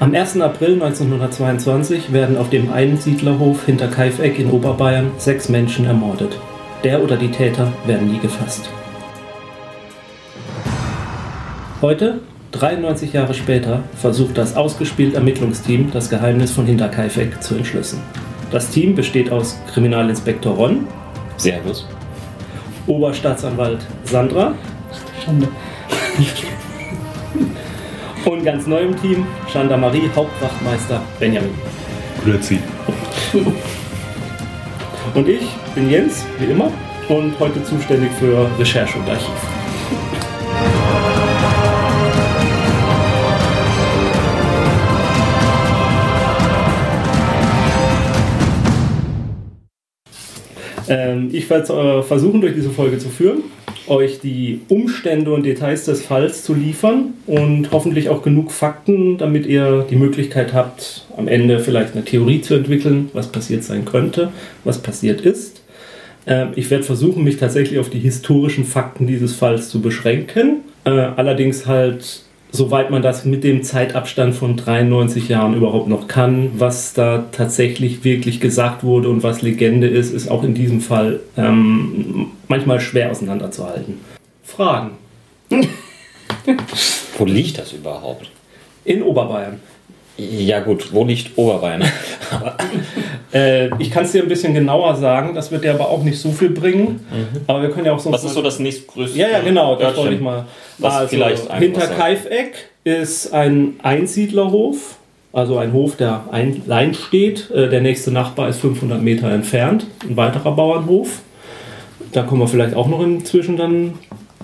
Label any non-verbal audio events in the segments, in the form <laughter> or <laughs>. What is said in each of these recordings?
Am 1. April 1922 werden auf dem Einsiedlerhof hinter Kaifeck in Oberbayern sechs Menschen ermordet. Der oder die Täter werden nie gefasst. Heute, 93 Jahre später, versucht das ausgespielte Ermittlungsteam das Geheimnis von Hinterkaifeck zu entschlüsseln. Das Team besteht aus Kriminalinspektor Ron, Servus. Oberstaatsanwalt Sandra Schande. <laughs> und ganz neu im Team Gendarmerie Hauptwachtmeister Benjamin. Grüezi. <laughs> Und ich bin Jens, wie immer, und heute zuständig für Recherche und Archiv. Ähm, ich werde äh, versuchen, durch diese Folge zu führen, euch die Umstände und Details des Falls zu liefern und hoffentlich auch genug Fakten, damit ihr die Möglichkeit habt, am Ende vielleicht eine Theorie zu entwickeln, was passiert sein könnte, was passiert ist. Ähm, ich werde versuchen, mich tatsächlich auf die historischen Fakten dieses Falls zu beschränken. Äh, allerdings halt, soweit man das mit dem Zeitabstand von 93 Jahren überhaupt noch kann, was da tatsächlich wirklich gesagt wurde und was Legende ist, ist auch in diesem Fall ähm, manchmal schwer auseinanderzuhalten. Fragen <laughs> Wo liegt das überhaupt? in Oberbayern. Ja gut, wo liegt Oberbayern? <laughs> Äh, ich kann es dir ein bisschen genauer sagen, das wird dir aber auch nicht so viel bringen. Aber wir können ja auch so. Was ist so das nächstgrößte? Ja, ja, genau, das wollte ich mal. Was vielleicht einfach hinter. Kaifeck ist ein Einsiedlerhof, also ein Hof, der allein steht. Äh, Der nächste Nachbar ist 500 Meter entfernt, ein weiterer Bauernhof. Da kommen wir vielleicht auch noch inzwischen dann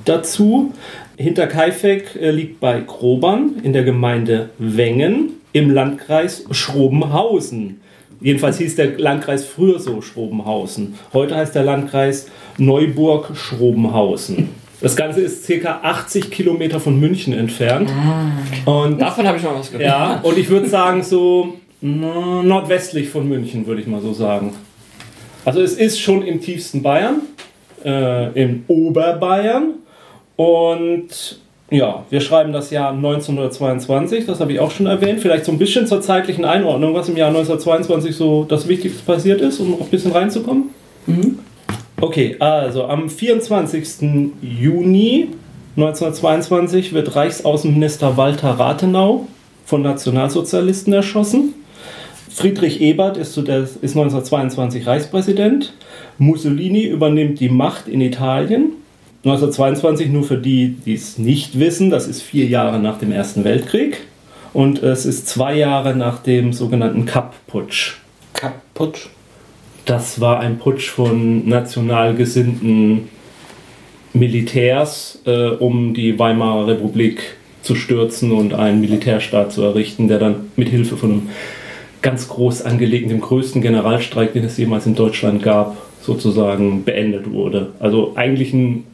dazu. Hinter Kaifeck äh, liegt bei Grobern in der Gemeinde Wengen im Landkreis Schrobenhausen. Jedenfalls hieß der Landkreis früher so Schrobenhausen. Heute heißt der Landkreis Neuburg-Schrobenhausen. Das Ganze ist circa 80 Kilometer von München entfernt. Und Davon habe ich mal was gehört. ja, und ich würde sagen, so nordwestlich von München, würde ich mal so sagen. Also es ist schon im tiefsten Bayern, äh, im Oberbayern. Und ja, wir schreiben das Jahr 1922, das habe ich auch schon erwähnt. Vielleicht so ein bisschen zur zeitlichen Einordnung, was im Jahr 1922 so das Wichtigste passiert ist, um auch ein bisschen reinzukommen. Okay, also am 24. Juni 1922 wird Reichsaußenminister Walter Rathenau von Nationalsozialisten erschossen. Friedrich Ebert ist, zu der, ist 1922 Reichspräsident. Mussolini übernimmt die Macht in Italien. 1922, nur für die, die es nicht wissen, das ist vier Jahre nach dem Ersten Weltkrieg. Und es ist zwei Jahre nach dem sogenannten Kapp-Putsch. Kaputt. Das war ein Putsch von national gesinnten Militärs, äh, um die Weimarer Republik zu stürzen und einen Militärstaat zu errichten, der dann mit Hilfe von einem ganz groß angelegten, dem größten Generalstreik, den es jemals in Deutschland gab, sozusagen beendet wurde. Also eigentlich ein,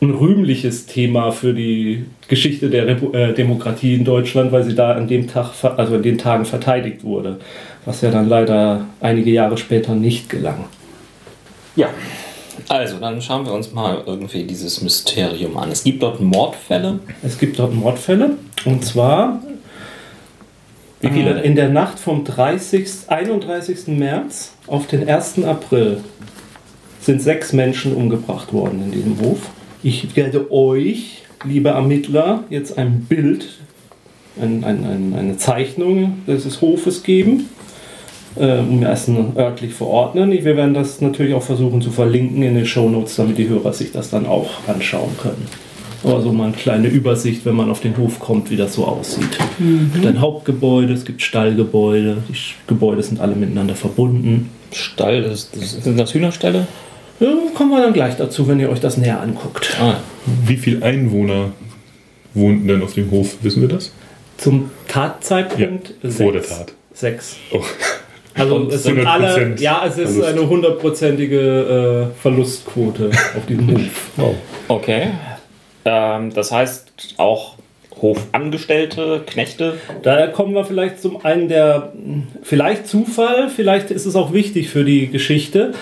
ein rühmliches Thema für die Geschichte der Repu äh, Demokratie in Deutschland, weil sie da an dem Tag, also an den Tagen verteidigt wurde, was ja dann leider einige Jahre später nicht gelang. Ja. Also, dann schauen wir uns mal irgendwie dieses Mysterium an. Es gibt dort Mordfälle. Es gibt dort Mordfälle und zwar Wie viele äh, in der Nacht vom 30, 31. März auf den 1. April sind sechs Menschen umgebracht worden in diesem Hof. Ich werde euch, liebe Ermittler, jetzt ein Bild, ein, ein, ein, eine Zeichnung dieses Hofes geben, äh, um erst örtlich verordnen. Wir werden das natürlich auch versuchen zu verlinken in den Shownotes, damit die Hörer sich das dann auch anschauen können. Aber so mal eine kleine Übersicht, wenn man auf den Hof kommt, wie das so aussieht. Es gibt ein Hauptgebäude, es gibt Stallgebäude, die Gebäude sind alle miteinander verbunden. Stall, das, das, sind das Hühnerställe? Ja, kommen wir dann gleich dazu, wenn ihr euch das näher anguckt. Ah, Wie viele Einwohner wohnten denn auf dem Hof? Wissen wir das? Zum Tatzeitpunkt Ja, vor der sechs. Tat. Sechs. Oh. Also Und es sind alle, 100% ja, es ist Verlust. eine hundertprozentige äh, Verlustquote <laughs> auf diesem Hof. Wow. okay. Ähm, das heißt auch Hofangestellte, Knechte. Da kommen wir vielleicht zum einen der, vielleicht Zufall, vielleicht ist es auch wichtig für die Geschichte.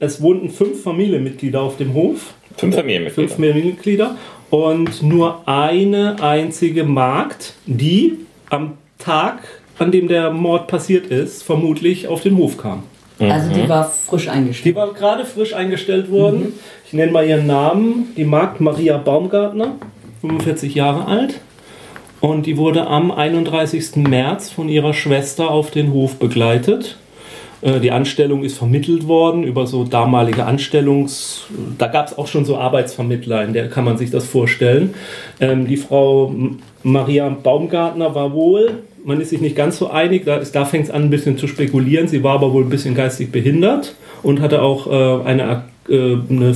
Es wohnten fünf Familienmitglieder auf dem Hof. Fünf Familienmitglieder. Fünf Familienmitglieder und nur eine einzige Magd, die am Tag, an dem der Mord passiert ist, vermutlich auf den Hof kam. Also die war frisch eingestellt. Die war gerade frisch eingestellt worden. Ich nenne mal ihren Namen. Die Magd Maria Baumgartner, 45 Jahre alt. Und die wurde am 31. März von ihrer Schwester auf den Hof begleitet. Äh, Die Anstellung ist vermittelt worden über so damalige Anstellungs... Da gab es auch schon so Arbeitsvermittler, in der kann man sich das vorstellen. Ähm, die Frau Maria Baumgartner war wohl, man ist sich nicht ganz so einig, da, da fängt es an ein bisschen zu spekulieren. Sie war aber wohl ein bisschen geistig behindert und hatte auch äh, eine... äh, eine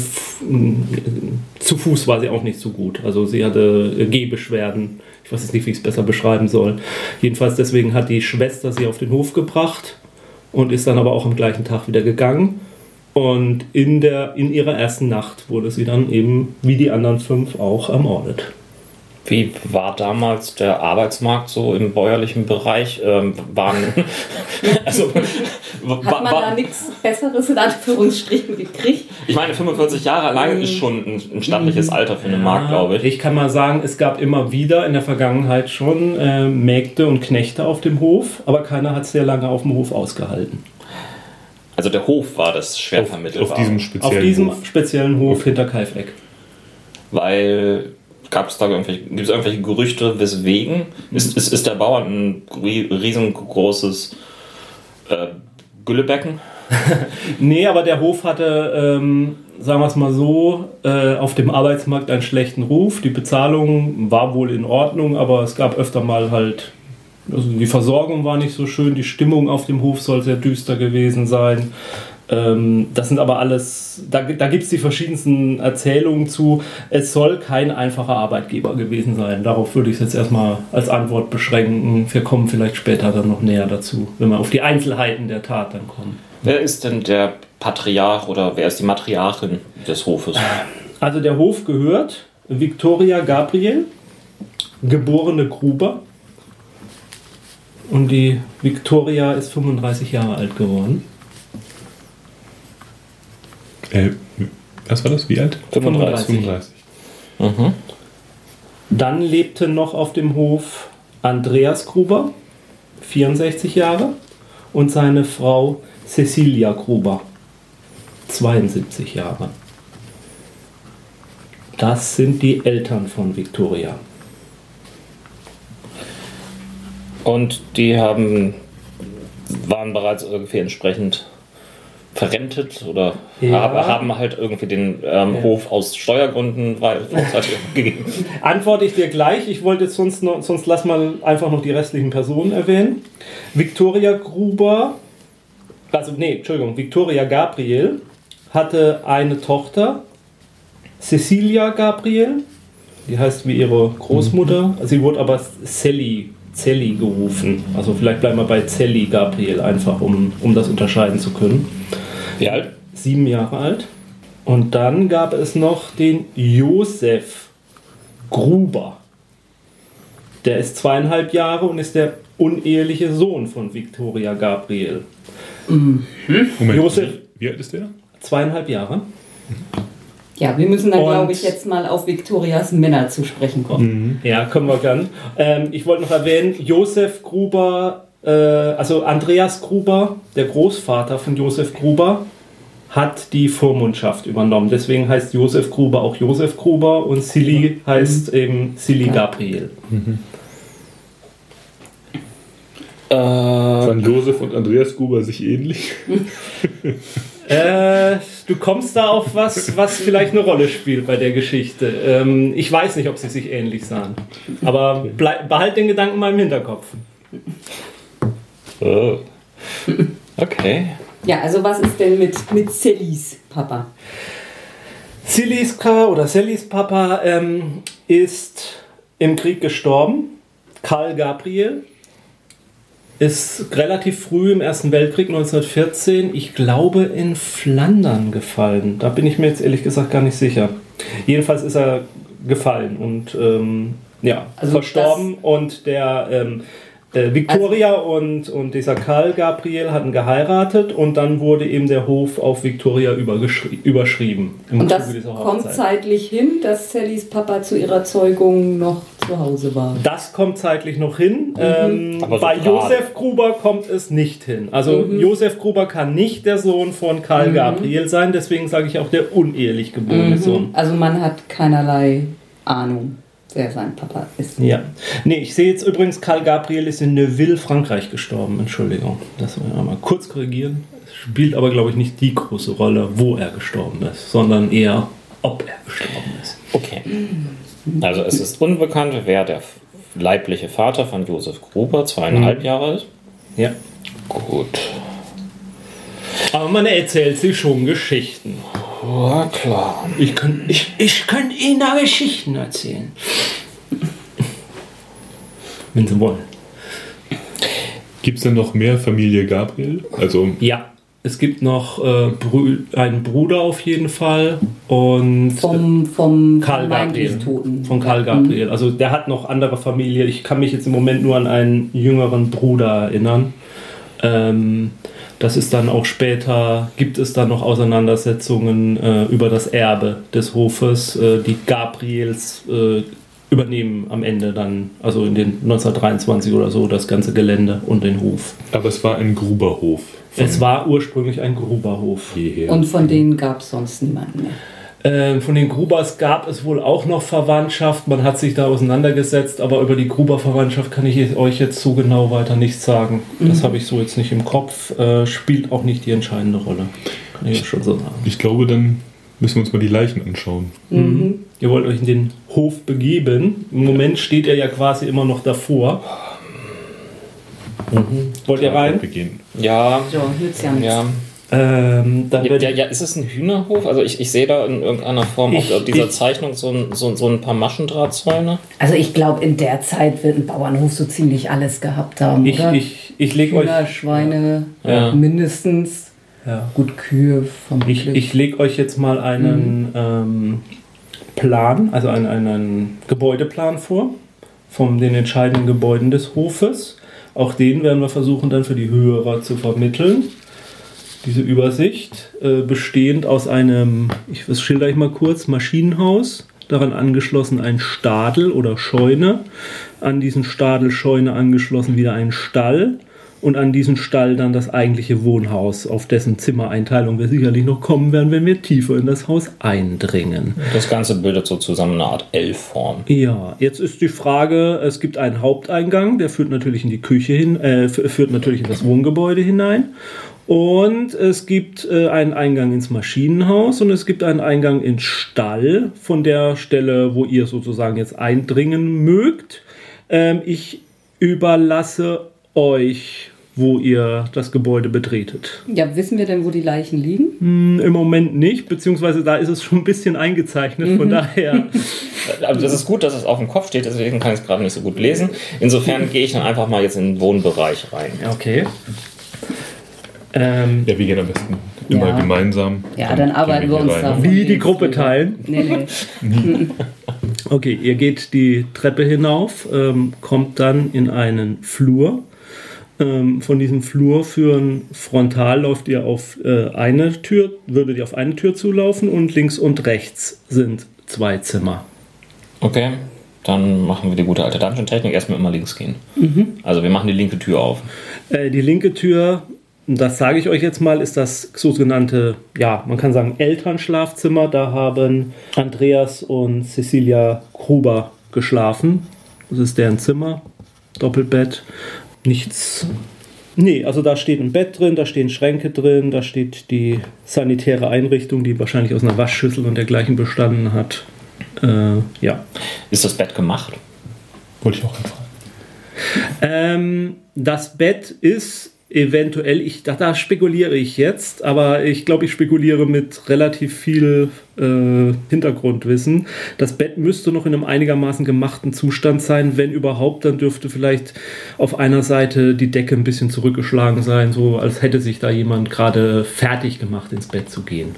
zu Fuß war sie auch nicht so gut. Also sie hatte Gehbeschwerden. Ich weiß jetzt nicht, wie ich es besser beschreiben soll. Jedenfalls deswegen hat die Schwester sie auf den Hof gebracht und ist dann aber auch am gleichen Tag wieder gegangen. Und in, der, in ihrer ersten Nacht wurde sie dann eben, wie die anderen fünf, auch ermordet. Wie war damals der Arbeitsmarkt so im bäuerlichen Bereich? Ähm, waren, <laughs> also, Hat war, man da war, nichts Besseres in Anführungsstrichen gekriegt? ich meine, 45 Jahre allein ist schon ein, ein stattliches Alter für eine Markt, glaube ich. Ich kann mal sagen, es gab immer wieder in der Vergangenheit schon äh, Mägde und Knechte auf dem Hof, aber keiner hat sehr lange auf dem Hof ausgehalten. Also der Hof war das schwer Auf, vermittelbar. auf diesem Auf speziellen diesem Hof. speziellen Hof hinter Kaifleck. Weil gab es da irgendwelche, gibt es irgendwelche Gerüchte, weswegen? Ist, ist, ist der Bauer ein ri- riesengroßes äh, Güllebecken? <laughs> Nee, aber der Hof hatte, ähm, sagen wir es mal so, äh, auf dem Arbeitsmarkt einen schlechten Ruf. Die Bezahlung war wohl in Ordnung, aber es gab öfter mal halt, also die Versorgung war nicht so schön, die Stimmung auf dem Hof soll sehr düster gewesen sein. Ähm, das sind aber alles, da, da gibt es die verschiedensten Erzählungen zu. Es soll kein einfacher Arbeitgeber gewesen sein. Darauf würde ich es jetzt erstmal als Antwort beschränken. Wir kommen vielleicht später dann noch näher dazu, wenn wir auf die Einzelheiten der Tat dann kommen. Wer ist denn der Patriarch oder wer ist die Matriarchin des Hofes? Also der Hof gehört Victoria Gabriel, geborene Gruber. Und die Victoria ist 35 Jahre alt geworden. Äh, was war das? Wie alt? 35. 35. Mhm. Dann lebte noch auf dem Hof Andreas Gruber, 64 Jahre, und seine Frau Cecilia Gruber, 72 Jahre. Das sind die Eltern von Victoria. Und die haben waren bereits irgendwie entsprechend verrentet oder Ja. haben, halt irgendwie den ähm, Ja. Hof aus Steuergründen <laughs> gegeben. Antworte ich dir gleich. Ich wollte jetzt sonst, noch, sonst lass mal einfach noch die restlichen Personen erwähnen. Victoria Gruber, also nee, Entschuldigung, Victoria Gabriel hatte eine Tochter, Cecilia Gabriel, die heißt wie ihre Großmutter. Sie wurde aber Sally, Sally gerufen. Also vielleicht bleiben wir bei Sally Gabriel einfach, um, um das unterscheiden zu können Wie alt? sieben Jahre alt. Und dann gab es noch den Josef Gruber. Der ist zweieinhalb Jahre und ist der uneheliche Sohn von Victoria Gabriel. Moment, Josef. wie alt ist der? Zweieinhalb Jahre. Ja, wir müssen dann, Und- glaube ich, jetzt mal auf Victorias Männer zu sprechen kommen. Ja, können wir gern. Ähm, ich wollte noch erwähnen, Josef Gruber, also Andreas Gruber, der Großvater von Josef Gruber, hat die Vormundschaft übernommen. Deswegen heißt Josef Gruber auch Josef Gruber und Silly heißt eben Silly Gabriel. Äh, Waren Josef und Andreas Gruber sich ähnlich? <laughs> Äh, du kommst da auf was, was vielleicht eine Rolle spielt bei der Geschichte. Ähm, ich weiß nicht, ob sie sich ähnlich sahen. Aber bleib, behalt den Gedanken mal im Hinterkopf. Oh. Okay. Ja, also was ist denn mit, mit Sallys Papa? Sillys Ka oder Sallys Papa ähm, ist im Krieg gestorben. Karl Gabriel ist relativ früh im Ersten Weltkrieg 1914, ich glaube, in Flandern gefallen. Da bin ich mir jetzt ehrlich gesagt gar nicht sicher. Jedenfalls ist er gefallen und ähm, ja, Also verstorben. Und der ähm, Äh, Victoria und, und dieser Karl Gabriel hatten geheiratet und dann wurde eben der Hof auf Victoria überschrieben. Im Und das kommt zeitlich hin, dass Sallys Papa zu ihrer Zeugung noch zu Hause war. Das kommt zeitlich noch hin. Ähm, Aber so bei gerade. Josef Gruber kommt es nicht hin. Also Josef Gruber kann nicht der Sohn von Karl Gabriel sein, deswegen sage ich auch der unehelich geborene Sohn. Also man hat keinerlei Ahnung, wer sein Papa ist. Ja. Nee, ich sehe jetzt übrigens, Karl Gabriel ist in Neuville, Frankreich gestorben. Entschuldigung. Das wollen wir mal kurz korrigieren. Es spielt aber, glaube ich, nicht die große Rolle, wo er gestorben ist, sondern eher, ob er gestorben ist. Okay. Also es ist unbekannt, wer der leibliche Vater von Josef Gruber, zweieinhalb Jahre alt. Ja. Gut. Aber man erzählt sich schon Geschichten. Ja, klar. Ich kann, ich, ich kann Ihnen da Geschichten erzählen. Wenn Sie wollen. Gibt es denn noch mehr Familie Gabriel? Also, Ja. Es gibt noch äh, Brü einen Bruder auf jeden Fall und Vom, vom Karl Gabriel. Toten. Von Karl Gabriel. Also der hat noch andere Familie. Ich kann mich jetzt im Moment nur an einen jüngeren Bruder erinnern. Ähm, das ist dann auch später, gibt es dann noch Auseinandersetzungen äh, über das Erbe des Hofes. Äh, die Gabriels äh, übernehmen am Ende dann, also in den 1923 oder so, das ganze Gelände und den Hof. aber es war ein Gruberhof. Es war ursprünglich ein Gruberhof. jeher. Und von denen gab es sonst niemanden mehr. Ähm, von den Grubers gab es wohl auch noch Verwandtschaft. Man hat sich da auseinandergesetzt, aber über die Gruber-Verwandtschaft kann ich euch jetzt so genau weiter nichts sagen. Das habe ich so jetzt nicht im Kopf. Äh, spielt auch nicht die entscheidende Rolle. Kann ich schon so sagen. ich glaube, dann müssen wir uns mal die Leichen anschauen. Mhm. Ihr wollt euch in den Hof begeben. Im Moment steht er ja quasi immer noch davor. Mhm. Wollt ihr rein? Ja, So, nützt ja nichts. ja. Ähm, dann Ja, ja, ja, ist es ein Hühnerhof? Also ich, ich sehe da in irgendeiner Form Ich- auf dieser ich- Zeichnung so ein, so, so ein paar Maschendrahtzäune. Also ich glaube, in der Zeit wird ein Bauernhof so ziemlich alles gehabt haben, ich, oder? ich, ich lege euch, Hühner, Schweine, Ja. mindestens. ja. Gut, Kühe vom ich, ich leg euch jetzt mal einen ähm, Plan, also einen, einen Gebäudeplan vor, von den entscheidenden Gebäuden des Hofes. Auch den werden wir versuchen dann für die Hörer zu vermitteln. Diese Übersicht, äh, bestehend aus einem, ich das schilder ich mal kurz, Maschinenhaus, daran angeschlossen ein Stadel oder Scheune, an diesen Stadel, Scheune angeschlossen wieder ein Stall und an diesen Stall dann das eigentliche Wohnhaus, auf dessen Zimmereinteilung wir sicherlich noch kommen werden, wenn wir tiefer in das Haus eindringen. Das Ganze bildet so zusammen eine Art L-Form. Ja, jetzt ist die Frage, es gibt einen Haupteingang, der führt natürlich in die Küche hin, äh, führt natürlich in das Wohngebäude hinein. Und es gibt äh, einen Eingang ins Maschinenhaus und es gibt einen Eingang ins Stall, von der Stelle, wo ihr sozusagen jetzt eindringen mögt. Ähm, ich überlasse euch, wo ihr das Gebäude betretet. Ja, wissen wir denn, wo die Leichen liegen? Hm, Im Moment nicht, beziehungsweise da ist es schon ein bisschen eingezeichnet, von daher. Aber <laughs> das ist gut, dass es auf dem Kopf steht, deswegen kann ich es gerade nicht so gut lesen. Insofern <laughs> gehe ich dann einfach mal jetzt in den Wohnbereich rein. Okay. Ähm, Ja, wir gehen am besten immer Ja. gemeinsam. Ja, dann arbeiten wir uns da. Wie die Gruppe teilen? Nee, nee. <laughs> <laughs> Okay, ihr geht die Treppe hinauf, ähm, kommt dann in einen Flur. Ähm, von diesem Flur führen frontal läuft ihr auf äh, eine Tür, würdet ihr auf eine Tür zulaufen und links und rechts sind zwei Zimmer. Okay, dann machen wir die gute alte Dungeon-Technik. Erstmal immer links gehen. Also wir machen die linke Tür auf. Äh, die linke Tür, das sage ich euch jetzt mal, ist das sogenannte, ja, man kann sagen Elternschlafzimmer. Da haben Andreas und Cecilia Gruber geschlafen. Das ist deren Zimmer, Doppelbett. Nichts. Nee, also da steht ein Bett drin, da stehen Schränke drin, da steht die sanitäre Einrichtung, die wahrscheinlich aus einer Waschschüssel und dergleichen bestanden hat. Äh, ja. Ist das Bett gemacht? Wollte ich auch anfragen. Ähm, das Bett ist eventuell, ich, da, da spekuliere ich jetzt, aber ich glaube, ich spekuliere mit relativ viel äh, Hintergrundwissen. Das Bett müsste noch in einem einigermaßen gemachten Zustand sein. Wenn überhaupt, dann dürfte vielleicht auf einer Seite die Decke ein bisschen zurückgeschlagen sein, so als hätte sich da jemand gerade fertig gemacht, ins Bett zu gehen.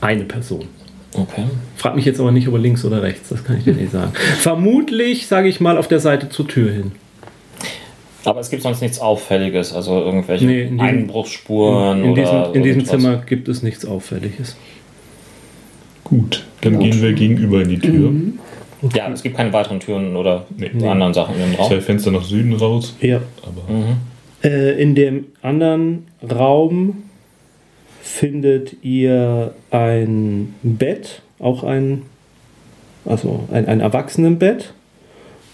Eine Person. Okay. Frag mich jetzt aber nicht, ob er links oder rechts, das kann ich dir nicht sagen. <laughs> Vermutlich, sage ich mal, auf der Seite zur Tür hin. Aber es gibt sonst nichts Auffälliges, also irgendwelche Nee, in diesem- Einbruchsspuren In, oder diesem, in diesem. Zimmer gibt es nichts Auffälliges. Gut, dann gehen wir gegenüber in die Tür. Ja, es gibt keine weiteren Türen oder Nee. anderen Sachen in dem Raum. Zwei Fenster nach Süden raus, Ja. aber Mhm. Äh, in dem anderen Raum findet ihr ein Bett, auch ein, also ein, ein Erwachsenenbett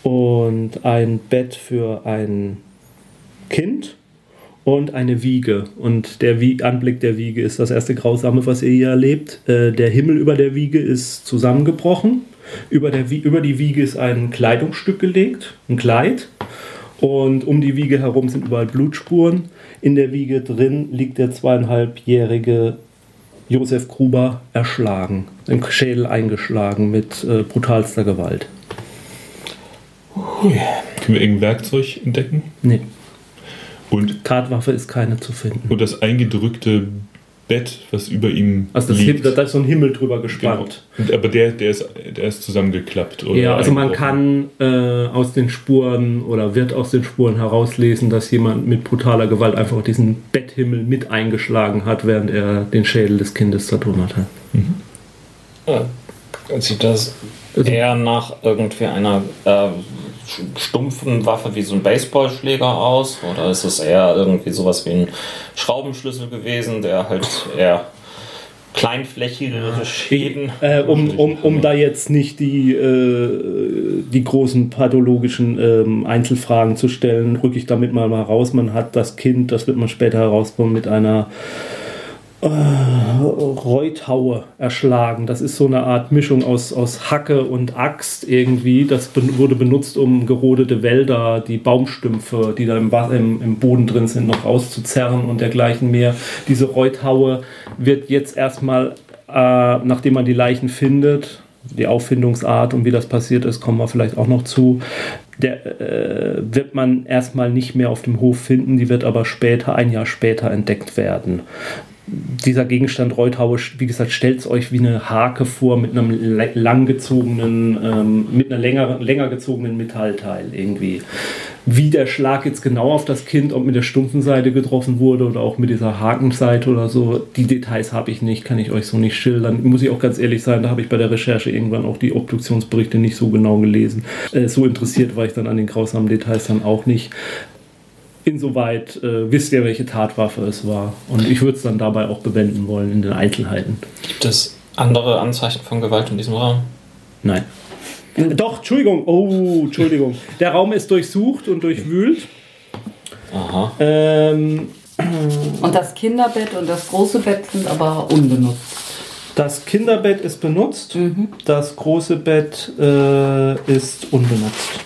und ein Bett für ein Kind und eine Wiege. Und der Wie Anblick der Wiege ist das erste Grausame, was ihr hier erlebt. Äh, der Himmel über der Wiege ist zusammengebrochen. Über, der Wie über die Wiege ist ein Kleidungsstück gelegt, ein Kleid. Und um die Wiege herum sind überall Blutspuren. In der Wiege drin liegt der zweieinhalbjährige Josef Gruber erschlagen, im Schädel eingeschlagen mit äh, brutalster Gewalt. Können wir irgendein Werkzeug entdecken? Nee, Und, Tatwaffe ist keine zu finden. und das eingedrückte Bett, was über ihm Also das liegt. Him- da ist so ein Himmel drüber Genau. gespannt. Und, aber der, der, ist, der ist zusammengeklappt. Oder Ja, also man kann äh, aus den Spuren oder wird aus den Spuren herauslesen, dass jemand mit brutaler Gewalt einfach diesen Betthimmel mit eingeschlagen hat, während er den Schädel des Kindes zertrümmert hat. Äh, Sieht das Also- eher nach irgendwie einer äh, stumpfen Waffe wie so ein Baseballschläger aus? Oder ist es eher irgendwie sowas wie ein Schraubenschlüssel gewesen, der halt eher kleinflächigere Schäden. Äh, um, um, um da jetzt nicht die, äh, die großen pathologischen ähm, Einzelfragen zu stellen, rücke ich damit mal, mal raus. Man hat das Kind, das wird man später herausbekommen, mit einer äh, Reuthaue erschlagen. Das ist so eine Art Mischung aus, aus Hacke und Axt irgendwie. Das ben wurde benutzt, um gerodete Wälder, die Baumstümpfe, die da im, im, im Boden drin sind, noch rauszuzerren und dergleichen mehr. Diese Reuthaue wird jetzt erstmal, äh, nachdem man die Leichen findet, die Auffindungsart und wie das passiert ist, kommen wir vielleicht auch noch zu. Der äh, wird man erstmal nicht mehr auf dem Hof finden, die wird aber später, ein Jahr später entdeckt werden dieser Gegenstand Reuthaue, wie gesagt, stellt es euch wie eine Hake vor mit einem langgezogenen, ähm, mit einer länger, länger gezogenen Metallteil irgendwie. Wie der Schlag jetzt genau auf das Kind, ob mit der stumpfen Seite getroffen wurde oder auch mit dieser Hakenseite oder so, die Details habe ich nicht, kann ich euch so nicht schildern. Muss ich auch ganz ehrlich sein, da habe ich bei der Recherche irgendwann auch die Obduktionsberichte nicht so genau gelesen. Äh, so interessiert war ich dann an den grausamen Details dann auch nicht. Insoweit äh, wisst ihr, welche Tatwaffe es war. Und ich würde es dann dabei auch bewenden wollen in den Einzelheiten. Gibt es andere Anzeichen von Gewalt in diesem Raum? Nein. Doch, Entschuldigung. Oh, Entschuldigung. Der Raum ist durchsucht und durchwühlt. Aha. Ähm, Und das Kinderbett und das große Bett sind aber unbenutzt. Das Kinderbett ist benutzt. Das große Bett äh, ist unbenutzt.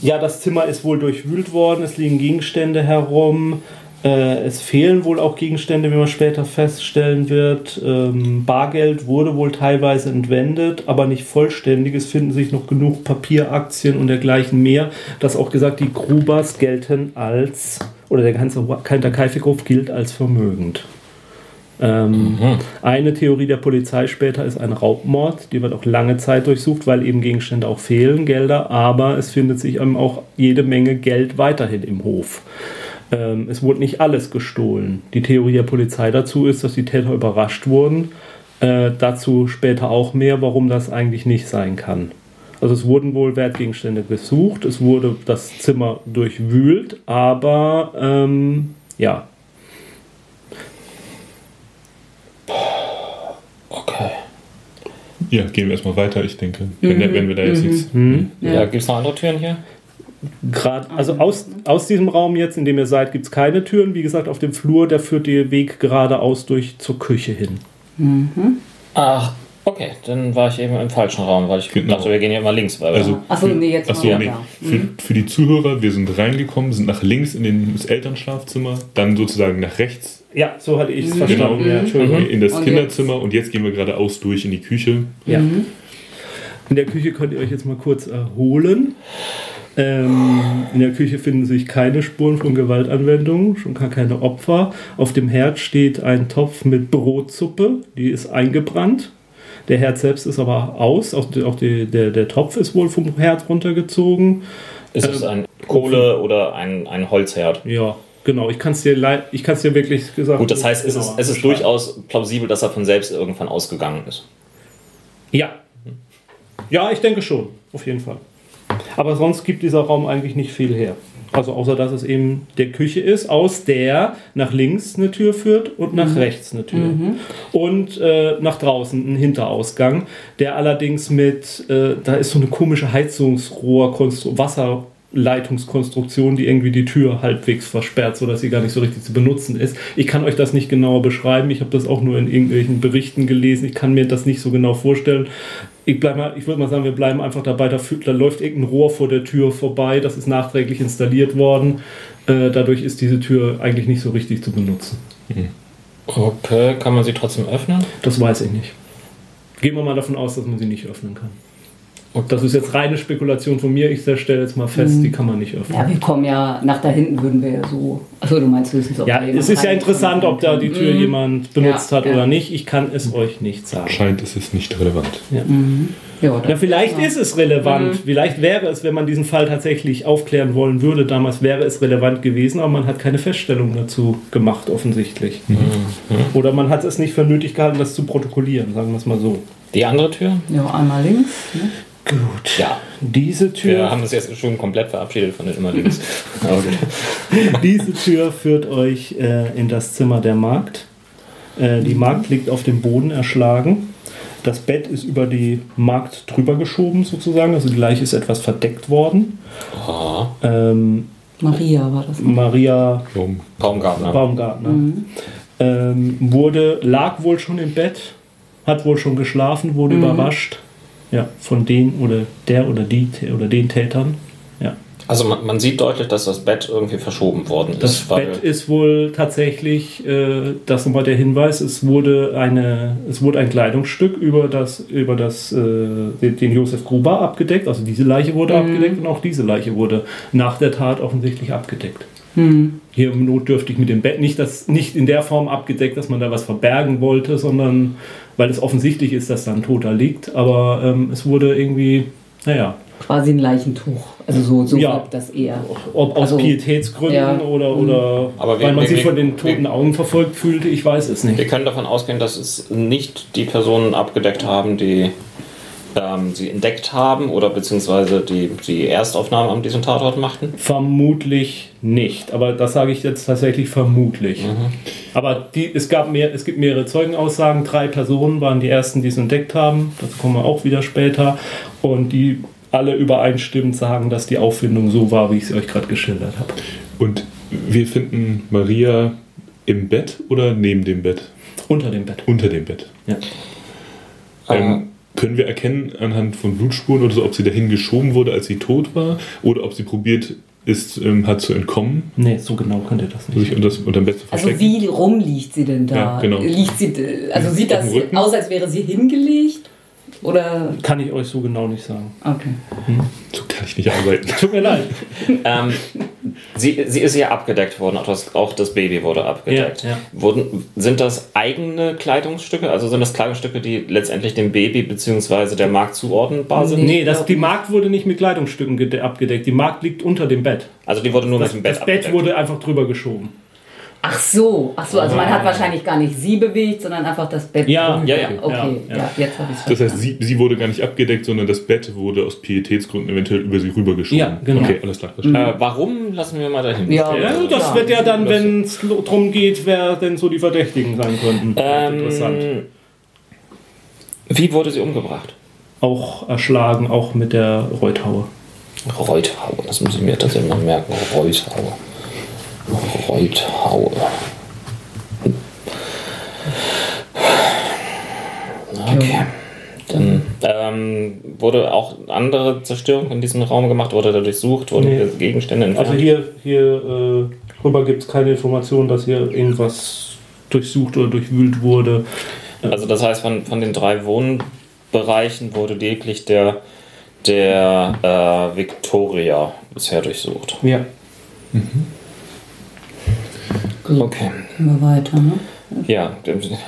Ja, das Zimmer ist wohl durchwühlt worden. Es liegen Gegenstände herum. Äh, es fehlen wohl auch Gegenstände, wie man später feststellen wird. Ähm, Bargeld wurde wohl teilweise entwendet, aber nicht vollständig. Es finden sich noch genug Papieraktien und dergleichen mehr, dass auch gesagt, die Grubers gelten als, oder der ganze Kaifikhof gilt als vermögend. Ähm, Eine Theorie der Polizei später ist ein Raubmord. Die wird auch lange Zeit durchsucht, weil eben Gegenstände auch fehlen, Gelder, aber es findet sich eben auch jede Menge Geld weiterhin im Hof. Ähm, es wurde nicht alles gestohlen. Die Theorie der Polizei dazu ist, dass die Täter überrascht wurden. Äh, dazu später auch mehr, warum das eigentlich nicht sein kann. Also es wurden wohl Wertgegenstände gesucht, es wurde das Zimmer durchwühlt, aber ähm, ja, Ja, gehen wir erstmal weiter, ich denke. Wenn, wenn wir da jetzt nichts. Ja, gibt es noch andere Türen hier? Gerade, also aus, aus diesem Raum jetzt, in dem ihr seid, gibt es keine Türen. Wie gesagt, auf dem Flur, da führt der Weg geradeaus durch zur Küche hin. Ach, okay. Dann war ich eben im falschen Raum, weil ich Genau. dachte, wir gehen ja immer links. Also, Achso, nee, jetzt Achso, mal nee. Für, für die Zuhörer, wir sind reingekommen, sind nach links in den, das Elternschlafzimmer, dann sozusagen nach rechts Ja, so hatte ich es Genau. verstanden. Ja, Entschuldigung. in das Und Kinderzimmer und jetzt gehen wir geradeaus durch in die Küche. Ja. In der Küche könnt ihr euch jetzt mal kurz erholen. Ähm, in der Küche finden sich keine Spuren von Gewaltanwendung, schon gar keine Opfer. Auf dem Herd steht ein Topf mit Brotsuppe, die ist eingebrannt. Der Herd selbst ist aber aus, auch, die, auch die, der, der Topf ist wohl vom Herd runtergezogen. ist es ein Kohle oder ein, ein Holzherd. Ja, genau. Ich kann es dir, ich kann's dir wirklich gesagt Gut, das heißt, es ist, es ist durchaus plausibel, dass er von selbst irgendwann ausgegangen ist. Ja. Ja, ich denke schon, auf jeden Fall. Aber sonst gibt dieser Raum eigentlich nicht viel her. Also außer dass es eben der Küche ist, aus der nach links eine Tür führt und nach rechts eine Tür. Und äh, nach draußen ein Hinterausgang, der allerdings mit, äh, da ist so eine komische Heizungsrohr, Wasserleitungskonstruktion, die irgendwie die Tür halbwegs versperrt, sodass sie gar nicht so richtig zu benutzen ist. Ich kann euch das nicht genauer beschreiben. Ich habe das auch nur in irgendwelchen Berichten gelesen. Ich kann mir das nicht so genau vorstellen. Ich, bleib mal, ich würde mal sagen, wir bleiben einfach dabei. Da, da läuft irgendein Rohr vor der Tür vorbei. Das ist nachträglich installiert worden. Äh, dadurch ist diese Tür eigentlich nicht so richtig zu benutzen. Okay, kann man sie trotzdem öffnen? Das weiß ich nicht. Gehen wir mal davon aus, dass man sie nicht öffnen kann. Und das ist jetzt reine Spekulation von mir. Ich stelle jetzt mal fest, die kann man nicht öffnen. Ja, wir kommen ja, nach da hinten würden wir ja so. Achso, du meinst höchstens, ob Ja, es ist ja interessant, ob da die Tür jemand benutzt Ja, hat ja. oder nicht. Ich kann es euch nicht sagen. Scheint, es ist nicht relevant. Ja, Ja, das vielleicht ja. ist es relevant. Vielleicht wäre es, wenn man diesen Fall tatsächlich aufklären wollen würde, damals wäre es relevant gewesen, aber man hat keine Feststellung dazu gemacht, offensichtlich. Oder man hat es nicht für nötig gehalten, das zu protokollieren, sagen wir es mal so. Die andere Tür? Ja, einmal links. Ne? Gut. Ja. Diese Wir Tür, haben uns jetzt schon komplett verabschiedet von den immer links. <laughs> Diese Tür führt euch äh, in das Zimmer der Magd. Äh, die Magd liegt auf dem Boden erschlagen. Das Bett ist über die Magd drüber geschoben sozusagen, also die Leiche ist etwas verdeckt worden. Ähm, Maria war das. Ne? Maria? Baumgartner. Baumgartner Mhm. ähm, wurde, lag wohl schon im Bett, hat wohl schon geschlafen, wurde Mhm. überrascht. Ja, von den oder der oder die oder den Tätern. Ja. Also man, man sieht deutlich, dass das Bett irgendwie verschoben worden Das ist. weil- Bett ist wohl tatsächlich, äh, das nochmal der Hinweis, es wurde, eine, es wurde ein Kleidungsstück über, das, über das, äh, den, den Josef Gruber abgedeckt. Also diese Leiche wurde abgedeckt und auch diese Leiche wurde nach der Tat offensichtlich abgedeckt. Hm. Hier notdürftig mit dem Bett nicht, das, nicht in der Form abgedeckt, dass man da was verbergen wollte, sondern weil es offensichtlich ist, dass da ein Toter liegt. Aber ähm, es wurde irgendwie, naja, Quasi ein Leichentuch. Also so, so Ja. das eher. ob aus Also, Pietätsgründen ja. oder, oder Aber wir- weil man wir- sich wir- von den toten Augen verfolgt fühlte, ich weiß es Wir nicht. können davon ausgehen, dass es nicht die Personen abgedeckt haben, die ähm, sie entdeckt haben oder beziehungsweise die, die Erstaufnahme an diesem Tatort machten. Vermutlich nicht, aber das sage ich jetzt tatsächlich vermutlich. Aber die, es, gab mehr, es gibt mehrere Zeugenaussagen. Drei Personen waren die ersten, die es entdeckt haben. Dazu kommen wir auch wieder später. Und die alle übereinstimmend sagen, dass die Auffindung so war, wie ich sie euch gerade geschildert habe. Und wir finden Maria im Bett oder neben dem Bett? Unter dem Bett. Unter dem Bett. Ja. Ähm, können wir erkennen anhand von Blutspuren oder so, ob sie dahin geschoben wurde, als sie tot war, oder ob sie probiert ist, ähm, hat zu entkommen, Nee, so genau könnt ihr das nicht. sich unter, unterm Bett zu Also verstecken? wie rum liegt sie denn da? Ja, genau. Liegt sie, also sieht Auf das dem aus, als wäre sie hingelegt? Oder Kann ich euch so genau nicht sagen. okay. So kann ich nicht arbeiten. Tut mir leid. <laughs> Ähm, sie, sie ist ja abgedeckt worden, auch das, auch das Baby wurde abgedeckt. Ja, ja. Wurden, sind das eigene Kleidungsstücke? Also sind das Kleidungsstücke, die letztendlich dem Baby bzw. der Markt zuordnenbar sind? Nee, das, die. Magd wurde nicht mit Kleidungsstücken gede- abgedeckt. Die Magd liegt unter dem Bett. Also die wurde nur Das, mit dem Bett das Bett abgedeckt. wurde einfach drüber geschoben. Ach so, ach so, also man hat wahrscheinlich gar nicht sie bewegt, sondern einfach das Bett. Ja, drüber. ja, ja. Okay, Ja, ja, ja. jetzt habe ich es Das heißt, sie, sie wurde gar nicht abgedeckt, sondern das Bett wurde aus Pietätsgründen eventuell über sie rübergeschoben. Ja, genau. Okay, alles klar. verstanden. Äh, warum lassen wir mal dahin? Ja. Ja, das wird ja dann, wenn es darum geht, wer denn so die Verdächtigen sein könnten. Interessant. Ähm, wie wurde sie umgebracht? Auch erschlagen, auch mit der Reuthaue. Reuthaue, das muss ich mir tatsächlich mal merken. Reuthaue. Reuthaue. Okay. Dann ähm, wurde auch andere Zerstörung in diesem Raum gemacht, wurde da durchsucht, wurden Nee. hier Gegenstände entfernt. Also hier, hier äh, rüber gibt es keine Information, dass hier irgendwas durchsucht oder durchwühlt wurde. Also das heißt, von, von den drei Wohnbereichen wurde lediglich der, der äh, Victoria bisher durchsucht. Ja. Okay. Gehen wir weiter, ne? Ja,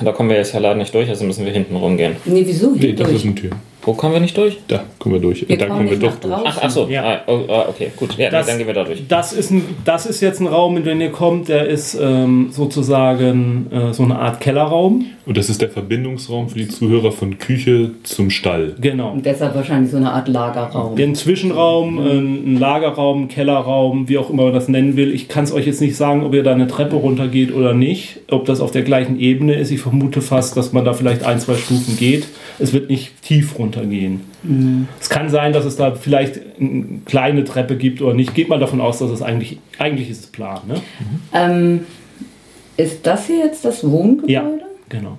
da kommen wir jetzt ja leider nicht durch, also müssen wir hinten rumgehen. Nee, wieso? Nee, das durch. ist eine Tür. Wo kommen wir nicht durch? Da kommen wir durch. Wir da kommen kommen wir doch durch. Ach, ach so. Ja. Ah, oh, ah, okay, gut. Ja, Das- dann gehen wir da durch. Das ist, ein, das ist jetzt ein Raum, in den ihr kommt, der ist ähm, sozusagen äh, so eine Art Kellerraum. Und das ist der Verbindungsraum für die Zuhörer von Küche zum Stall. Genau. Und deshalb wahrscheinlich so eine Art Lagerraum. Ein Zwischenraum, ein ein Lagerraum, ein Kellerraum, wie auch immer man das nennen will. Ich kann es euch jetzt nicht sagen, ob ihr da eine Treppe runtergeht oder nicht, ob das auf der gleichen Ebene ist. Ich vermute fast, dass man da vielleicht ein, zwei Stufen geht. Es wird nicht tief runtergehen. Es kann sein, dass es da vielleicht eine kleine Treppe gibt oder nicht. Geht mal davon aus, dass es eigentlich, eigentlich ist es plan. Ne? Ähm, ist das hier jetzt das Wohngebäude? Ja, genau.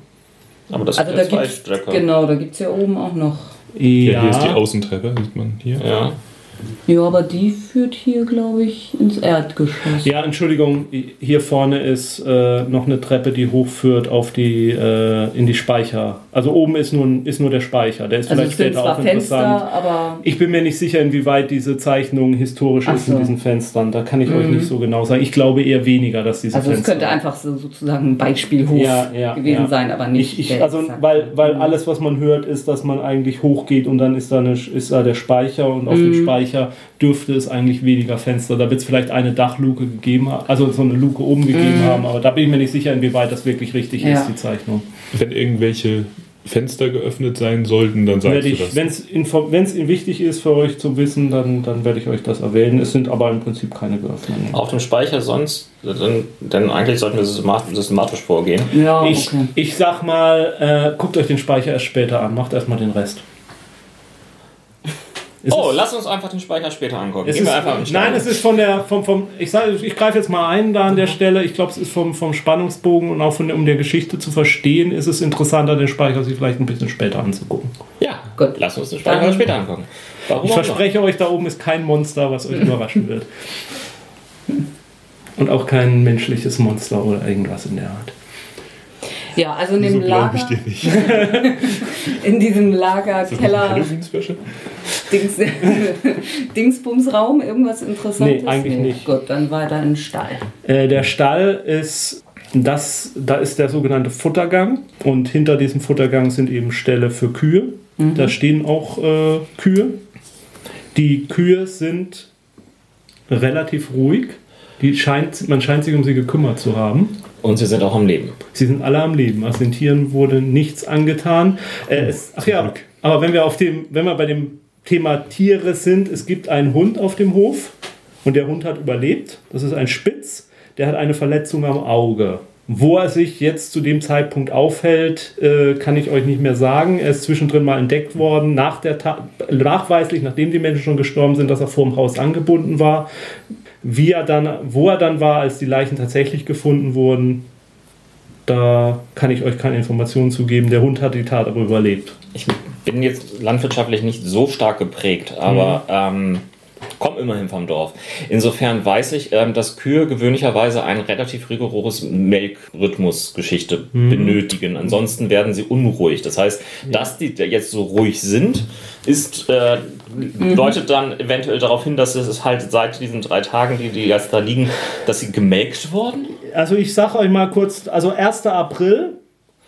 Aber das Also sind da ja zwei gibt's, Stöcke. genau, da gibt es ja oben auch noch. Ja, hier ist die Außentreppe, sieht man hier. Ja. Ja, aber die führt hier, glaube ich, ins Erdgeschoss. Ja, Entschuldigung, hier vorne ist äh, noch eine Treppe, die hochführt auf die, äh, in die Speicher. Also oben ist nur, ist nur der Speicher. Der ist also vielleicht es später auch Fenster, interessant. aber Ich bin mir nicht sicher, inwieweit diese Zeichnung historisch Ach ist in so. diesen Fenstern. Da kann ich euch Mhm. nicht so genau sagen. Ich glaube eher weniger, dass diese also es Fenster. könnte einfach so sozusagen ein Beispielhof Ja, ja, gewesen ja. sein, aber nicht. ich, ich, also, weil, weil Mhm. alles, was man hört, ist, dass man eigentlich hochgeht und dann ist da, eine, ist da der Speicher und auf dem Mhm. Speicher dürfte es eigentlich weniger Fenster. Da wird es vielleicht eine Dachluke gegeben haben, also so eine Luke oben gegeben Mhm. haben, aber da bin ich mir nicht sicher, inwieweit das wirklich richtig Ja. ist, die Zeichnung. Wenn irgendwelche Fenster geöffnet sein sollten, dann sagst Werde du ich, das. wenn es wichtig ist für euch zu wissen, dann, dann werde ich euch das erwähnen. Es sind aber im Prinzip keine geöffneten. Auf dem Speicher sonst, denn, denn eigentlich sollten wir systematisch, systematisch vorgehen. Ja, Ich, okay. ich sag mal, äh, guckt euch den Speicher erst später an, macht erstmal den Rest. Es oh, lass uns einfach den Speicher später angucken. Gehen ist, wir einfach Stall. nein, es ist von der, vom, vom, ich sage, ich greife jetzt mal ein da an der Stelle. Ich glaube, es ist vom, vom Spannungsbogen und auch von der, um der Geschichte zu verstehen, ist es interessanter, den Speicher sich vielleicht ein bisschen später anzugucken. Ja, Gut. Lass uns den Speicher Dann- später angucken. Warum Ich verspreche euch, da oben ist kein Monster, was euch überraschen wird. Und auch kein menschliches Monster oder irgendwas in der Art. Ja, also in dem glaube ich Lager, dir nicht? <laughs> in diesem Lagerkeller? Dings, <laughs> Dingsbumsraum irgendwas Interessantes? Nee, eigentlich nicht. Gut, dann weiter in den Stall. Äh, der Stall ist das, da ist der sogenannte Futtergang und hinter diesem Futtergang sind eben Ställe für Kühe. Da stehen auch äh, Kühe. Die Kühe sind relativ ruhig. Die scheint, man scheint sich um sie gekümmert zu haben. Und sie sind auch am Leben. Sie sind alle am Leben. Also den Tieren wurde nichts angetan. Äh, es, ach ja, aber wenn wir auf dem, wenn wir bei dem Thema Tiere sind, es gibt einen Hund auf dem Hof und der Hund hat überlebt. Das ist ein Spitz, der hat eine Verletzung am Auge. Wo er sich jetzt zu dem Zeitpunkt aufhält, äh, kann ich euch nicht mehr sagen. Er ist zwischendrin mal entdeckt worden, nach der Ta nachweislich, nachdem die Menschen schon gestorben sind, dass er vor dem Haus angebunden war. Wie er dann, wo er dann war, als die Leichen tatsächlich gefunden wurden, da kann ich euch keine Informationen zu geben. Der Hund hat die Tat aber überlebt. Ich bin jetzt landwirtschaftlich nicht so stark geprägt, aber ähm, komme immerhin vom Dorf. Insofern weiß ich, ähm, dass Kühe gewöhnlicherweise ein relativ rigoroses Melkrhythmus-Geschichte benötigen. Ansonsten werden sie unruhig. Das heißt, dass die jetzt so ruhig sind, ist, äh, deutet dann eventuell darauf hin, dass es halt seit diesen drei Tagen, die die jetzt da liegen, dass sie gemelkt wurden. Also ich sage euch mal kurz, also 1. April,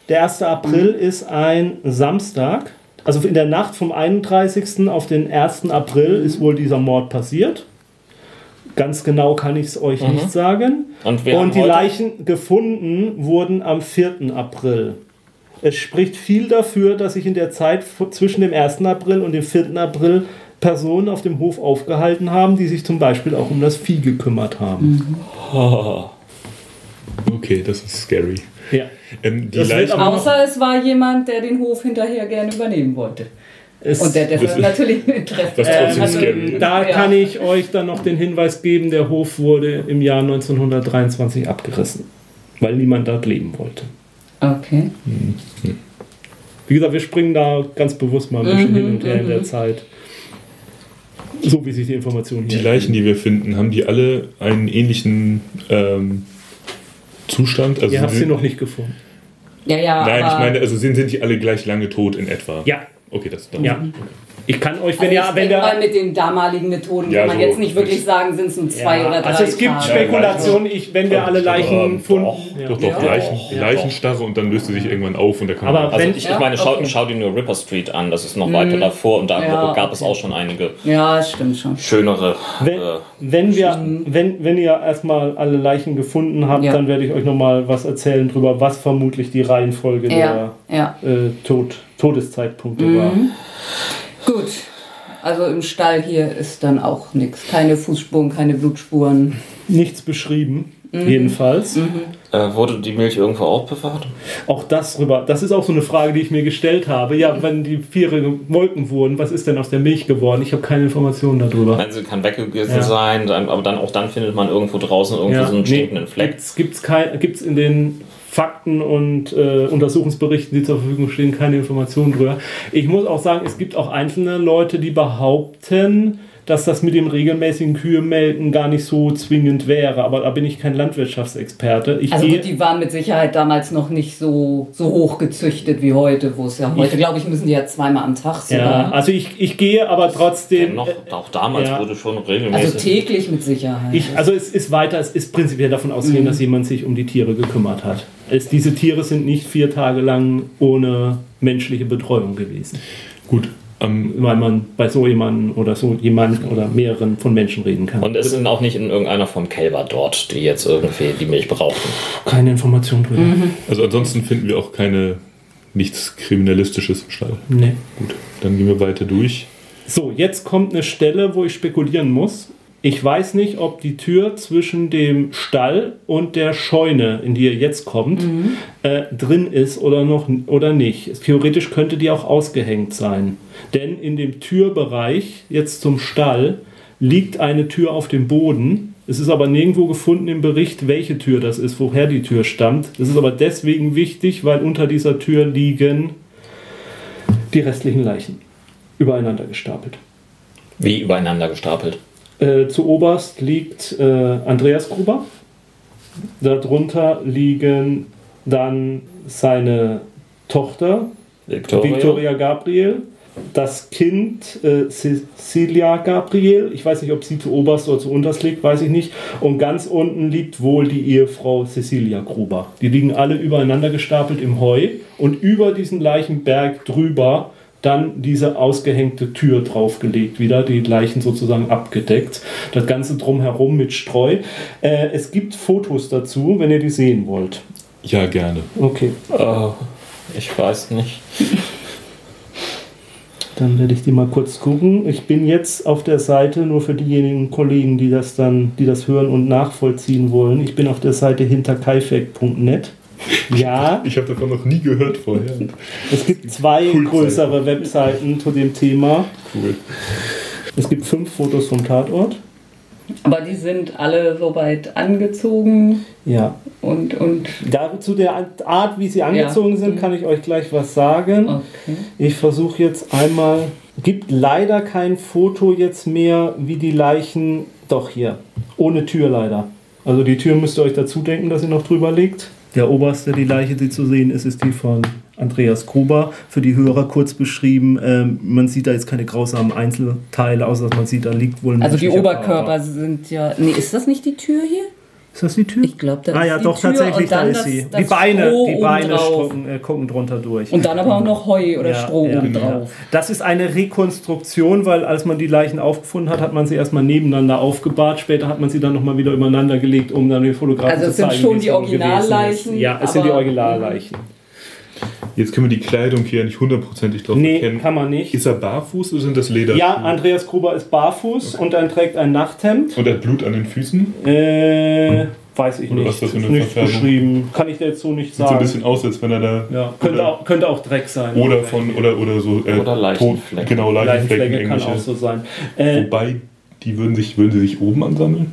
der 1. April ist ein Samstag. Also in der Nacht vom 31. auf den 1. April ist wohl dieser Mord passiert. Ganz genau kann ich es euch nicht sagen. Und, Und die Leichen gefunden wurden am 4. April. Es spricht viel dafür, dass sich in der Zeit zwischen dem 1. April und dem 4. April Personen auf dem Hof aufgehalten haben, die sich zum Beispiel auch um das Vieh gekümmert haben. <laughs> Okay, das ist scary. Ja. Ähm, die Das Außer es war jemand, der den Hof hinterher gerne übernehmen wollte. Es, Und der Das- deshalb natürlich ein Interesse trotzdem hatte. scary. da Ja. kann ich euch dann noch den Hinweis geben, der Hof wurde im Jahr 1923 abgerissen, weil niemand dort leben wollte. Okay. Wie gesagt, wir springen da ganz bewusst mal ein bisschen Mhm, hin und her in der mhm. Zeit. So wie sich die Informationen die hier. Leichen, die wir finden, haben die alle einen ähnlichen ähm, Zustand? Also Ihr habt sie noch nicht gefunden. Ja, ja. Nein, aber ich meine, also sind, sind die alle gleich lange tot in etwa? Ja. Okay, das, das Ja. Ich kann euch, wenn Also ja, ich wenn denke mal, der. mit den damaligen Methoden Ja, kann man so jetzt nicht wirklich sagen, sind es nur zwei Ja, oder drei also es gibt Tage. Spekulationen, ich, wenn wir alle Leichen Ähm, gefunden. Doch, Ja. doch, doch, Ja. Leichen, Ja. Leichenstarre und dann löst sie sich irgendwann auf und da kann Aber man. Also Wenn- ich, Ja, ich meine, schau, okay. schau dir nur Ripper Street an, das ist noch weiter davor und da Ja, gab es auch schon einige Ja, stimmt schon. schönere. Wenn, Äh, wenn, wir, wenn, wenn ihr erstmal alle Leichen gefunden habt, Ja. dann werde ich euch nochmal was erzählen drüber, was vermutlich die Reihenfolge Ja, ja. der äh, Tod, Todeszeitpunkte war. Gut. Also im Stall hier ist dann auch nichts. Keine Fußspuren, keine Blutspuren. Nichts beschrieben, Mhm. jedenfalls. äh, wurde die Milch irgendwo aufbewahrt? Auch das rüber. Das ist auch so eine Frage, die ich mir gestellt habe. Ja, wenn die Viere gemolken wurden, was ist denn aus der Milch geworden? Ich habe keine Informationen darüber. Nein, sie kann weggegessen Ja. sein, aber dann auch dann findet man irgendwo draußen irgendwo so einen stinkenden Fleck. Gibt's, gibt's, kein, gibt's in den Fakten und äh, Untersuchungsberichten, die zur Verfügung stehen, keine Informationen drüber. Ich muss auch sagen, es gibt auch einzelne Leute, die behaupten, dass das mit dem regelmäßigen Kühemelken gar nicht so zwingend wäre. Aber da bin ich kein Landwirtschaftsexperte. Ich Also gut, die waren mit Sicherheit damals noch nicht so, so hoch gezüchtet wie heute, wo es ja heute, glaube ich, müssen die ja zweimal am Tag ja, sogar. also ich, ich gehe aber trotzdem. Noch, auch damals ja. wurde schon Also regelmäßig. täglich mit Sicherheit. Ich, also es ist weiter, es ist prinzipiell davon auszugehen, dass jemand sich um die Tiere gekümmert hat. Es, diese Tiere sind nicht vier Tage lang ohne menschliche Betreuung gewesen. Gut, ähm, Weil man bei so jemandem oder so jemand oder mehreren von Menschen reden kann. und es sind auch nicht in irgendeiner Form Kälber dort, die jetzt irgendwie die Milch brauchten. keine Information drüber. also ansonsten finden wir auch keine nichts Kriminalistisches im Stall. Nee. Gut, dann gehen wir weiter durch. So, jetzt kommt eine Stelle, wo ich spekulieren muss. Ich weiß nicht, ob die Tür zwischen dem Stall und der Scheune, in die ihr jetzt kommt, äh, drin ist oder noch oder nicht. Theoretisch könnte die auch ausgehängt sein. Denn in dem Türbereich, jetzt zum Stall, liegt eine Tür auf dem Boden. Es ist aber nirgendwo gefunden im Bericht, welche Tür das ist, woher die Tür stammt. Das ist aber deswegen wichtig, weil unter dieser Tür liegen die restlichen Leichen übereinander gestapelt. Wie übereinander gestapelt. Äh, zu oberst liegt äh, Andreas Gruber. Darunter liegen dann seine Tochter Victoria. Victoria Gabriel, das Kind äh, Cecilia Gabriel. Ich weiß nicht, ob sie zu oberst oder zu unterst liegt, weiß ich nicht. Und ganz unten liegt wohl die Ehefrau Cecilia Gruber. Die liegen alle übereinander gestapelt im Heu und über diesen Leichenberg drüber dann diese ausgehängte Tür draufgelegt, wieder die Leichen sozusagen abgedeckt. Das Ganze drumherum mit Streu. Äh, es gibt Fotos dazu, wenn ihr die sehen wollt. Ja, gerne. Okay, Oh, ich weiß nicht. dann werde ich die mal kurz gucken. Ich bin jetzt auf der Seite, nur für diejenigen Kollegen, die das dann, die das hören und nachvollziehen wollen. Ich bin auf der Seite hinterkaifeck.net. <laughs> Ja, Ich habe davon noch nie gehört vorher. es gibt zwei Cool größere Webseiten zu dem Thema. Cool. Es gibt fünf Fotos vom Tatort. Aber die sind alle soweit angezogen Ja. und, und Da, zu der Art, wie sie angezogen sind, kann ich euch gleich was sagen. okay. Ich versuche jetzt einmal. Gibt leider kein Foto jetzt mehr, wie die Leichen. Doch hier. Ohne Tür leider. Also die Tür müsst ihr euch dazu denken, dass sie noch drüber liegt. Der oberste, die Leiche, die zu sehen ist, ist die von Andreas Gruber. Für die Hörer kurz beschrieben. Ähm, man sieht da jetzt keine grausamen Einzelteile, außer dass man sieht, da liegt wohl ein Also die Oberkörper Körper. sind ja. Nee, ist das nicht die Tür hier? Ist das die Tür? Ich glaube, da Ah ist ja, die doch, Tür tatsächlich, und da dann ist das- sie. das die Beine, Stroh die Beine gucken, äh, gucken drunter durch. Und dann aber auch noch Heu oder Stroh ja, oben ja. drauf. Das ist eine Rekonstruktion, weil als man die Leichen aufgefunden hat, hat man sie erstmal nebeneinander aufgebahrt. Später hat man sie dann nochmal wieder übereinander gelegt, um dann den Fotografen Also zu es sind zeigen, schon wie es die wohl gewesen Originalleichen. Ja, es sind die Originalleichen. Jetzt können wir die Kleidung hier nicht hundertprozentig drauf Nee, erkennen. kann man nicht. Ist er barfuß oder sind das Leder? Ja, Andreas Gruber ist barfuß und dann trägt ein Nachthemd. Und er hat Blut an den Füßen? Äh, weiß ich Oder nicht. was ist das für eine Ist nicht beschrieben. Kann ich dir jetzt so nicht Sieht so ein sagen. bisschen aus, als wenn er da. ja, könnte, auch, könnte auch Dreck sein. oder von oder oder so äh, Oder Leichenflecken. Genau Leichenflecken Leichenflecke kann auch so sein. Äh, Wobei die würden sich würden sie sich oben ansammeln?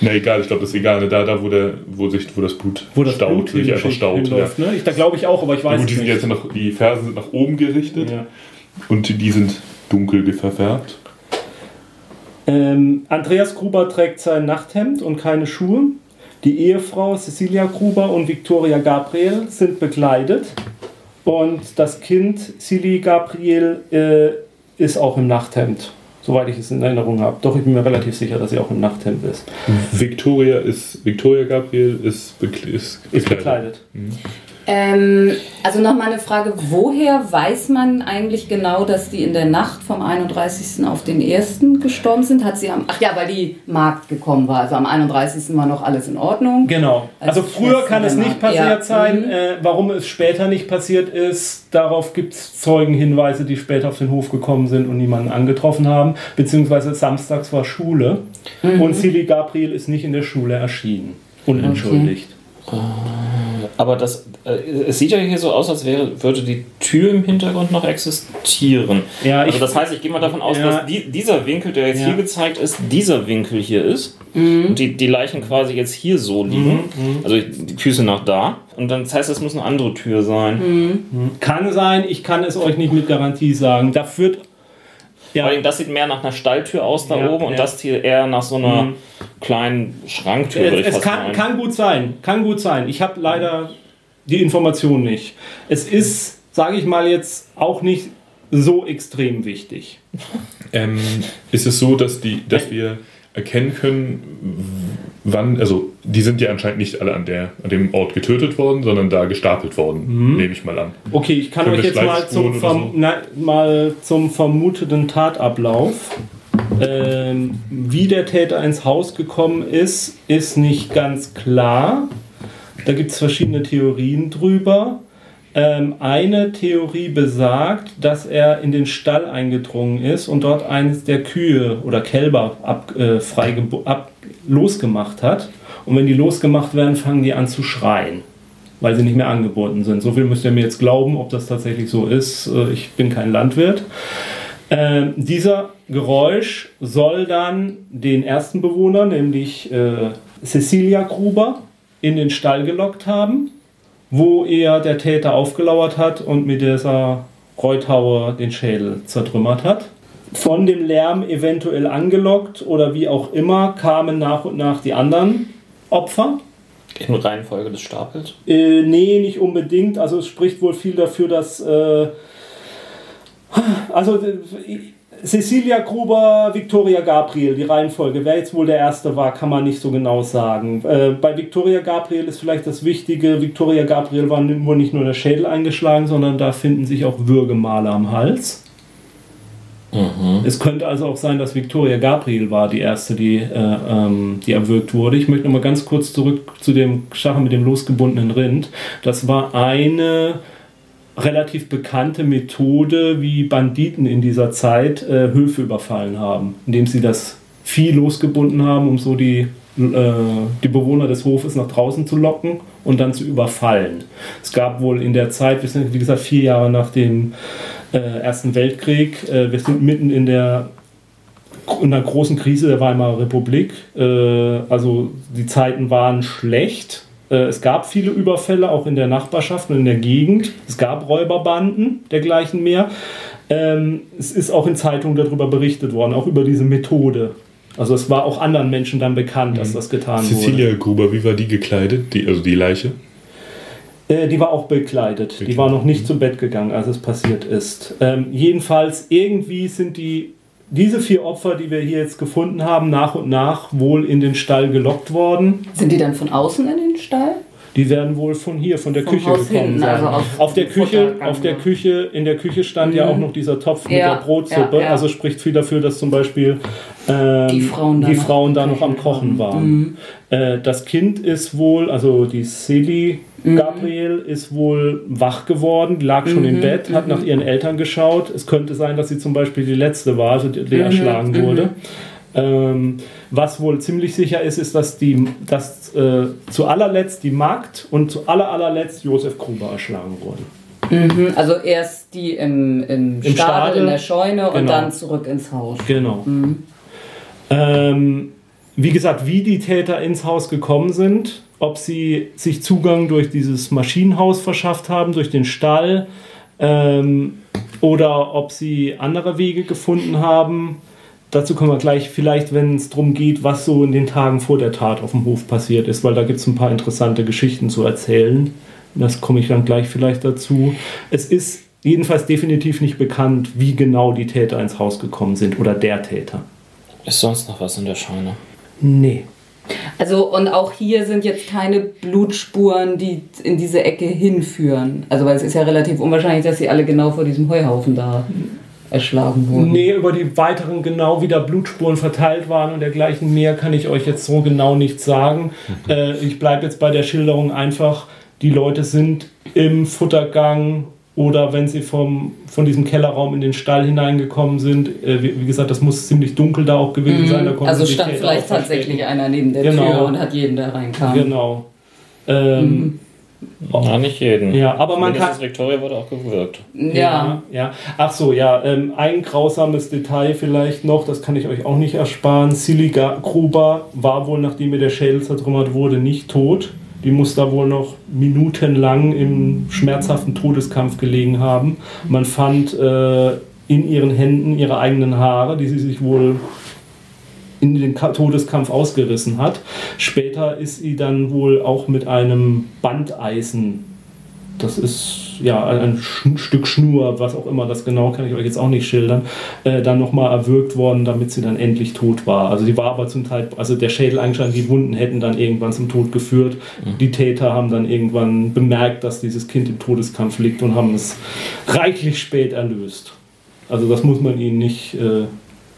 Na egal, ich glaube, das ist egal. Ne? Da, da wo, der, wo, sich, wo das Blut wo das staut, Blut sich einfach staut. Ja. hinläuft. Ne? Ich, da glaube ich auch, aber ich Ja, weiß gut, die, es sind nicht. jetzt nach, die Fersen sind nach oben gerichtet Ja. und die, die sind dunkel verfärbt. Ähm, Andreas Gruber trägt sein Nachthemd und keine Schuhe. Die Ehefrau Cecilia Gruber und Victoria Gabriel sind bekleidet. Und das Kind Silly Gabriel äh, ist auch im Nachthemd. Soweit ich es in Erinnerung habe. Doch, ich bin mir relativ sicher, dass sie auch im Nachthemd ist. Victoria ist Victoria Gabriel ist, bekle ist, Ist bekleidet. Ähm, also nochmal eine Frage, woher weiß man eigentlich genau, dass die in der Nacht vom 31. auf den 1. gestorben sind? Hat sie am, ach ja, weil die Magd gekommen war, also am 31. war noch alles in Ordnung. Genau. Also Also früher kann es nicht passiert Ja. sein. Mhm. Äh, warum es später nicht passiert ist, darauf gibt es Zeugenhinweise, die später auf den Hof gekommen sind und niemanden angetroffen haben. Beziehungsweise samstags war Schule Mhm. und Silly Gabriel ist nicht in der Schule erschienen. Unentschuldigt. Aber das, äh, es sieht ja hier so aus, als wäre, würde die Tür im Hintergrund noch existieren. Ja, also ich- das heißt, ich gehe mal davon aus, Ja. dass die, dieser Winkel, der jetzt Ja. hier gezeigt ist, dieser Winkel hier ist. Mhm. Und die, die Leichen quasi jetzt hier so liegen. Also die Füße nach da. Und dann das heißt, es muss eine andere Tür sein. Mhm. Kann sein, ich kann es euch nicht mit Garantie sagen. Da führt. Ja, Vor allem, das sieht mehr nach einer Stalltür aus da Ja, oben und ja. das hier eher nach so einer Mhm. kleinen Schranktür, es, es kann, kann gut sein. Kann gut sein. Ich habe leider die Information nicht. Es ist, sage ich mal jetzt, auch nicht so extrem wichtig. Ähm, ist es so, dass, die, dass wir erkennen können, wann, also die sind ja anscheinend nicht alle an, der, an dem Ort getötet worden, sondern da gestapelt worden, nehme ich mal an. Okay, ich kann Können euch jetzt mal zum, verm na, mal zum vermuteten Tatablauf. Ähm, wie der Täter ins Haus gekommen ist, ist nicht ganz klar. Da gibt es verschiedene Theorien drüber. Ähm, eine Theorie besagt, dass er in den Stall eingedrungen ist und dort eines der Kühe oder Kälber ab, äh, freigebo- ab, losgemacht hat. Und wenn die losgemacht werden, fangen die an zu schreien weil sie nicht mehr angeboten sind. So viel müsst ihr mir jetzt glauben, ob das tatsächlich so ist. Äh, Ich bin kein Landwirt. Ähm, dieser Geräusch soll dann den ersten Bewohner, nämlich äh, Cecilia Gruber, in den Stall gelockt haben, wo er der Täter aufgelauert hat und mit dieser Reuthaue den Schädel zertrümmert hat. Von dem Lärm eventuell angelockt oder wie auch immer kamen nach und nach die anderen Opfer. In Reihenfolge des Stapels. Äh, nee, nicht unbedingt. Also es spricht wohl viel dafür, dass äh, also äh, Cecilia Gruber, Victoria Gabriel, die Reihenfolge. Wer jetzt wohl der erste war, kann man nicht so genau sagen. Äh, bei Victoria Gabriel ist vielleicht das Wichtige, Victoria Gabriel war wohl nicht nur der Schädel eingeschlagen, sondern da finden sich auch Würgemale am Hals. Es könnte also auch sein, dass Victoria Gabriel war die erste, die, äh, ähm, die erwürgt wurde. Ich möchte noch mal ganz kurz zurück zu dem Schachen mit dem losgebundenen Rind. Das war eine relativ bekannte Methode, wie Banditen in dieser Zeit äh, Höfe überfallen haben, indem sie das Vieh losgebunden haben, um so die, äh, die Bewohner des Hofes nach draußen zu locken und dann zu überfallen. Es gab wohl in der Zeit, wir sind wie gesagt vier Jahre nach dem äh, Ersten Weltkrieg, äh, wir sind mitten in der in einer großen Krise der Weimarer Republik. Äh, also die Zeiten waren schlecht. Äh, es gab viele Überfälle, auch in der Nachbarschaft und in der Gegend. Es gab Räuberbanden dergleichen mehr. Ähm, es ist auch in Zeitungen darüber berichtet worden, auch über diese Methode. Also es war auch anderen Menschen dann bekannt, dass das getan wurde. Cecilia Gruber, wie war die gekleidet? Die, also die Leiche? Äh, die war auch bekleidet. Die Bekleidet. war noch nicht zu Bett gegangen, als es passiert ist. Ähm, jedenfalls, irgendwie sind die, diese vier Opfer, die wir hier jetzt gefunden haben, nach und nach wohl in den Stall gelockt worden. Sind die dann von außen in den Stall? Die werden wohl von hier, von der Vom Küche Haus gekommen hinten, sein. also auf der Küche, auf der. Küche, in der Küche stand ja auch noch dieser Topf mit Ja, der Brotsuppe. ja, ja. Also spricht viel dafür, dass zum Beispiel ähm, Die Frauen da die noch Frauen da am noch am Kochen waren. Äh, das Kind ist wohl, also die Silly Gabriel ist wohl wach geworden, lag schon im Bett, hat nach ihren Eltern geschaut. Es könnte sein, dass sie zum Beispiel die letzte war, also die, die erschlagen wurde. Ähm, was wohl ziemlich sicher ist, ist, dass, die, dass äh, zu allerletzt die Magd und zu aller, allerletzt Josef Gruber erschlagen wurden. Mhm, also erst die im, im, Im Stadel, in der Scheune und genau. dann zurück ins Haus. Genau. Ähm, wie gesagt, wie die Täter ins Haus gekommen sind, ob sie sich Zugang durch dieses Maschinenhaus verschafft haben, durch den Stall, ähm, oder ob sie andere Wege gefunden haben. Dazu kommen wir gleich, vielleicht, wenn es darum geht, was so in den Tagen vor der Tat auf dem Hof passiert ist, weil da gibt es ein paar interessante Geschichten zu erzählen. Das komme ich dann gleich vielleicht dazu. Es ist jedenfalls definitiv nicht bekannt, wie genau die Täter ins Haus gekommen sind oder der Täter. Ist sonst noch was in der Scheune? Nee. Also und auch hier sind jetzt keine Blutspuren, die in diese Ecke hinführen. Also weil es ist ja relativ unwahrscheinlich, dass sie alle genau vor diesem Heuhaufen da erschlagen wurden. Nee, über die weiteren genau, wie da Blutspuren verteilt waren und dergleichen mehr kann ich euch jetzt so genau nicht sagen. Äh, ich bleibe jetzt bei der Schilderung einfach, die Leute sind im Futtergang oder wenn sie vom, von diesem Kellerraum in den Stall hineingekommen sind. Äh, wie, wie gesagt, das muss ziemlich dunkel da auch gewesen sein. Da Also stand vielleicht tatsächlich einer neben der Genau. Tür und hat jeden, der reinkam. Genau. Ähm, Ja, nicht jeden. Ja, aber man Mindestens kann- Victoria wurde auch gewürgt. Ja. ja. Ach so, ja. Ähm, ein grausames Detail vielleicht noch, das kann ich euch auch nicht ersparen. Silly Gruber war wohl, nachdem ihr der Schädel zertrümmert wurde, nicht tot. Die muss da wohl noch minutenlang im schmerzhaften Todeskampf gelegen haben. Man fand äh, in ihren Händen ihre eigenen Haare, die sie sich wohl in den Ka Todeskampf ausgerissen hat. Später ist sie dann wohl auch mit einem Bandeisen, das ist ja ein Sch Stück Schnur, was auch immer das genau, kann ich euch jetzt auch nicht schildern, äh, dann nochmal erwürgt worden, damit sie dann endlich tot war. Also die war aber zum Teil, also der Schädel eingeschlagen, die Wunden hätten dann irgendwann zum Tod geführt. Die Täter haben dann irgendwann bemerkt, dass dieses Kind im Todeskampf liegt und haben es reichlich spät erlöst. Also das muss man ihnen nicht äh,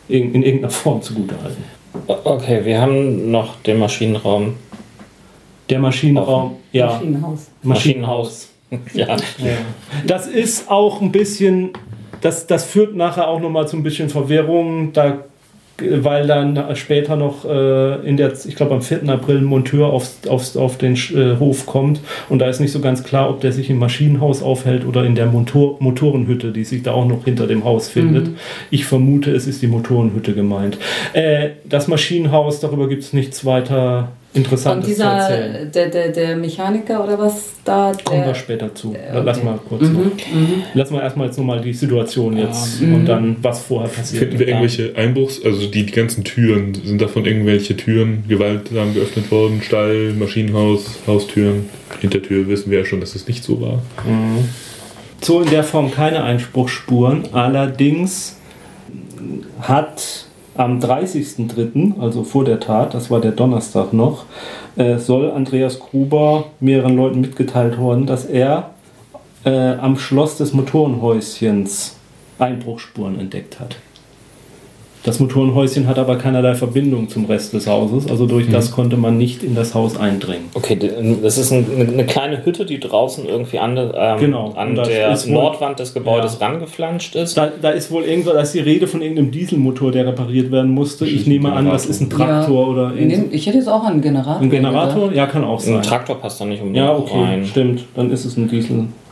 in, in irgendeiner Form zugutehalten. Okay, wir haben noch den Maschinenraum. Der Maschinenraum, ja, Maschinenhaus. Maschinenhaus. <laughs> Ja. Das ist auch ein bisschen, das, das führt nachher auch nochmal zu ein bisschen Verwirrung, da, weil dann später noch äh, in der, ich glaube am 4. April ein Monteur aufs, aufs, auf den äh, Hof kommt und da ist nicht so ganz klar, ob der sich im Maschinenhaus aufhält oder in der Motor, Motorenhütte, die sich da auch noch hinter dem Haus findet. Ich vermute, es ist die Motorenhütte gemeint. Äh, das Maschinenhaus, darüber gibt es nichts weiter Und Interessantes zu erzählen. dieser, der, der, der Mechaniker oder was da, Kommen wir der, später zu. okay. Lass mal kurz. Mhm, noch. mhm. Lassen wir erstmal jetzt nochmal die Situation jetzt Mhm. und dann, was vorher passiert. Finden wir irgendwelche Einbruchs, also die, die ganzen Türen, sind davon irgendwelche Türen gewaltsam geöffnet worden? Stall, Maschinenhaus, Haustüren, Hintertür, wissen wir ja schon, dass es nicht so war. So in der Form keine Einspruchsspuren. Allerdings hat am 30.03., also vor der Tat, das war der Donnerstag noch, äh, soll Andreas Gruber mehreren Leuten mitgeteilt worden, dass er äh, am Schloss des Motorenhäuschens Einbruchsspuren entdeckt hat. Das Motorenhäuschen hat aber keinerlei Verbindung zum Rest des Hauses, also durch das konnte man nicht in das Haus eindringen. Okay, das ist ein, eine kleine Hütte, die draußen irgendwie an, der- ähm, Genau, an der wohl- Nordwand des Gebäudes Ja. rangeflanscht ist. Da, da ist wohl irgendwo, da ist die Rede von irgendeinem Dieselmotor, der repariert werden musste. Ich nehme an, das ist ein Traktor oder Nee, irgend- Ich hätte jetzt auch an einen Generator. ein Generator. Ja, kann auch sein. Ein Traktor passt da nicht unbedingt Ja, okay, rein. stimmt. Dann ist es ein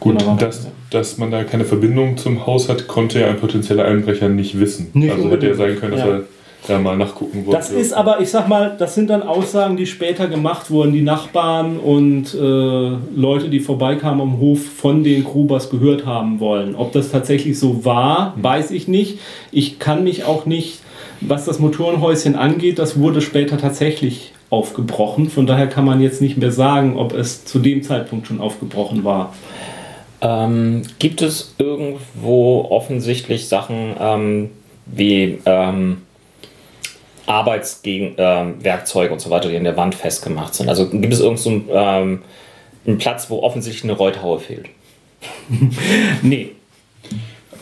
Gut, Dieselgenerator. dass, dass man da keine Verbindung zum Haus hat, konnte ja ein potenzieller Einbrecher nicht wissen. Nicht also hätte ja sein unbedingt, können, dass ja. er da mal nachgucken wollte. Das ist aber, ich sag mal, das sind dann Aussagen, die später gemacht wurden. Die Nachbarn und äh, Leute, die vorbeikamen am Hof, von den Grubers gehört haben wollen. Ob das tatsächlich so war, weiß ich nicht. Ich kann mich auch nicht, was das Motorenhäuschen angeht, das wurde später tatsächlich aufgebrochen. Von daher kann man jetzt nicht mehr sagen, ob es zu dem Zeitpunkt schon aufgebrochen war. Ähm, gibt es irgendwo offensichtlich Sachen ähm, wie ähm, Arbeitsgegen ähm, und so weiter, die an der Wand festgemacht sind? Also gibt es irgend so einen, ähm, einen Platz, wo offensichtlich eine Reuthaue fehlt? <laughs> Nee.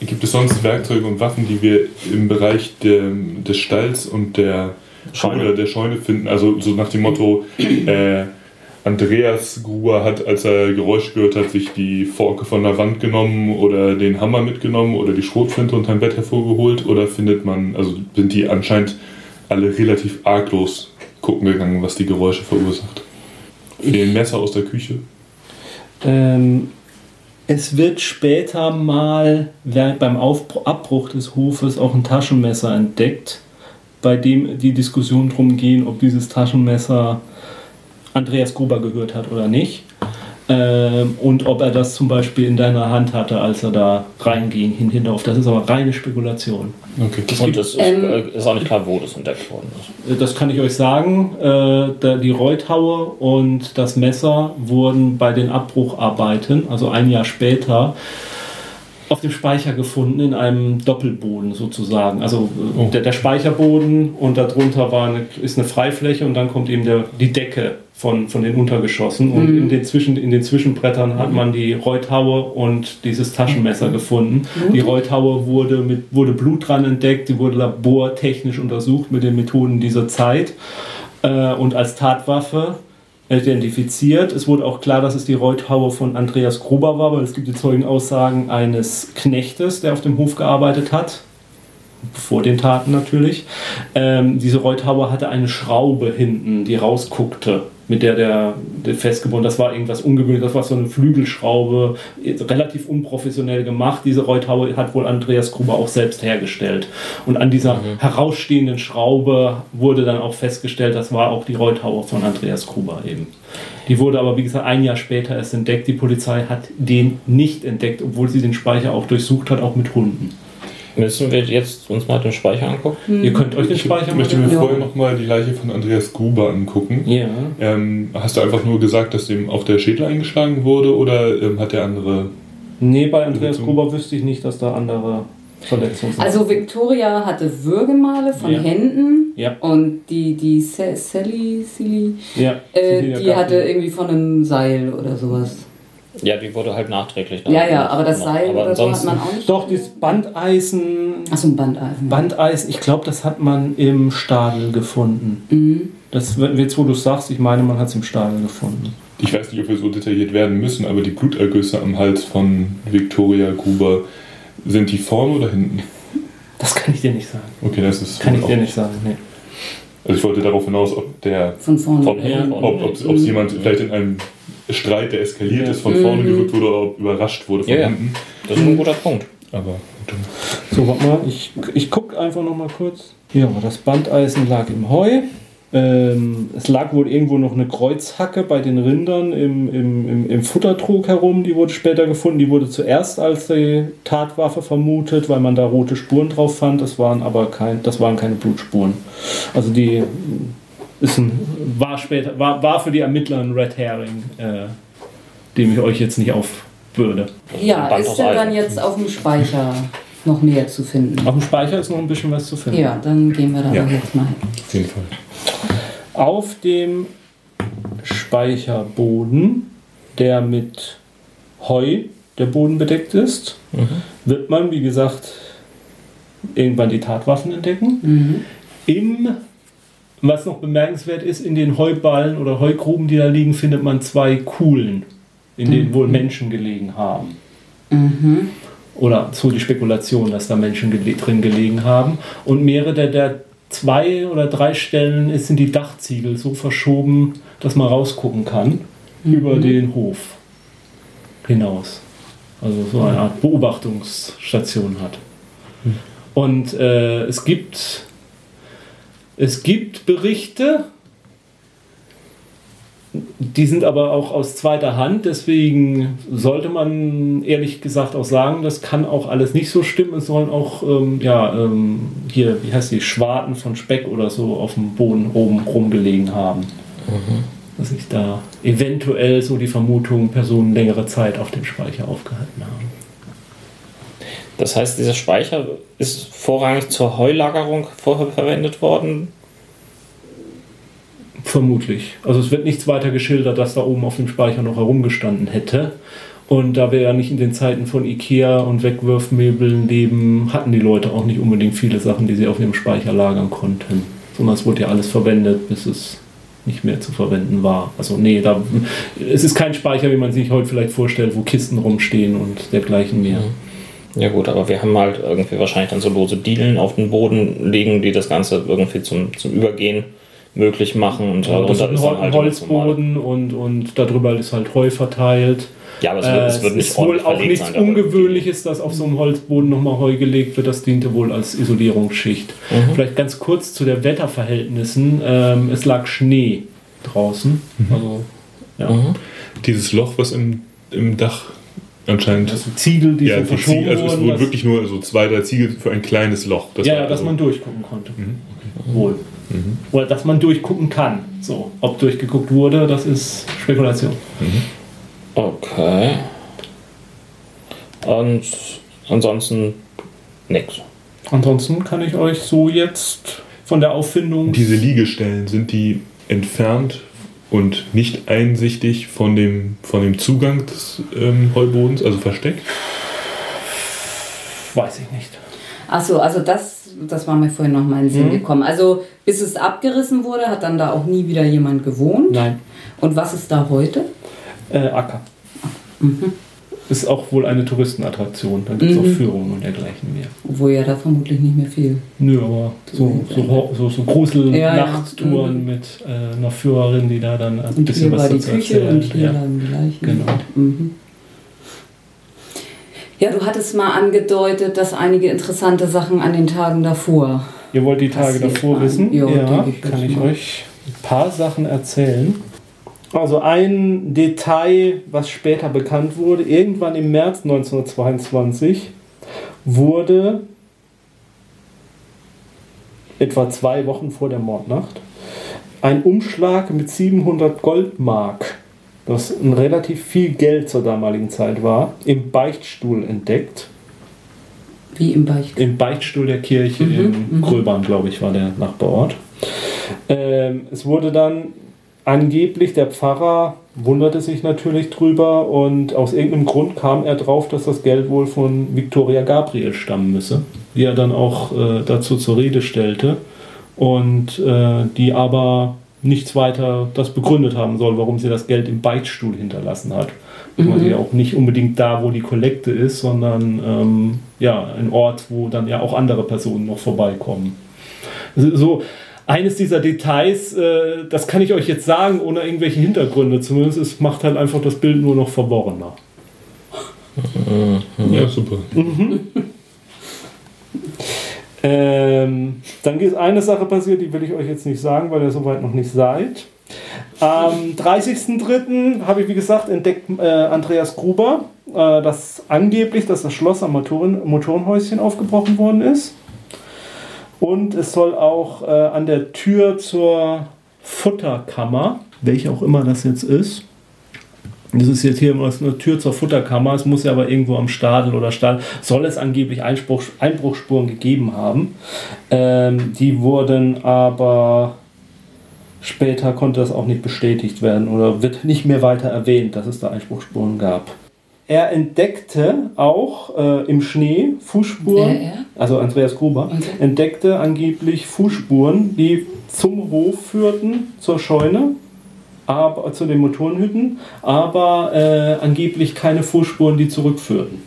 Gibt es sonst Werkzeuge und Waffen, die wir im Bereich der, des Stalls und der Scheune. oder der Scheune finden? Also so nach dem Motto, äh, Andreas Gruber hat, als er Geräusche gehört hat, sich die Forke von der Wand genommen oder den Hammer mitgenommen oder die Schrotflinte unterm Bett hervorgeholt oder findet man, also sind die anscheinend alle relativ arglos gucken gegangen, was die Geräusche verursacht? Fehlen Messer aus der Küche? Ähm, es wird später mal beim Aufbruch, Abbruch des Hofes auch ein Taschenmesser entdeckt, bei dem die Diskussion darum gehen, ob dieses Taschenmesser Andreas Gruber gehört hat oder nicht. Ähm, und ob er das zum Beispiel in deiner Hand hatte, als er da reinging, hin hinauf. Das ist aber reine Spekulation. Okay. Und es ist, Ähm, äh, ist auch nicht klar, wo das entdeckt worden ist. Äh, Das kann ich euch sagen. Äh, Die Reuthaue und das Messer wurden bei den Abbrucharbeiten, also ein Jahr später, auf dem Speicher gefunden, in einem Doppelboden sozusagen. Also äh, Oh. der, der Speicherboden und darunter war eine, ist eine Freifläche und dann kommt eben der, die Decke von, von den Untergeschossen. Und in, den Zwischen, in den Zwischenbrettern hat man die Reuthaue und dieses Taschenmesser gefunden. Die Reuthaue wurde, mit, wurde Blut dran entdeckt, die wurde labortechnisch untersucht mit den Methoden dieser Zeit äh, und als Tatwaffe identifiziert. Es wurde auch klar, dass es die Reuthaue von Andreas Gruber war, weil es gibt die Zeugenaussagen eines Knechtes, der auf dem Hof gearbeitet hat. Vor den Taten natürlich. Ähm, diese Reuthaue hatte eine Schraube hinten, die rausguckte, mit der der, der festgebunden. Das war irgendwas ungewöhnliches. Das war so eine Flügelschraube, relativ unprofessionell gemacht. Diese Reuthaue hat wohl Andreas Gruber auch selbst hergestellt. Und an dieser herausstehenden Schraube wurde dann auch festgestellt, das war auch die Reuthaue von Andreas Gruber eben. Die wurde aber, wie gesagt, ein Jahr später erst entdeckt. Die Polizei hat den nicht entdeckt, obwohl sie den Speicher auch durchsucht hat, auch mit Hunden. Müssen wir jetzt uns mal den Speicher angucken? Ihr könnt euch den Ich Speicher möchte mir Ja. vorher nochmal die Leiche von Andreas Gruber angucken. Ja. Ähm, hast du einfach nur gesagt, dass dem auch der Schädel eingeschlagen wurde oder ähm, hat der andere. Nee, bei Andreas Verletzungen? Gruber wüsste ich nicht, dass da andere Verletzungen sind. Also Victoria hatte Würgemale von Ja. Händen Ja. und die, die Sa- Sally, Silly, ja, äh, die hatte irgendwie von einem Seil oder sowas. Ja, die wurde halt nachträglich. dann Ja, ja, aber das gemacht. Seil Aber oder so hat man auch nicht. Doch, dieses Bandeisen. Achso, ein Bandeisen. Bandeisen, ich glaube, das hat man im Stadel gefunden. Mhm. Das, jetzt, wo du es sagst, ich meine, man hat es im Stadel gefunden. Ich weiß nicht, ob wir so detailliert werden müssen, aber die Blutergüsse am Hals von Victoria Gruber, sind die vorne oder hinten? Das kann ich dir nicht sagen. Okay, das ist. Kann ich dir nicht sagen, nee. Also ich wollte darauf hinaus, ob der. Von vorne. Von Ja. Ob, ob, ob es jemand vielleicht in einem Streit, der eskaliert Ja. ist, von vorne gewirkt wurde oder ob überrascht wurde von Ja, ja. hinten. Das ist ein guter Punkt. Aber gut. So, warte mal, ich, ich gucke einfach noch mal kurz. Ja, das Bandeisen lag im Heu. Ähm, es lag wohl irgendwo noch eine Kreuzhacke bei den Rindern im, im, im, im Futtertrog herum. Die wurde später gefunden. Die wurde zuerst als die Tatwaffe vermutet, weil man da rote Spuren drauf fand. Das waren aber kein, das waren keine Blutspuren. Also die ist ein, war später war, war für die Ermittler ein Red Herring, äh, dem ich euch jetzt nicht aufbürde. Ja, ist denn dann jetzt auf dem Speicher noch mehr zu finden? Auf dem Speicher ist noch ein bisschen was zu finden. Ja, dann gehen wir da Ja. jetzt mal hin. Auf jeden Fall. Auf dem Speicherboden, der mit Heu der Boden bedeckt ist, wird man, wie gesagt, irgendwann die Tatwaffen entdecken. Mhm. Im, was noch bemerkenswert ist, in den Heuballen oder Heugruben, die da liegen, findet man zwei Kuhlen, in denen wohl Menschen gelegen haben. Mhm. Oder so die Spekulation, dass da Menschen gele drin gelegen haben. Und mehrere der, der zwei oder drei Stellen ist- sind die Dachziegel so verschoben, dass man rausgucken kann über den Hof hinaus. Also so eine Art Beobachtungsstation hat. Und äh, es gibt es gibt Berichte, die sind aber auch aus zweiter Hand, deswegen sollte man ehrlich gesagt auch sagen, das kann auch alles nicht so stimmen. Es sollen auch, ähm, ja, ähm, hier, wie heißt die, Schwarten von Speck oder so auf dem Boden oben rumgelegen haben. Dass sich da eventuell so die Vermutung, Personen längere Zeit auf dem Speicher aufgehalten haben. Das heißt, dieser Speicher ist vorrangig zur Heulagerung vorher verwendet worden. Vermutlich. Also es wird nichts weiter geschildert, dass da oben auf dem Speicher noch herumgestanden hätte. Und da wir ja nicht in den Zeiten von Ikea und Wegwürfmöbeln leben, hatten die Leute auch nicht unbedingt viele Sachen, die sie auf ihrem Speicher lagern konnten. Sondern es wurde ja alles verwendet, bis es nicht mehr zu verwenden war. Also nee, da, es ist kein Speicher, wie man sich heute vielleicht vorstellt, wo Kisten rumstehen und dergleichen mehr. Ja gut, aber wir haben halt irgendwie wahrscheinlich dann so lose Dielen auf dem Boden liegen, die das Ganze irgendwie zum, zum Übergehen möglich machen. Und Ja, das ist darunter ein, dann halt Holzboden und, und darüber ist halt Heu verteilt. Ja, aber es wird, es wird Äh, nicht ist wohl auch nichts sein, Ungewöhnliches, dass auf so einem Holzboden nochmal Heu gelegt wird. Das diente wohl als Isolierungsschicht. Mhm. Vielleicht ganz kurz zu den Wetterverhältnissen. Ähm, es lag Schnee draußen. Also, ja. Mhm. Dieses Loch, was im, im Dach anscheinend. Das sind Ziegel, die ja, so verschoben Ziegel, also es wurden. dass- wirklich nur so zwei, drei Ziegel für ein kleines Loch. Das ja, ja, dass also- man durchgucken konnte. Mhm, Wohl. Oder dass man durchgucken kann. So, ob durchgeguckt wurde, das ist Spekulation. Okay. Und ansonsten nix. Ansonsten kann ich euch so jetzt von der Auffindung. Diese Liegestellen, sind die entfernt und nicht einsichtig von dem, von dem Zugang des ähm, Heubodens, also versteckt? Weiß ich nicht. Achso, also das, das war mir vorhin noch mal in den Sinn Mhm. gekommen. Also bis es abgerissen wurde, hat dann da auch nie wieder jemand gewohnt. Nein. Und was ist da heute? Äh, Acker. Ist auch wohl eine Touristenattraktion. Da gibt es Mhm. auch Führungen und dergleichen mehr. Obwohl ja da vermutlich nicht mehr viel. Nö, aber so, so, so, so Grusel-Nachtstouren Ja, ja. mit äh, einer Führerin, die da dann ein Und bisschen was dazu Küche erzählt. und hier ja. die Leichen. Genau. Ja, du hattest mal angedeutet, dass einige interessante Sachen an den Tagen davor. Ihr wollt die Tage davor waren. wissen? Jo, ja, kann ich mal. euch ein paar Sachen erzählen. Also ein Detail, was später bekannt wurde, irgendwann im März 1922 wurde etwa zwei Wochen vor der Mordnacht ein Umschlag mit 700 Goldmark, das ein relativ viel Geld zur damaligen Zeit war, im Beichtstuhl entdeckt. Wie im Beicht. Im Beichtstuhl der Kirche Mhm, in mhm. Gröbern, glaube ich, war der Nachbarort. Ähm, es wurde dann angeblich, der Pfarrer wunderte sich natürlich drüber und aus irgendeinem Grund kam er drauf, dass das Geld wohl von Victoria Gabriel stammen müsse, die er dann auch äh, dazu zur Rede stellte und äh, die aber nichts weiter das begründet haben soll, warum sie das Geld im Beichtstuhl hinterlassen hat. Mhm. Ja auch nicht unbedingt da, wo die Kollekte ist, sondern ähm, ja, ein Ort, wo dann ja auch andere Personen noch vorbeikommen. So- So eines dieser Details, äh, das kann ich euch jetzt sagen, ohne irgendwelche Hintergründe. Zumindest es macht halt einfach das Bild nur noch verworrener. Ja, super. <laughs> Ähm, dann ist eine Sache passiert, die will ich euch jetzt nicht sagen, weil ihr soweit noch nicht seid. Am <laughs> 30.03. habe ich, wie gesagt, entdeckt äh, Andreas Gruber, äh, dass angeblich, dass das Schloss am Motoren, Motorenhäuschen aufgebrochen worden ist. Und es soll auch äh, an der Tür zur Futterkammer, welche auch immer das jetzt ist, das ist jetzt hier immer eine Tür zur Futterkammer. Es muss ja aber irgendwo am Stadel oder Stall, soll es angeblich Einspruch, Einbruchsspuren gegeben haben. Ähm, die wurden aber später konnte das auch nicht bestätigt werden oder wird nicht mehr weiter erwähnt, dass es da Einspruchsspuren gab. Er entdeckte auch äh, im Schnee Fußspuren, Er, er? also Andreas Gruber, Okay. entdeckte angeblich Fußspuren, die zum Hof führten, zur Scheune, aber, zu den Motorenhütten, aber äh, angeblich keine Fußspuren, die zurückführten.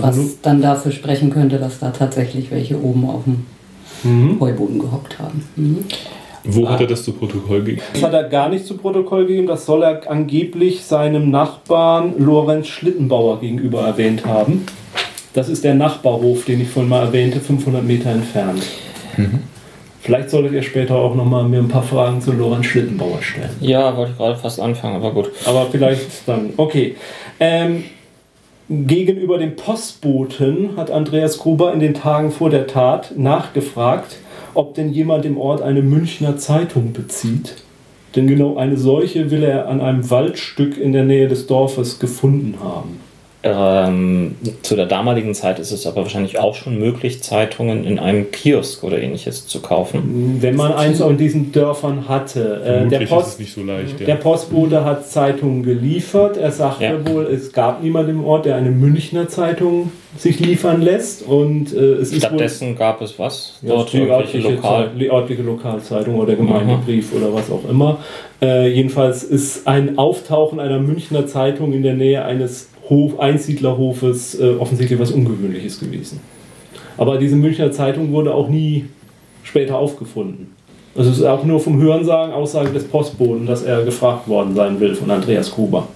Also Was dann dafür sprechen könnte, dass da tatsächlich welche oben auf dem Mhm. Heuboden gehockt haben. Mhm. Wo hat er das zu Protokoll gegeben? Das hat er gar nicht zu Protokoll gegeben, das soll er angeblich seinem Nachbarn Lorenz Schlittenbauer gegenüber erwähnt haben. Das ist der Nachbarhof, den ich vorhin mal erwähnte, 500 Meter entfernt. Vielleicht solltet ihr später auch noch mal mir ein paar Fragen zu Lorenz Schlittenbauer stellen. Ja, wollte ich gerade fast anfangen, aber gut. Aber vielleicht dann. Okay. Ähm, gegenüber dem Postboten hat Andreas Gruber in den Tagen vor der Tat nachgefragt, ob denn jemand im Ort eine Münchner Zeitung bezieht. Denn genau eine solche will er an einem Waldstück in der Nähe des Dorfes gefunden haben. Ähm, zu der damaligen Zeit ist es aber wahrscheinlich auch schon möglich, Zeitungen in einem Kiosk oder ähnliches zu kaufen. Wenn man eins in diesen Dörfern hatte. Äh, der, Post, so leicht. der Ja. Postbote hat Zeitungen geliefert. Er sagte Ja. wohl, es gab niemanden im Ort, der eine Münchner Zeitung sich liefern lässt. Und äh, es ist wohl Stattdessen gab es was? Ja, Dort die irgendwelche örtliche, Lokal. Zei- die örtliche Lokalzeitung oder Gemeindebrief oder was auch immer. Äh, jedenfalls ist ein Auftauchen einer Münchner Zeitung in der Nähe eines Hof, Einsiedlerhofes äh, offensichtlich was Ungewöhnliches gewesen. Aber diese Münchner Zeitung wurde auch nie später aufgefunden. Also es ist auch nur vom Hörensagen, Aussage des Postboten, dass er gefragt worden sein will von Andreas Gruber.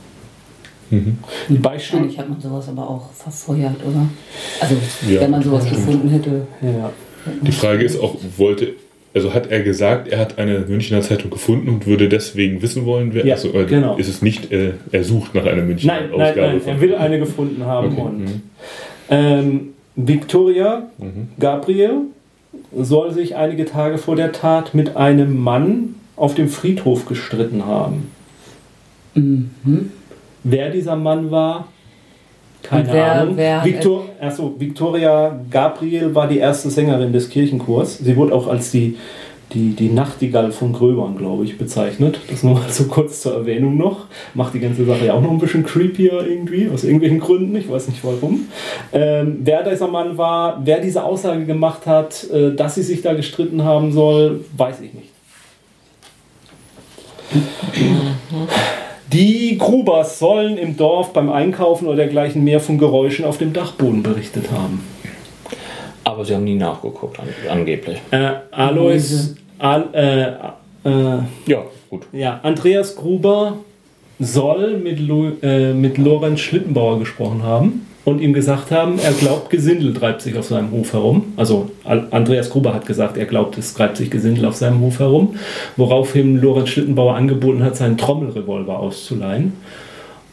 Mhm. Wahrscheinlich hat man sowas aber auch verfeuert, oder? Also, Ja, wenn man sowas gefunden hätte. Ja. Die Frage ist auch, wollte, also hat er gesagt, er hat eine Münchner Zeitung gefunden und würde deswegen wissen wollen, wer. Ja, also, äh, genau. ist es nicht, äh, er sucht nach einer Münchner Nein, nein, Ausgabe nein, von. er will eine gefunden haben Okay, und mhm. Ähm, Victoria Mhm. Gabriel soll sich einige Tage vor der Tat mit einem Mann auf dem Friedhof gestritten haben. Mhm. Wer dieser Mann war, Keine wer- Ahnung. wer Victor, achso, Victoria Gabriel war die erste Sängerin des Kirchenchors. Sie wurde auch als die, die, die Nachtigall von Gröbern, glaube ich, bezeichnet. Das nur mal so kurz zur Erwähnung noch. Macht die ganze Sache ja auch noch ein bisschen creepier irgendwie, aus irgendwelchen Gründen. Ich weiß nicht warum. Ähm, wer dieser Mann war, wer diese Aussage gemacht hat, äh, dass sie sich da gestritten haben soll, weiß ich nicht. Die Grubers sollen im Dorf beim Einkaufen oder dergleichen mehr von Geräuschen auf dem Dachboden berichtet haben. Aber sie haben nie nachgeguckt, an, angeblich. Äh, Alois, Al, äh, äh, Ja, gut. ja, Andreas Gruber soll mit, Lo, äh, mit Lorenz Schlittenbauer gesprochen haben und ihm gesagt haben, er glaubt, Gesindel treibt sich auf seinem Hof herum. Also Al- Andreas Gruber hat gesagt, er glaubt, es treibt sich Gesindel auf seinem Hof herum, woraufhin Lorenz Schlittenbauer angeboten hat, seinen Trommelrevolver auszuleihen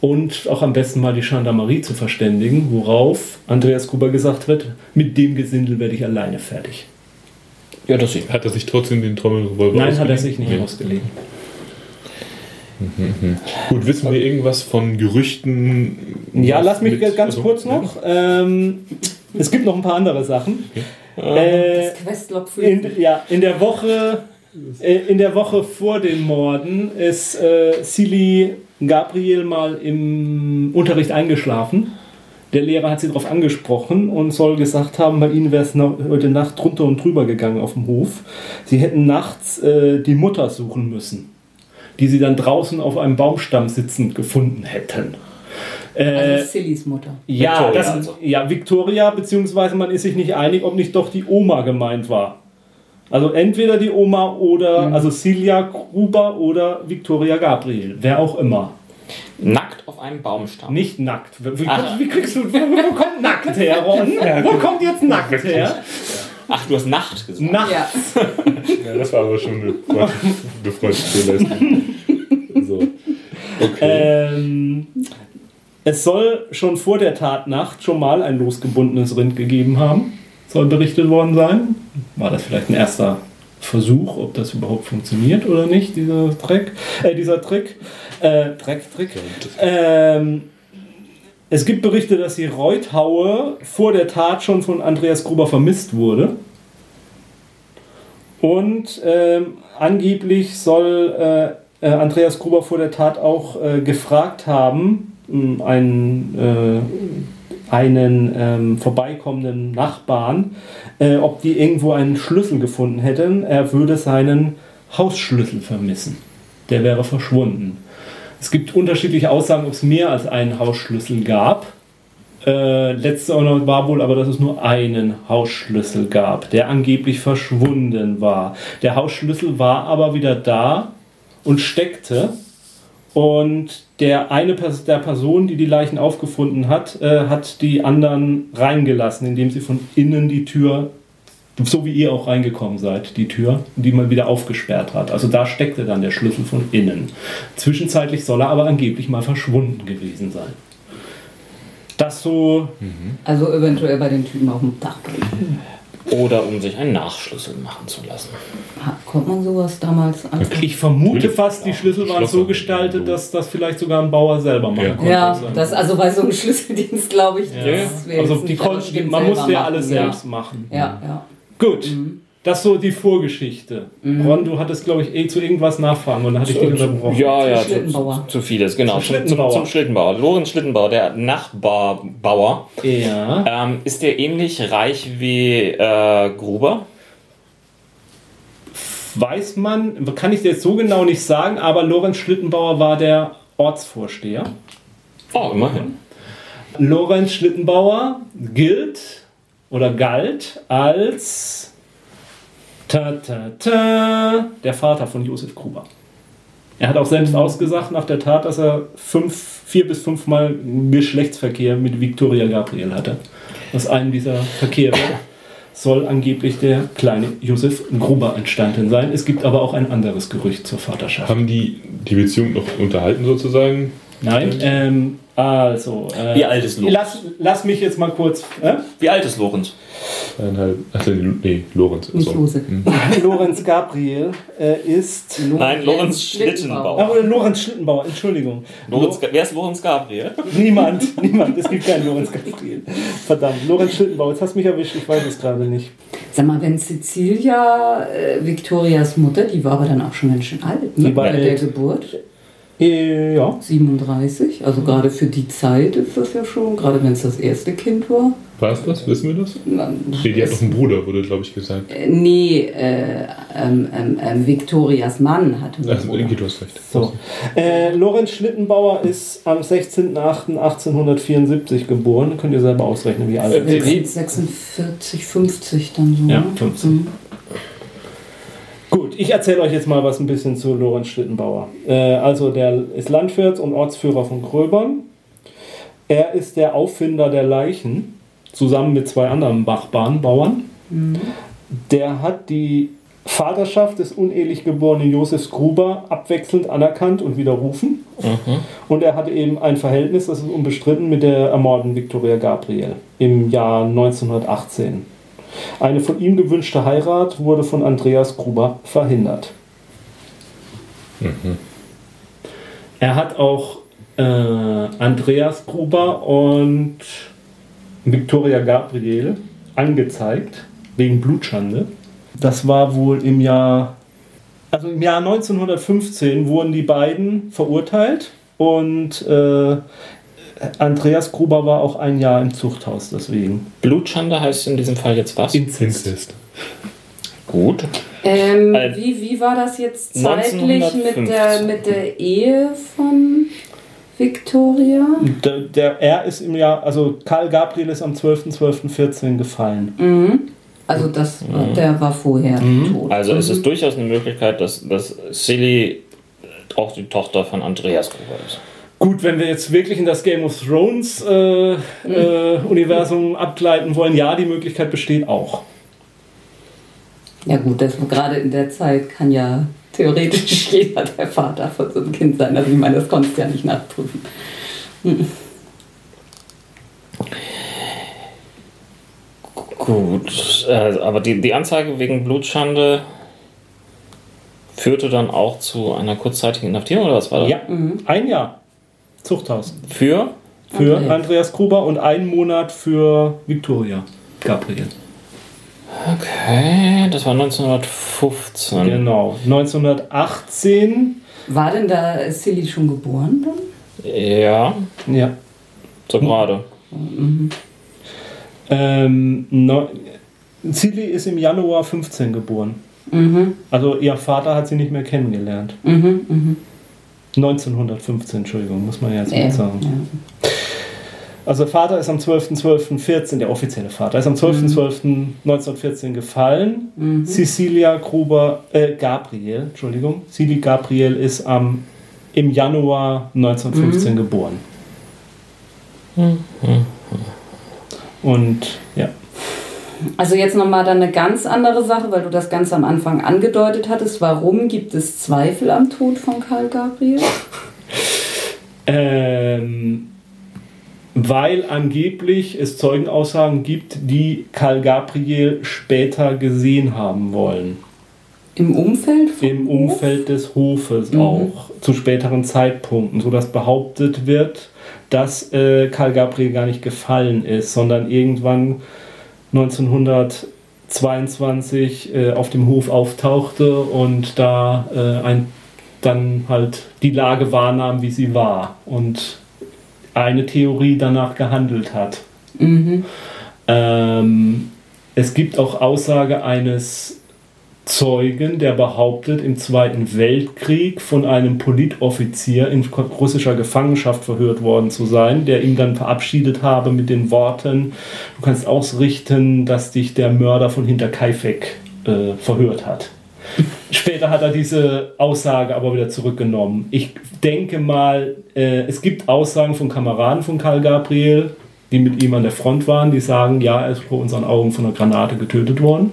und auch am besten mal die Gendarmerie zu verständigen, worauf Andreas Gruber gesagt wird, mit dem Gesindel werde ich alleine fertig. Ja, das Hat er sich trotzdem den Trommelrevolver Nein, hat er ausgeliehen? sich nicht Nee. Ausgelegen. Gut, wissen wir irgendwas von Gerüchten? Ja, lass mich mit- ganz also, kurz noch. Ähm, es gibt noch ein paar andere Sachen. Äh, Das Questlog für in, ja, in der Woche, äh, in der Woche vor den Morden ist äh, Silly Gabriel mal im Unterricht eingeschlafen. Der Lehrer hat sie darauf angesprochen und soll gesagt haben, bei ihnen wäre es noch heute Nacht drunter und drüber gegangen auf dem Hof. Sie hätten nachts äh, die Mutter suchen müssen, die sie dann draußen auf einem Baumstamm sitzend gefunden hätten. Äh, also Sillys Mutter. ja, Victoria das, also. ja, Victoria, beziehungsweise man ist sich nicht einig, ob nicht doch die Oma gemeint war. Also entweder die Oma oder, also Celia Gruber oder Victoria Gabriel, wer auch immer. Nackt auf einem Baumstamm. Nicht nackt. Wie, Ach. wie kriegst du, wo, wo kommt nackt her, Ron? Wo kommt jetzt nackt her? Ach, du hast Nacht gesagt. Nackt. Ja. Ja, das war aber schon eine eine freundliche So. Okay. Ähm, es soll schon vor der Tatnacht schon mal ein losgebundenes Rind gegeben haben. Soll berichtet worden sein. War das vielleicht ein erster Versuch, ob das überhaupt funktioniert oder nicht, dieser Trick? Äh, dieser Trick. Äh, Trick, Trick. Ähm, es gibt Berichte, dass die Reuthaue vor der Tat schon von Andreas Gruber vermisst wurde. Und ähm, angeblich soll äh, äh, Andreas Gruber vor der Tat auch äh, gefragt haben, mh, einen, äh, einen ähm, vorbeikommenden Nachbarn, äh, ob die irgendwo einen Schlüssel gefunden hätten. Er würde seinen Hausschlüssel vermissen. Der wäre verschwunden. Es gibt unterschiedliche Aussagen, ob es mehr als einen Hausschlüssel gab. Äh, letzte war wohl aber, dass es nur einen Hausschlüssel gab, der angeblich verschwunden war. Der Hausschlüssel war aber wieder da und steckte. Und der eine der Person, die die Leichen aufgefunden hat, äh, hat die anderen reingelassen, indem sie von innen die Tür, so wie ihr auch reingekommen seid, die Tür, die man wieder aufgesperrt hat. Also da steckte dann der Schlüssel von innen. Zwischenzeitlich soll er aber angeblich mal verschwunden gewesen sein. Das so Also eventuell bei den Typen auf dem Dach. Oder um sich einen Nachschlüssel machen zu lassen. Kommt man sowas damals an? Ich vermute fast, die Schlüssel waren so gestaltet, dass das vielleicht sogar ein Bauer selber machen Ja. konnte. Ja, das also bei so einem <laughs> Schlüsseldienst glaube ich. Ja. das wäre Also die konnten, man musste ja alles selbst machen. Ja, ja. Gut, das so die Vorgeschichte. Ron, du hattest, glaube ich, eh zu irgendwas nachfragen und dann hatte ich dich unterbrochen. Ja, ja, zu, Schlittenbauer. zu, zu vieles, genau. Zum Zum, zum, Schlittenbauer. zum Schlittenbauer. Lorenz Schlittenbauer, der Nachbarbauer. Ja. Ähm, ist der ähnlich reich wie äh, Gruber? Weiß man, kann ich dir jetzt so genau nicht sagen, aber Lorenz Schlittenbauer war der Ortsvorsteher. Oh, immerhin. Lorenz Schlittenbauer gilt oder galt als ta, ta, ta, der Vater von Josef Gruber. Er hat auch selbst ausgesagt nach der Tat, dass er fünf, vier bis fünfmal Geschlechtsverkehr mit Victoria Gabriel hatte. Aus einem dieser Verkehre soll angeblich der kleine Josef Gruber entstanden sein. Es gibt aber auch ein anderes Gerücht zur Vaterschaft. Haben die die Beziehung noch unterhalten sozusagen? Nein, ähm, Also, äh, Wie alt ist Lorenz? Lass, lass mich jetzt mal kurz. Äh? Wie alt ist Lorenz? Eineinhalb. Ach, nee, Lorenz. Nicht so. Lose. <laughs> Lorenz Gabriel äh, ist. Nein, Lorenz Schlittenbauer. Ach, oder Lorenz Schlittenbauer, Entschuldigung. Lorenz, wer ist Lorenz Gabriel? Niemand, <laughs> niemand. Es gibt keinen Lorenz Gabriel. Verdammt, Lorenz Schlittenbauer, jetzt hast du mich erwischt, ich weiß es gerade nicht. Sag mal, wenn Cecilia, äh, Victorias Mutter, die war aber dann auch schon ganz schön alt, ne? Die war bei der. Geburt. Äh, ja. 37, also gerade für die Zeit ist das ja schon, gerade wenn es das erste Kind war. War es das? Wissen wir das? Na, Nee, die hat noch einen Bruder, wurde, glaube ich, gesagt. äh, nee, äh, ähm, ähm, ähm, Victorias Mann hatte einen Also, Bruder. Du hast recht. So. Äh, Lorenz Schlittenbauer ist am 16.08.1874 geboren. Könnt ihr selber ausrechnen, wie alt er Äh, ist. wie- 46, 50 dann so. Ja, ne? 50. Mhm. Gut, ich erzähle euch jetzt mal was ein bisschen zu Lorenz Schlittenbauer. Äh, also der ist Landwirt und Ortsführer von Gröbern. Er ist der Auffinder der Leichen, zusammen mit zwei anderen Bachbahnbauern. Der hat die Vaterschaft des unehelich geborenen Josef Gruber abwechselnd anerkannt und widerrufen. Und er hatte eben ein Verhältnis, das ist unbestritten, mit der ermordeten Viktoria Gabriel im Jahr 1918. Eine von ihm gewünschte Heirat wurde von Andreas Gruber verhindert. Er hat auch äh, Andreas Gruber und Viktoria Gabriel angezeigt wegen Blutschande. Das war wohl im Jahr, also im Jahr 1915 wurden die beiden verurteilt und äh, Andreas Gruber war auch ein Jahr im Zuchthaus deswegen. Blutschande heißt in diesem Fall jetzt was? Inzest. Gut. Ähm, Äh, wie, wie war das jetzt zeitlich mit 1915. der, mit der Ehe von Victoria? Der, der er ist im Jahr, also Karl Gabriel ist am 12.12.14 gefallen. Mhm. Also das, der war vorher tot. Also es ist durchaus eine Möglichkeit, dass, dass Silly auch die Tochter von Andreas Gruber ist. Gut, wenn wir jetzt wirklich in das Game of Thrones äh, äh, Universum abgleiten wollen, ja, die Möglichkeit besteht auch. Ja gut, das gerade in der Zeit kann ja theoretisch <laughs> jeder der Vater von so einem Kind sein. Also ich meine, das konntest du ja nicht nachprüfen. Gut, äh, aber die, die Anzeige wegen Blutschande führte dann auch zu einer kurzzeitigen Inhaftierung oder was war das? Ja, ein Jahr Zuchthaus Für? für Andreas. Andreas Gruber und einen Monat für Victoria Gabriel. Okay, das war 1915. Genau. 1918, War denn da Silly schon geboren dann? Ja, ja. so gerade. Ähm, no, Silly ist im Januar 15 geboren. Mhm, Also ihr Vater hat sie nicht mehr kennengelernt. mhm, mhm. 1915, Entschuldigung, muss man ja jetzt mal sagen. ja. Also Vater ist am 12.12.14, der offizielle Vater, ist am 12.12.1914 gefallen. Mhm. Cecilia Gruber, äh, Gabriel, Entschuldigung, Cili Gabriel ist am, im Januar 1915 Mhm. geboren. Und ja, Also jetzt nochmal dann eine ganz andere Sache, weil du das ganz am Anfang angedeutet hattest. Warum gibt es Zweifel am Tod von Karl Gabriel? <laughs> ähm, weil angeblich es Zeugenaussagen gibt, die Karl Gabriel später gesehen haben wollen. Im Umfeld? Im Hof? Umfeld des Hofes Mhm. auch, zu späteren Zeitpunkten, sodass behauptet wird, dass äh, Karl Gabriel gar nicht gefallen ist, sondern irgendwann 1922 äh, auf dem Hof auftauchte und da äh, ein, dann halt die Lage wahrnahm, wie sie war und eine Theorie danach gehandelt hat. Mhm. Ähm, es gibt auch Aussage eines Zeugen, der behauptet, im Zweiten Weltkrieg von einem Politoffizier in russischer Gefangenschaft verhört worden zu sein, der ihn dann verabschiedet habe mit den Worten, du kannst ausrichten, dass dich der Mörder von Hinterkaifeck äh, verhört hat. <laughs> Später hat er diese Aussage aber wieder zurückgenommen. Ich denke mal, äh, es gibt Aussagen von Kameraden von Karl Gabriel, die mit ihm an der Front waren, die sagen, ja, er ist vor unseren Augen von einer Granate getötet worden.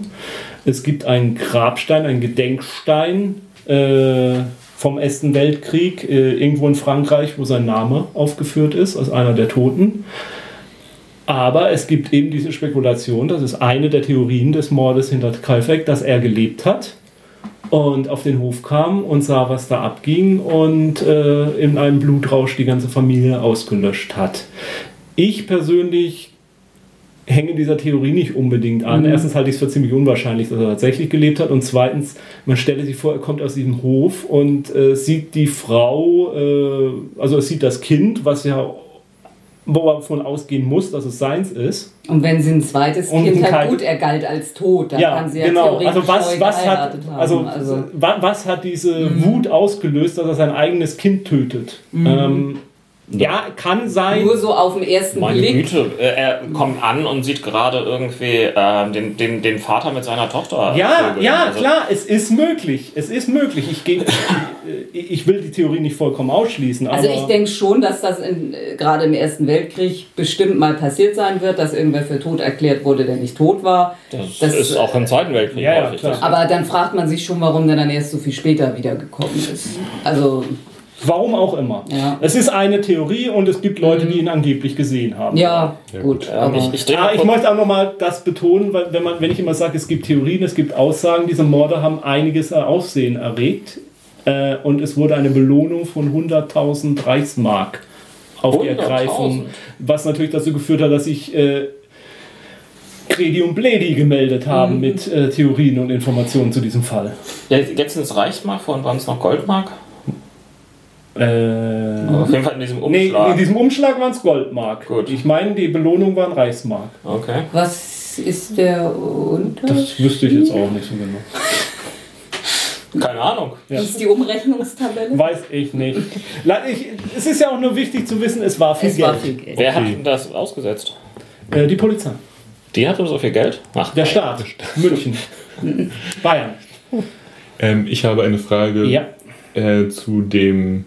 Es gibt einen Grabstein, einen Gedenkstein äh, vom Ersten Weltkrieg, äh, irgendwo in Frankreich, wo sein Name aufgeführt ist, als einer der Toten. Aber es gibt eben diese Spekulation, das ist eine der Theorien des Mordes hinter Kalfeck, dass er gelebt hat und auf den Hof kam und sah, was da abging und äh, in einem Blutrausch die ganze Familie ausgelöscht hat. Ich persönlich hänge dieser Theorie nicht unbedingt an. Mhm. Erstens halte ich es für ziemlich unwahrscheinlich, dass er tatsächlich gelebt hat. Und zweitens, man stelle sich vor, er kommt aus diesem Hof und äh, sieht die Frau, äh, also er sieht das Kind, was ja, wo er davon ausgehen muss, dass es seins ist. Und wenn sie ein zweites Und Kind hat, gut, er galt als tot, dann ja, kann sie ja genau. Also was, was hat, also, wa- was hat diese Mhm. Wut ausgelöst, dass er sein eigenes Kind tötet? Ähm, ja, kann sein. nur so auf den ersten Meine Blick. Güte, äh, er kommt an und sieht gerade irgendwie äh, den, den, den Vater mit seiner Tochter. Ja, vögeln. ja, Also, klar, es ist möglich. Es ist möglich. Ich, geh, ich, ich will die Theorie nicht vollkommen ausschließen. Also ich denke schon, dass das in, äh, gerade im Ersten Weltkrieg bestimmt mal passiert sein wird, dass irgendwer für tot erklärt wurde, der nicht tot war. Das, Das, ist auch im Zweiten Weltkrieg Ja, ja, klar. Aber dann fragt man sich schon, warum der dann erst so viel später wiedergekommen ist. Also, warum auch immer. Ja. Es ist eine Theorie und es gibt Leute, die ihn angeblich gesehen haben. ja, Ja, gut. Aber ich, ich drehe Ah, mal ich möchte auch nochmal das betonen, weil wenn, man, wenn ich immer sage, es gibt Theorien, es gibt Aussagen, diese Morde haben einiges an Aufsehen erregt äh, und es wurde eine Belohnung von 100.000 Reichsmark auf die 100.000? Ergreifung, was natürlich dazu geführt hat, dass sich äh, Credi und Bledi gemeldet haben mit äh, Theorien und Informationen zu diesem Fall. Ja, jetzt sind es Reichsmark, vorhin waren es noch Goldmark. Äh, auf jeden Fall in diesem nee, Umschlag. in diesem Umschlag waren es Goldmark. Gut. Ich meine, die Belohnung waren Reichsmark. okay. was ist der Unterschied? Das wüsste ich jetzt auch nicht so genau. Keine Ahnung. Wie ist die Umrechnungstabelle? Weiß ich nicht. Ich, es ist ja auch nur wichtig zu wissen, es war viel Es Geld. war viel Geld. Wer hat denn das ausgesetzt? Äh, die Polizei. Die hatte so viel Geld? Ach, Der Staat. München. Bayern. Ähm, ich habe eine Frage Ja. äh, zu dem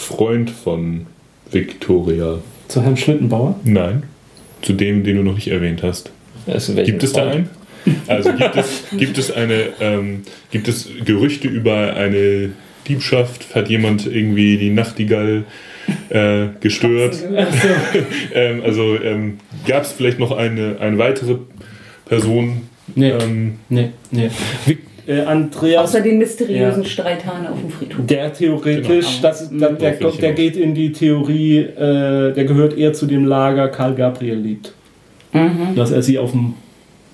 Freund von Victoria. Zu Herrn Schlittenbauer. Nein, zu dem, den du noch nicht erwähnt hast. welchem Gibt es da Freund? einen? Also gibt es, gibt es eine, ähm, gibt es Gerüchte über eine Diebschaft? Hat jemand irgendwie die Nachtigall äh, gestört? <laughs> ähm, also ähm, gab es vielleicht noch eine, eine weitere Person? Nee. Ähm, Nee, nee. Äh, Andreas, Außer den mysteriösen Ja. Streithahn auf dem Friedhof. der theoretisch, Genau. das, ist- der, der, ich der geht in die Theorie, äh, der gehört eher zu dem Lager Karl Gabriel liebt. Mhm. Dass er sie auf dem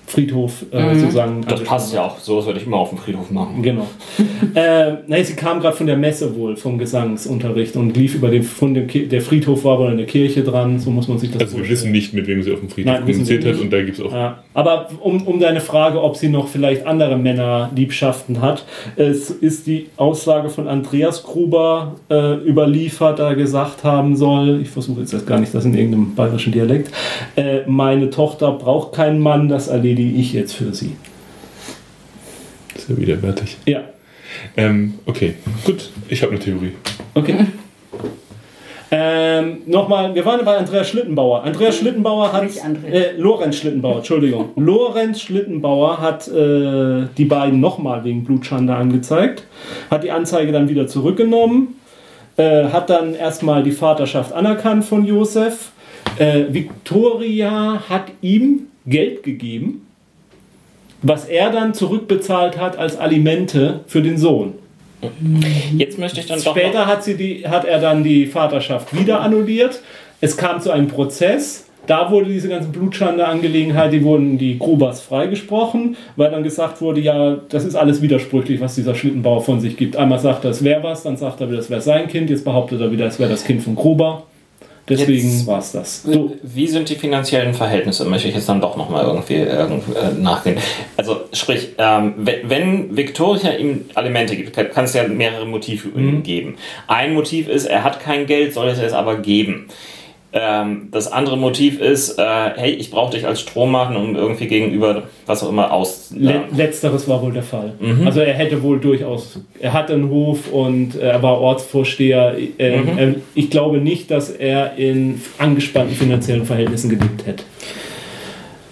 Friedhof äh, Mhm. sozusagen. Das passt ja auch. So was würde ich immer auf dem Friedhof machen. Genau. <laughs> äh, nein, sie kam gerade von der Messe wohl, vom Gesangsunterricht und lief über den, von dem Ki der Friedhof war wohl an der Kirche dran, so muss man sich das also wir wissen nicht, mit wem sie auf dem Friedhof Nein, kommuniziert hat und da gibt es auch Ja, aber um, um deine Frage, ob sie noch vielleicht andere Männerliebschaften hat, es ist die Aussage von Andreas Gruber äh, überliefert, da gesagt haben soll, ich versuche jetzt gar nicht das in irgendeinem bayerischen Dialekt, äh, meine Tochter braucht keinen Mann, das erledige ich jetzt für sie. Das ist ja widerwärtig. Ja, Ähm, okay, gut, ich habe eine Theorie. okay. Ähm, Nochmal, wir waren bei Andreas Schlittenbauer. Andreas Schlittenbauer hat. Äh, Lorenz Schlittenbauer, Entschuldigung. <laughs> Lorenz Schlittenbauer hat äh, die beiden nochmal wegen Blutschande angezeigt, hat die Anzeige dann wieder zurückgenommen, äh, hat dann erstmal die Vaterschaft anerkannt von Josef. Äh, Victoria hat ihm Geld gegeben, was er dann zurückbezahlt hat als Alimente für den Sohn. Jetzt möchte ich dann doch. Später hat, sie die, hat er dann die Vaterschaft wieder annulliert. Es kam zu einem Prozess. Da wurde diese ganze Blutschande-Angelegenheit, die wurden die Grubers freigesprochen, weil dann gesagt wurde, ja, das ist alles widersprüchlich, was dieser Schlittenbauer von sich gibt. Einmal sagt er, es wäre was, dann sagt er wieder, es wäre sein Kind, jetzt behauptet er wieder, es wäre das Kind von Gruber. Deswegen Jetzt- war es das. So, Wie sind die finanziellen Verhältnisse? Möchte ich jetzt dann doch nochmal irgendwie irgend, äh, nachgehen. Also, sprich, ähm, wenn, wenn Victoria ihm Alimente gibt, kann kann es ja mehrere Motive Mhm. geben. Ein Motiv ist, er hat kein Geld, soll es es aber geben. Ähm, das andere Motiv ist, äh, hey, ich brauche dich als Strohmann, um irgendwie gegenüber was auch immer aus. Le Letzteres war wohl der Fall. Mhm. Also er hätte wohl durchaus, er hatte einen Hof und er war Ortsvorsteher. Äh, Mhm. äh, Ich glaube nicht, dass er in angespannten finanziellen Verhältnissen gelebt hätte.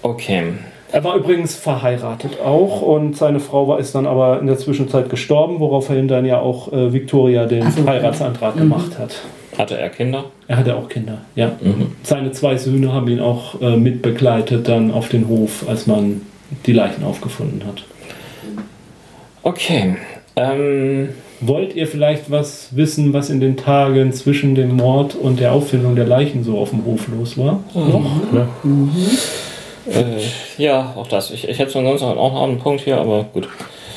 Okay. Er war übrigens verheiratet auch und seine Frau war, ist dann aber in der Zwischenzeit gestorben, woraufhin dann ja auch äh, Victoria den Ach so, okay. Heiratsantrag gemacht hat. Hatte er Kinder? Er hatte auch Kinder, ja. Mhm. Seine zwei Söhne haben ihn auch äh, mitbegleitet dann auf den Hof, als man die Leichen aufgefunden hat. Okay. Ähm, Wollt ihr vielleicht was wissen, was in den Tagen zwischen dem Mord und der Auffindung der Leichen so auf dem Hof los war? Noch? Ja. äh, ja, auch das. Ich, ich hätte sonst auch noch einen Punkt hier, aber gut.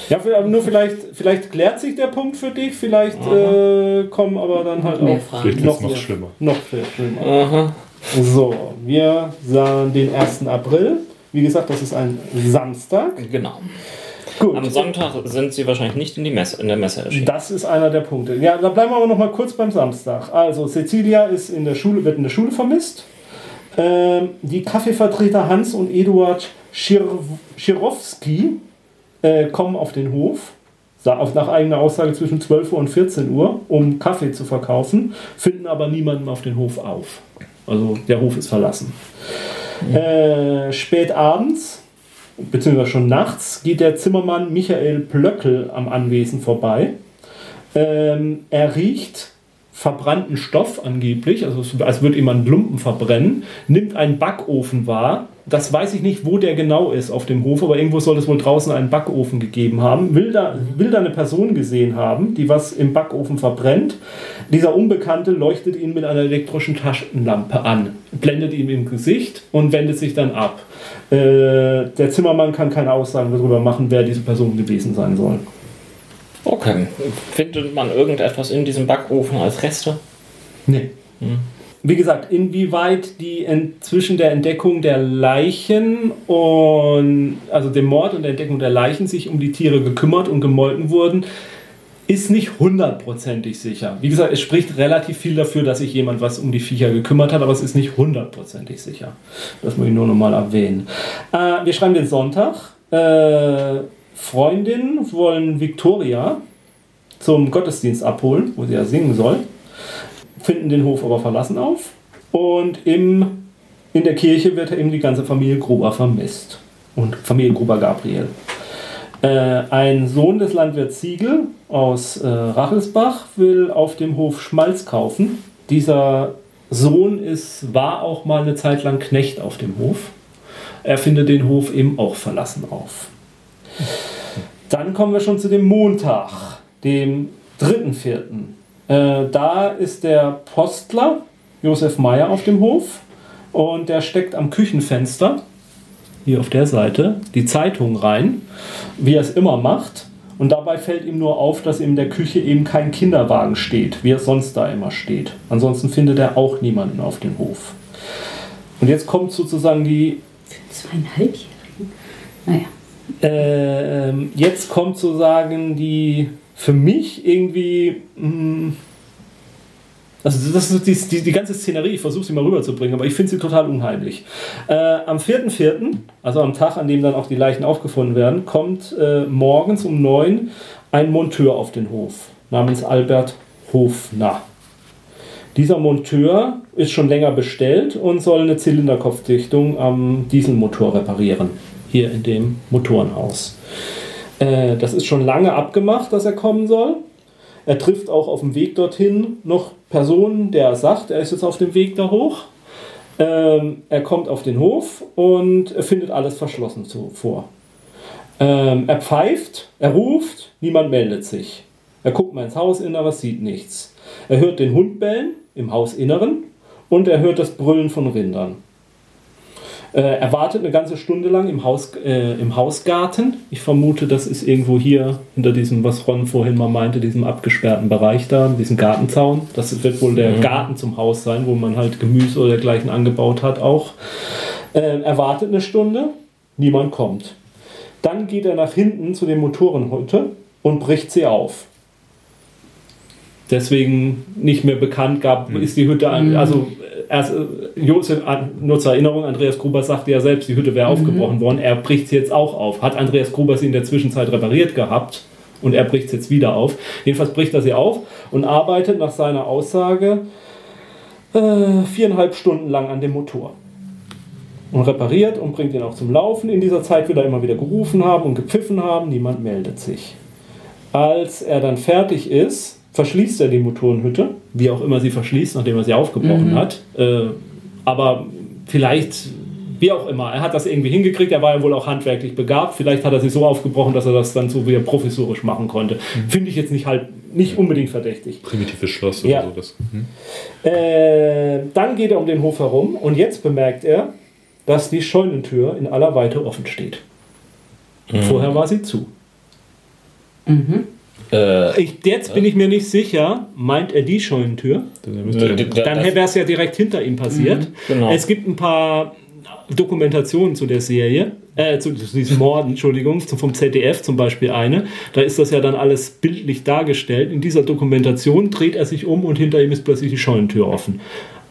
Ja, aber nur vielleicht, vielleicht klärt sich der Punkt für dich, vielleicht äh, kommen aber dann halt Mehr auch Fragen. Noch- noch schlimmer. noch viel schlimmer. Aha. So, wir sahen den 1. April. Wie gesagt, das ist ein Samstag. Genau. Gut. Am Sonntag sind sie wahrscheinlich nicht in, die Messe, in der Messe erschienen. Das ist einer der Punkte. Ja, da bleiben wir aber noch mal kurz beim Samstag. Also Cecilia ist in der Schule, wird in der Schule vermisst. Ähm, die Kaffeevertreter Hans und Eduard Schir Schirowski äh, kommen auf den Hof, auf, nach eigener Aussage zwischen 12 Uhr und 14 Uhr, um Kaffee zu verkaufen, finden aber niemanden auf den Hof auf. Also der Hof ist verlassen. Äh, spät abends, beziehungsweise schon nachts, geht der Zimmermann Michael Plöckel am Anwesen vorbei. Ähm, er riecht verbrannten Stoff angeblich, also es- als würde jemand Lumpen verbrennen, nimmt einen Backofen wahr. Das weiß ich nicht, wo der genau ist auf dem Hof, aber irgendwo soll es wohl draußen einen Backofen gegeben haben. Will da, will da eine Person gesehen haben, die was im Backofen verbrennt. Dieser Unbekannte leuchtet ihn mit einer elektrischen Taschenlampe an, blendet ihm im Gesicht und wendet sich dann ab. Äh, der Zimmermann kann keine Aussagen darüber machen, wer diese Person gewesen sein soll. Okay. Findet man irgendetwas in diesem Backofen als Reste? Nee. Wie gesagt, inwieweit die zwischen der Entdeckung der Leichen und also dem Mord und der Entdeckung der Leichen sich um die Tiere gekümmert und gemolken wurden, ist nicht hundertprozentig sicher. Wie gesagt, es spricht relativ viel dafür, dass sich jemand was um die Viecher gekümmert hat, aber es ist nicht hundertprozentig sicher. Das muss ich nur nochmal erwähnen. Äh, wir schreiben den Sonntag. Äh, Freundinnen wollen Victoria zum Gottesdienst abholen, wo sie ja singen soll finden den Hof aber verlassen auf. Und im, in der Kirche wird eben die ganze Familie Gruber vermisst. Und Familie Gruber Gabriel. Äh, ein Sohn des Landwirts Siegel aus äh, Rachelsbach will auf dem Hof Schmalz kaufen. Dieser Sohn ist, war auch mal eine Zeit lang Knecht auf dem Hof. Er findet den Hof eben auch verlassen auf. Dann kommen wir schon zu dem Montag, dem 3.4. Äh, da ist der Postler Josef Meyer auf dem Hof und der steckt am Küchenfenster, hier auf der Seite, die Zeitung rein, wie er es immer macht. Und dabei fällt ihm nur auf, dass in der Küche eben kein Kinderwagen steht, wie er sonst da immer steht. Ansonsten findet er auch niemanden auf dem Hof. Und jetzt kommt sozusagen die Zweieinhalbjährigen? Naja. ähm, jetzt kommt sozusagen die für mich irgendwie. mh, also, das ist die, die, die ganze Szenerie, ich versuche sie mal rüberzubringen, aber ich finde sie total unheimlich. Äh, am 4.4., also am Tag, an dem dann auch die Leichen aufgefunden werden, kommt äh, morgens um 9 ein Monteur auf den Hof namens Albert Hofner. Dieser Monteur ist schon länger bestellt und soll eine Zylinderkopfdichtung am Dieselmotor reparieren. Hier in dem Motorenhaus. Äh, das ist schon lange abgemacht, dass er kommen soll. Er trifft auch auf dem Weg dorthin noch Personen, der sagt, er ist jetzt auf dem Weg da hoch. Ähm, er kommt auf den Hof und findet alles verschlossen zu, vor. Ähm, er pfeift, er ruft, niemand meldet sich. Er guckt mal ins Hausinneres, sieht nichts. Er hört den Hund bellen im Hausinneren und er hört das Brüllen von Rindern. Äh, er wartet eine ganze Stunde lang im, Haus, äh, im Hausgarten. Ich vermute, das ist irgendwo hier hinter diesem, was Ron vorhin mal meinte, diesem abgesperrten Bereich da, diesem Gartenzaun. Das wird wohl der Garten zum Haus sein, wo man halt Gemüse oder dergleichen angebaut hat auch. Äh, er wartet eine Stunde, niemand kommt. Dann geht er nach hinten zu den Motorenhütte und bricht sie auf. Deswegen nicht mehr bekannt gab, ist die Hütte, an, also äh, erst, äh, Josef, nur zur Erinnerung, Andreas Gruber sagte ja selbst, die Hütte wäre aufgebrochen worden. Er bricht sie jetzt auch auf. Hat Andreas Gruber sie in der Zwischenzeit repariert gehabt und er bricht sie jetzt wieder auf. Jedenfalls bricht er sie auf und arbeitet nach seiner Aussage äh, viereinhalb Stunden lang an dem Motor. und repariert und bringt ihn auch zum Laufen. In dieser Zeit will er immer wieder gerufen haben und gepfiffen haben, niemand meldet sich. Als er dann fertig ist, verschließt er die Motorenhütte, wie auch immer sie verschließt, nachdem er sie aufgebrochen hat. Äh, aber vielleicht, wie auch immer, er hat das irgendwie hingekriegt, er war ja wohl auch handwerklich begabt. Vielleicht hat er sie so aufgebrochen, dass er das dann so wieder professorisch machen konnte. Finde ich jetzt nicht halt nicht unbedingt verdächtig. Primitives Schloss oder Ja. so. Das. Mhm. Äh, dann geht er um den Hof herum und jetzt bemerkt er, dass die Scheunentür in aller Weite offen steht. Vorher war sie zu. Äh, Ich, jetzt bin ich mir nicht sicher, meint er die Scheunentür? Dann wäre es ja direkt hinter ihm passiert. genau. Es gibt ein paar Dokumentationen zu der Serie, äh, zu, zu diesen Morden, Entschuldigung, vom ZDF zum Beispiel eine. Da ist das ja dann alles bildlich dargestellt. In dieser Dokumentation dreht er sich um und hinter ihm ist plötzlich die Scheunentür offen.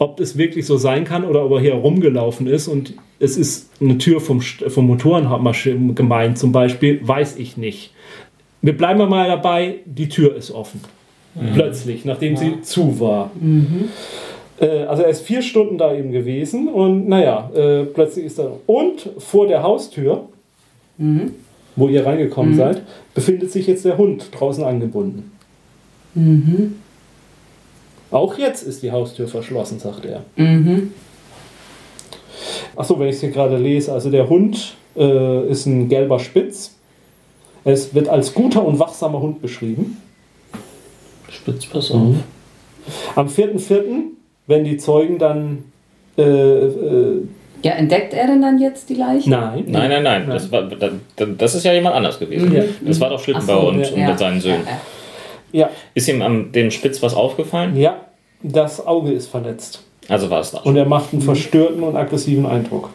Ob das wirklich so sein kann oder ob er hier rumgelaufen ist und es ist eine Tür vom, St- vom Motorenmaschinen gemeint zum Beispiel, weiß ich nicht. Wir bleiben mal dabei, die Tür ist offen. Plötzlich, nachdem sie zu war. Äh, also er ist vier Stunden da eben gewesen und naja, äh, plötzlich ist er. Und vor der Haustür, wo ihr reingekommen seid, befindet sich jetzt der Hund draußen angebunden. Auch jetzt ist die Haustür verschlossen, sagt er. Achso, wenn ich es hier gerade lese, also der Hund äh, ist ein gelber Spitz. Es wird als guter und wachsamer Hund beschrieben. Spitz, pass auf. Am 4.4., wenn die Zeugen dann. Äh, äh, Ja, entdeckt er denn dann jetzt die Leiche? nein. Nein, nein, nein. Das, war, da- da- das ist ja jemand anders gewesen. Ja. Das war doch Schlittenbauer so, und, ja, und mit seinen Söhnen. ja, ja. Ja, Ist ihm am dem Spitz was aufgefallen? ja, das Auge ist verletzt. Also war es das. Und er macht einen verstörten und aggressiven Eindruck.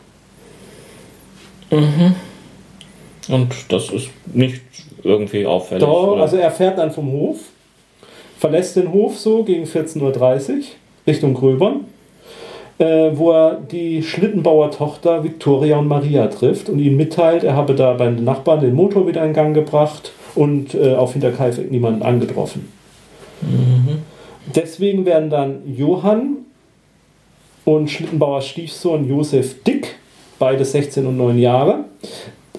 Und das ist nicht irgendwie auffällig. Doch, also er fährt dann vom Hof, verlässt den Hof so gegen 14.30 Uhr Richtung Gröbern, äh, wo er die Schlittenbauer Tochter Victoria und Maria trifft und ihnen mitteilt, er habe da bei den Nachbarn den Motor wieder in Gang gebracht und äh, auf Hinterkaifeck niemanden angetroffen. Deswegen werden dann Johann und Schlittenbauers Stiefsohn Josef Dick, beide 16 und 9 Jahre,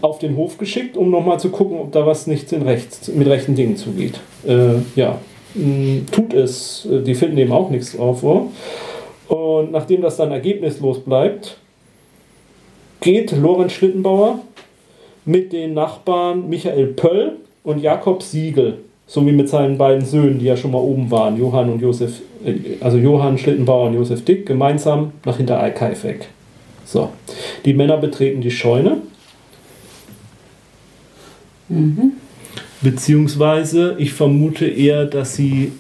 auf den Hof geschickt, um nochmal zu gucken, ob da was nicht rechts, mit rechten Dingen zugeht. Äh, ja, mh, tut es. Äh, Die finden eben auch nichts drauf vor. Und nachdem das dann ergebnislos bleibt, geht Lorenz Schlittenbauer mit den Nachbarn Michael Pöll und Jakob Siegel, sowie mit seinen beiden Söhnen, die ja schon mal oben waren, Johann und Josef, äh, also Johann Schlittenbauer und Josef Dick, gemeinsam nach Hintereikaifeck. So, die Männer betreten die Scheune. Beziehungsweise, ich vermute eher, dass sie.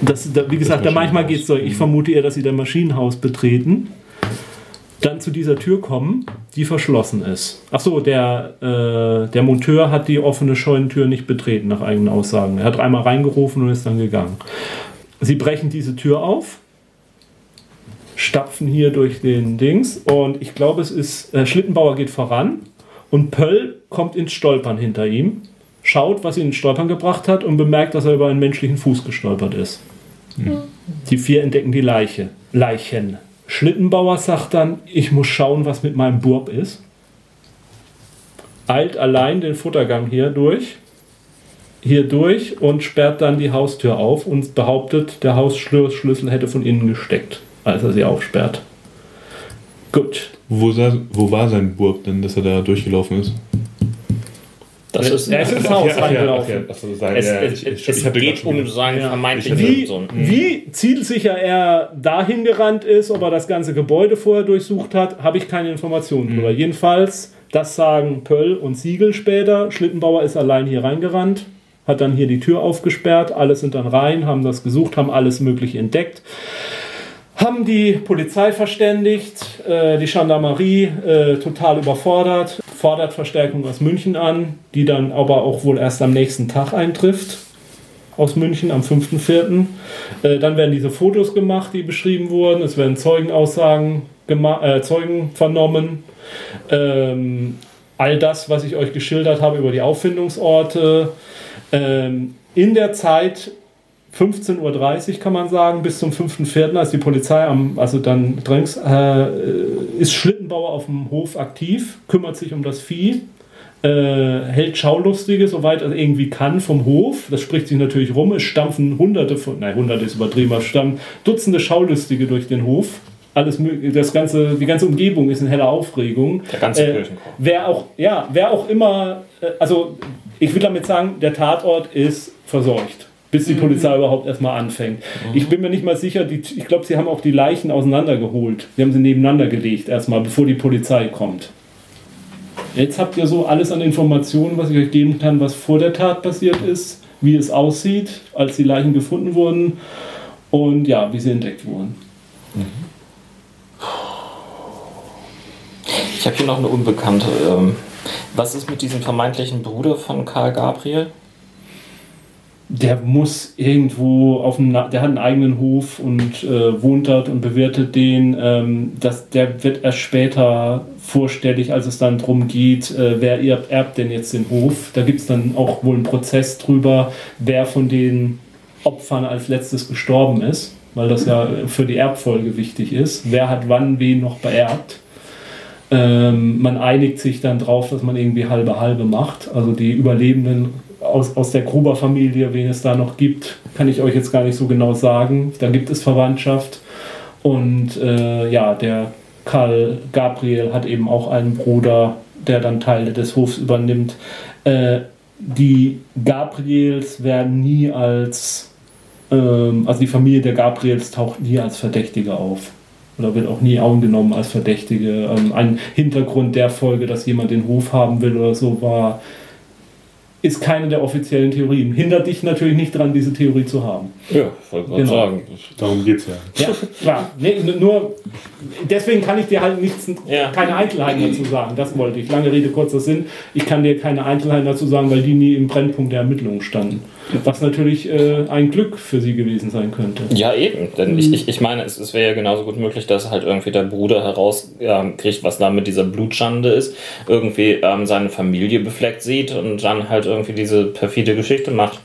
Das, da, wie gesagt, da manchmal geht es so. Ich vermute eher, dass sie das Maschinenhaus betreten, dann zu dieser Tür kommen, die verschlossen ist. Achso, der, äh, der Monteur hat die offene Scheunentür nicht betreten, nach eigenen Aussagen. Er hat einmal reingerufen und ist dann gegangen. Sie brechen diese Tür auf, stapfen hier durch den Dings und ich glaube, es ist. Äh, Schlittenbauer geht voran und Pöll kommt ins Stolpern hinter ihm, schaut, was ihn ins Stolpern gebracht hat und bemerkt, dass er über einen menschlichen Fuß gestolpert ist. Die vier entdecken die Leiche. Leichen. Schlittenbauer sagt dann, ich muss schauen, was mit meinem Burb ist. Eilt allein den Futtergang hier durch, hier durch und sperrt dann die Haustür auf und behauptet, der Hausschlüssel hätte von innen gesteckt, als er sie aufsperrt. Gut. Wo, sa- wo war sein Burg denn, dass er da durchgelaufen ist? das ist, er ist ins Haus reingelaufen. Es, geht um seinen vermeintlichen Wie, Sohn. wie zielsicher er dahin gerannt ist, ob er das ganze Gebäude vorher durchsucht hat, habe ich keine Informationen drüber. Jedenfalls, das sagen Pöll und Siegel später. Schlittenbauer ist allein hier reingerannt, hat dann hier die Tür aufgesperrt, alle sind dann rein, haben das gesucht, haben alles Mögliche entdeckt. Haben die Polizei verständigt, äh, die Gendarmerie äh, total überfordert, fordert Verstärkung aus München an, die dann aber auch wohl erst am nächsten Tag eintrifft aus München am 5.4. Äh, dann werden diese Fotos gemacht, die beschrieben wurden. Es werden Zeugenaussagen äh, Zeugen vernommen. Ähm, all das, was ich euch geschildert habe über die Auffindungsorte. Ähm, in der Zeit 15.30 Uhr kann man sagen, bis zum 5.4., als die Polizei am, also dann drängs, äh, ist Schlittenbauer auf dem Hof aktiv, kümmert sich um das Vieh, äh, hält Schaulustige, soweit er irgendwie kann, vom Hof. Das spricht sich natürlich rum. Es stampfen hunderte von, nein, hunderte ist übertrieben, es stampfen Dutzende Schaulustige durch den Hof. Alles, das ganze, die ganze Umgebung ist in heller Aufregung. Der ganze Äh, Kirchenchor. wer auch, ja, wer auch immer, äh, also ich will damit sagen, der Tatort ist verseucht, bis die Polizei überhaupt erstmal anfängt. Ich bin mir nicht mal sicher, die, ich glaube, sie haben auch die Leichen auseinandergeholt. Sie haben sie nebeneinander gelegt erstmal, bevor die Polizei kommt. Jetzt habt ihr so alles an Informationen, was ich euch geben kann, was vor der Tat passiert ist, wie es aussieht, als die Leichen gefunden wurden und ja, wie sie entdeckt wurden. Ich habe hier noch eine Unbekannte. Ähm, was ist mit diesem vermeintlichen Bruder von Karl Gabriel? Der muss irgendwo auf dem, der hat einen eigenen Hof und äh, wohnt dort und bewirtet den. Ähm, das, der wird erst später vorstellig, als es dann darum geht, äh, wer erbt, erbt denn jetzt den Hof. Da gibt es dann auch wohl einen Prozess drüber, wer von den Opfern als letztes gestorben ist, weil das ja für die Erbfolge wichtig ist. Wer hat wann wen noch beerbt. Ähm, man einigt sich dann drauf, dass man irgendwie halbe halbe macht. Also die Überlebenden aus, aus der Gruber-Familie, wen es da noch gibt, kann ich euch jetzt gar nicht so genau sagen. Da gibt es Verwandtschaft. Und äh, ja, der Karl Gabriel hat eben auch einen Bruder, der dann Teile des Hofs übernimmt. Äh, die Gabriels werden nie als, ähm, also die Familie der Gabriels taucht nie als Verdächtige auf oder wird auch nie angenommen als Verdächtige. Ähm, ein Hintergrund der Folge, dass jemand den Hof haben will oder so, war, ist keine der offiziellen Theorien. Hindert dich natürlich nicht daran, diese Theorie zu haben. Ja, wollte gerade Genau. sagen. Darum geht's ja. Ja, klar. Nee, nur deswegen kann ich dir halt nichts, Ja. keine Einzelheiten dazu sagen. Das wollte ich. Lange Rede, kurzer Sinn. Ich kann dir keine Einzelheiten dazu sagen, weil die nie im Brennpunkt der Ermittlungen standen. Was natürlich äh, ein Glück für sie gewesen sein könnte. Ja, eben. Denn ich, ich, ich meine, es, es wäre ja genauso gut möglich, dass halt irgendwie der Bruder herauskriegt, ähm, was da mit dieser Blutschande ist, irgendwie ähm, seine Familie befleckt sieht und dann halt irgendwie diese perfide Geschichte macht.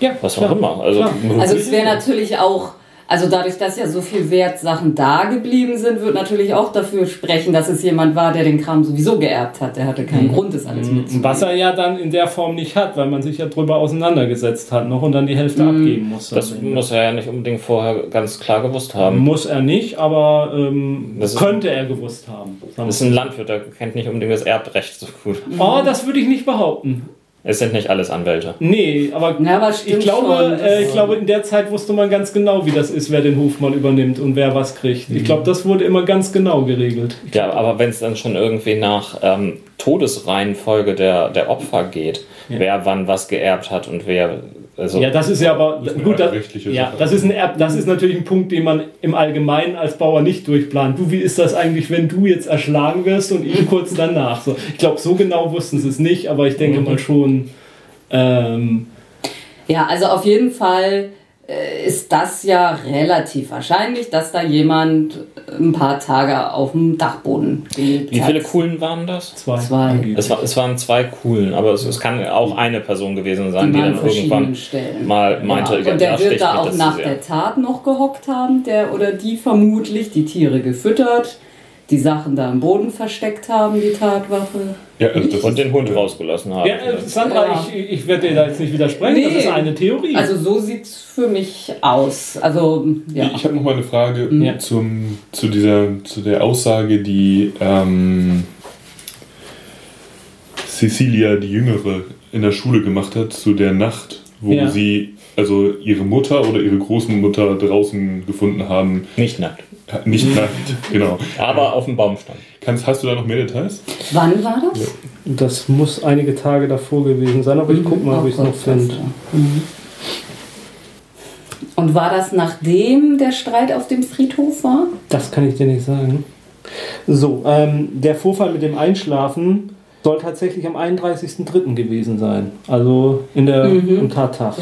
Ja, Was auch immer. Also. Also es wäre natürlich auch, also dadurch, dass ja so viel Wertsachen da geblieben sind, wird natürlich auch dafür sprechen, dass es jemand war, der den Kram sowieso geerbt hat. Der hatte keinen Grund, das alles mitzunehmen. Was er ja dann in der Form nicht hat, weil man sich ja drüber auseinandergesetzt hat noch und dann die Hälfte abgeben muss. das muss er ja nicht unbedingt vorher ganz klar gewusst haben. Muss er nicht, aber ähm, Das könnte er gewusst haben. Das ist ein Landwirt, der kennt nicht unbedingt das Erbrecht so gut. Oh, das würde ich nicht behaupten. Es sind nicht alles Anwälte. Nee, aber Ja, aber ich glaube, äh, ich glaube, in der Zeit wusste man ganz genau, wie das ist, wer den Hof mal übernimmt und wer was kriegt. Ich glaube, das wurde immer ganz genau geregelt. Ja, aber wenn es dann schon irgendwie nach ähm, Todesreihenfolge der, der Opfer geht, Ja. wer wann was geerbt hat und wer. Also, Ja, das ist ja aber Das ist gut. Das, ja, das ist ein Erb, das ist natürlich ein Punkt, den man im Allgemeinen als Bauer nicht durchplant. Du, wie ist das eigentlich, wenn du jetzt erschlagen wirst und ich kurz danach? So, ich glaube, so genau wussten sie es nicht, aber ich denke mal schon. Ähm, Ja, also auf jeden Fall ist das ja relativ wahrscheinlich, dass da jemand ein paar Tage auf dem Dachboden gelebt wie hat. viele Kuhlen waren das? zwei. Zwei. Es, war, es waren zwei Kuhlen, aber es, es kann auch eine Person gewesen sein, Die die, dann irgendwann Stellen. mal meinte, Genau. Und der wird da auch nach der Tat noch gehockt haben, der oder die vermutlich die Tiere gefüttert, die Sachen da im Boden versteckt haben, die Tatwaffe. Ja, also das Und den Hund rausgelassen haben. Ja, äh, Sandra, Ja. ich, ich werde dir da jetzt nicht widersprechen, das Nee. ist eine Theorie. Also so sieht's für mich aus. Also ja. Ich habe noch mal eine Frage Ja. zum, zu, dieser, zu der Aussage, die ähm, Cecilia, die Jüngere, in der Schule gemacht hat, zu der Nacht, wo Ja. sie also ihre Mutter oder ihre Großmutter draußen gefunden haben. Nicht nackt. Nicht nackt, genau. Aber auf dem Baum stand. Kannst, hast du da noch mehr Details? Wann war das? das muss einige Tage davor gewesen sein, aber ich guck mal, ob ich es Oh noch finde. Mhm. Und war das nachdem der Streit auf dem Friedhof war? Das kann ich dir nicht sagen. So, ähm, der Vorfall mit dem Einschlafen soll tatsächlich am 31.03. gewesen sein. Also in der, Mhm. am Tattag.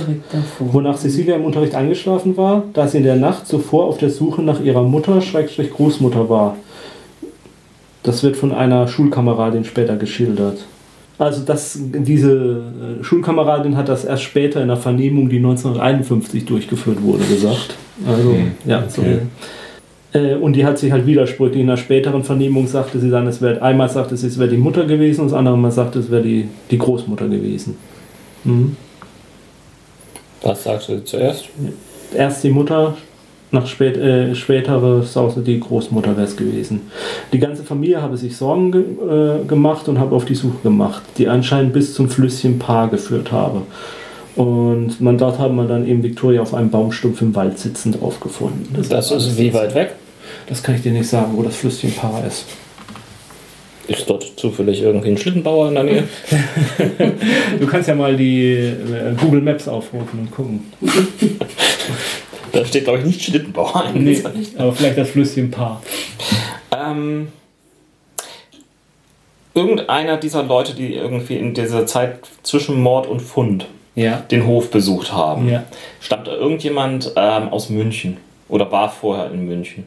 Wonach Cecilia im Unterricht eingeschlafen war, da sie in der Nacht zuvor auf der Suche nach ihrer Mutter, Schrägstrich Großmutter war. Das wird von einer Schulkameradin später geschildert. Also das, diese äh, Schulkameradin hat das erst später in der Vernehmung, die 1951 durchgeführt wurde, gesagt. Also, Hm, ja, so. okay. Äh, und die hat sich halt widersprüchlich. In der späteren Vernehmung sagte sie dann, es wäre, einmal sagte sie, es wäre die Mutter gewesen, und das andere Mal sagte, es wäre die, die Großmutter gewesen. Mhm. Was sagst du zuerst? Erst die Mutter, nach spät, äh, spätere sagte die Großmutter wäre es gewesen. Die ganze Familie habe sich Sorgen ge äh, gemacht und habe auf die Suche gemacht, die anscheinend bis zum Flüsschen Paar geführt habe. Und man, dort hat man dann eben Victoria auf einem Baumstumpf im Wald sitzend aufgefunden. Das ist wie weit weg? Das kann ich dir nicht sagen, wo das Flüsschen Paar ist. Ist dort zufällig irgendwie ein Schlittenbauer in der Nähe? <laughs> Du kannst ja mal die äh, Google Maps aufrufen und gucken. <laughs> Da steht, glaube ich, nicht Schlittenbauer Nee, angezeigt. aber vielleicht das Flüsschen Paar. Ähm, irgendeiner dieser Leute, die irgendwie in dieser Zeit zwischen Mord und Fund Ja. den Hof besucht haben, Ja. stammt da irgendjemand ähm, aus München oder war vorher in München?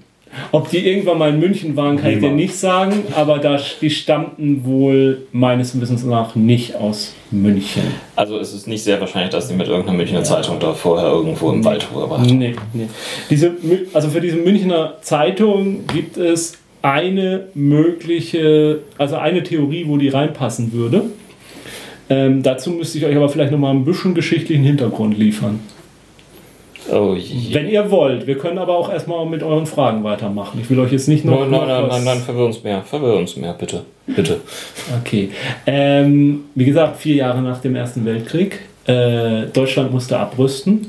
Ob die irgendwann mal in München waren, kann ich dir Niemand. nicht sagen, aber da, die stammten wohl meines Wissens nach nicht aus München. Also es ist nicht sehr wahrscheinlich, dass die mit irgendeiner Münchner Zeitung da vorher irgendwo im Wald waren. Nee, nee. Diese, also für diese Münchner Zeitung gibt es eine mögliche, also eine Theorie, wo die reinpassen würde. Ähm, dazu müsste ich euch aber vielleicht noch mal ein bisschen geschichtlichen Hintergrund liefern. Oh je. Wenn ihr wollt. Wir können aber auch erstmal mit euren Fragen weitermachen. Ich will euch jetzt nicht noch. Nein, nein, nein, nein, nein, verwirr uns mehr. Verwirr uns mehr, bitte. Bitte. Okay. Ähm, wie gesagt, vier Jahre nach dem Ersten Weltkrieg. Äh, Deutschland musste abrüsten.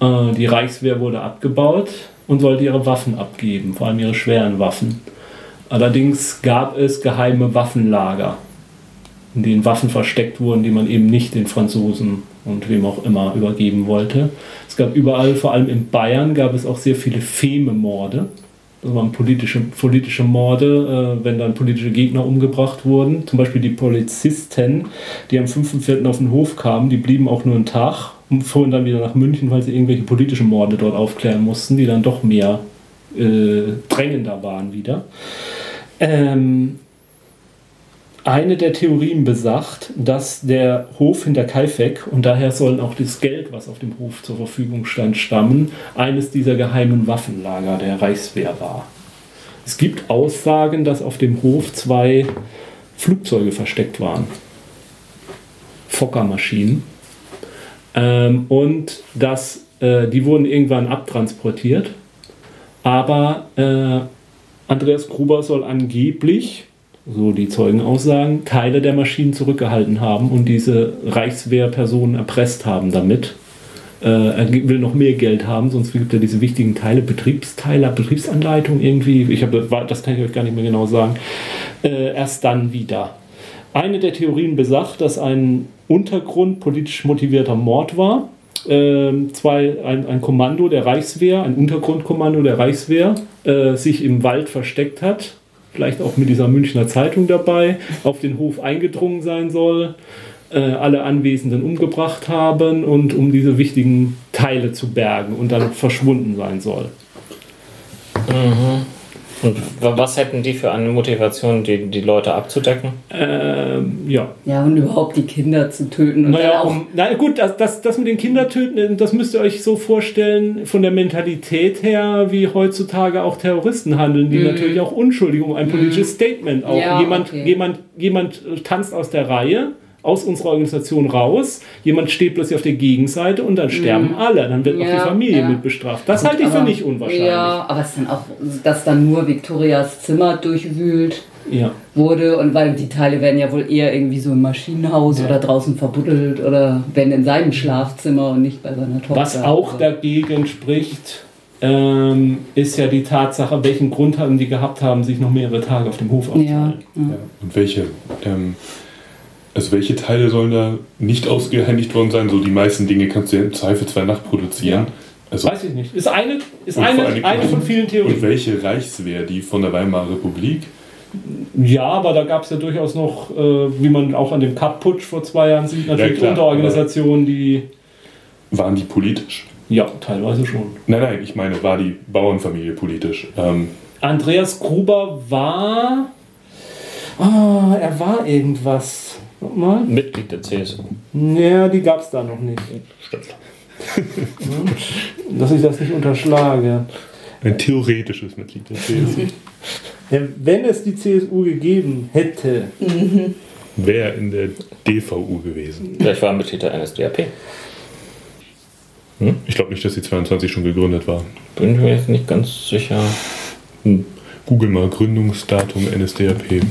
Äh, die Reichswehr wurde abgebaut und sollte ihre Waffen abgeben, vor allem ihre schweren Waffen. Allerdings gab es geheime Waffenlager, in denen Waffen versteckt wurden, die man eben nicht den Franzosen und wem auch immer übergeben wollte. Es gab überall, vor allem in Bayern, gab es auch sehr viele Fememorde. Das waren politische, politische Morde, äh, wenn dann politische Gegner umgebracht wurden. Zum Beispiel die Polizisten, die am 5.4. auf den Hof kamen, die blieben auch nur einen Tag und fuhren dann wieder nach München, weil sie irgendwelche politischen Morde dort aufklären mussten, die dann doch mehr äh, drängender waren wieder. Ähm, eine der Theorien besagt, dass der Hof hinter Kaifek, und daher sollen auch das Geld, was auf dem Hof zur Verfügung stand, stammen, eines dieser geheimen Waffenlager der Reichswehr war. Es gibt Aussagen, dass auf dem Hof zwei Flugzeuge versteckt waren. Fokker-Maschinen. Ähm, und dass äh, die wurden irgendwann abtransportiert. Aber äh, Andreas Gruber soll angeblich, so die Zeugen aussagen, Teile der Maschinen zurückgehalten haben und diese Reichswehrpersonen erpresst haben damit. Äh, er will noch mehr Geld haben, sonst gibt er diese wichtigen Teile, Betriebsteile, Betriebsanleitung irgendwie, ich habe das kann ich euch gar nicht mehr genau sagen, äh, erst dann wieder. Eine der Theorien besagt, dass ein Untergrund politisch motivierter Mord war. Ähm, zwei, ein, ein Kommando der Reichswehr, ein Untergrundkommando der Reichswehr, äh, sich im Wald versteckt hat, vielleicht auch mit dieser Münchner Zeitung dabei, auf den Hof eingedrungen sein soll, äh, alle Anwesenden umgebracht haben und um diese wichtigen Teile zu bergen und dann verschwunden sein soll. Und wa- was hätten die für eine Motivation, die, die Leute abzudecken? Ähm, ja, Ja, und überhaupt die Kinder zu töten und Naja, auch. um, na gut, das, das, das mit den Kindertöten, das müsst ihr euch so vorstellen, von der Mentalität her, wie heutzutage auch Terroristen handeln, die natürlich auch unschuldig um ein politisches Statement auch. Mhm. Ja, jemand, okay. jemand, jemand tanzt aus der Reihe, aus unserer Organisation raus, jemand steht plötzlich auf der Gegenseite und dann sterben alle, dann wird auch die Mhm. Ja, Familie ja. mit bestraft. Das Gut, halte ich für aber- nicht unwahrscheinlich. Ja, aber es ist dann auch, dass dann nur Victorias Zimmer durchwühlt Ja. wurde und weil die Teile werden ja wohl eher irgendwie so im Maschinenhaus oder draußen verbuddelt oder wenn in seinem Schlafzimmer und nicht bei seiner Tochter. Was auch Also, dagegen spricht, ähm, ist ja die Tatsache, welchen Grund haben die gehabt haben, sich noch mehrere Tage auf dem Hof Ja, aufzuhalten. ja. Und welche, ähm, also welche Teile sollen da nicht ausgehändigt worden sein? So die meisten Dinge kannst du ja im Zweifel zwei nachproduzieren. Also, Weiß ich nicht. Ist eine, ist Und eine, eine von vielen und Theorien. welche Reichswehr? Die von der Weimarer Republik? Ja, aber da gab es ja durchaus noch, äh, wie man auch an dem Cup-Putsch vor zwei Jahren sieht, natürlich klar, Unterorganisationen, die. Waren die politisch? Ja, teilweise schon. Nein, nein, ich meine, war die Bauernfamilie politisch? Ähm, Andreas Gruber war. Oh, er war irgendwas. Guck mal. Mitglied der CSU. Ja, die gab es da noch nicht. Stimmt. Dass ich das nicht unterschlage. Ein theoretisches Mitglied der CSU. <laughs> Ja, wenn es die CSU gegeben hätte, Wäre in der DVU gewesen. Vielleicht war er Mitglied der NSDAP. Ich glaube nicht, dass die 22 schon gegründet war. Bin ich mir jetzt nicht ganz sicher. Google mal Gründungsdatum NSDAP.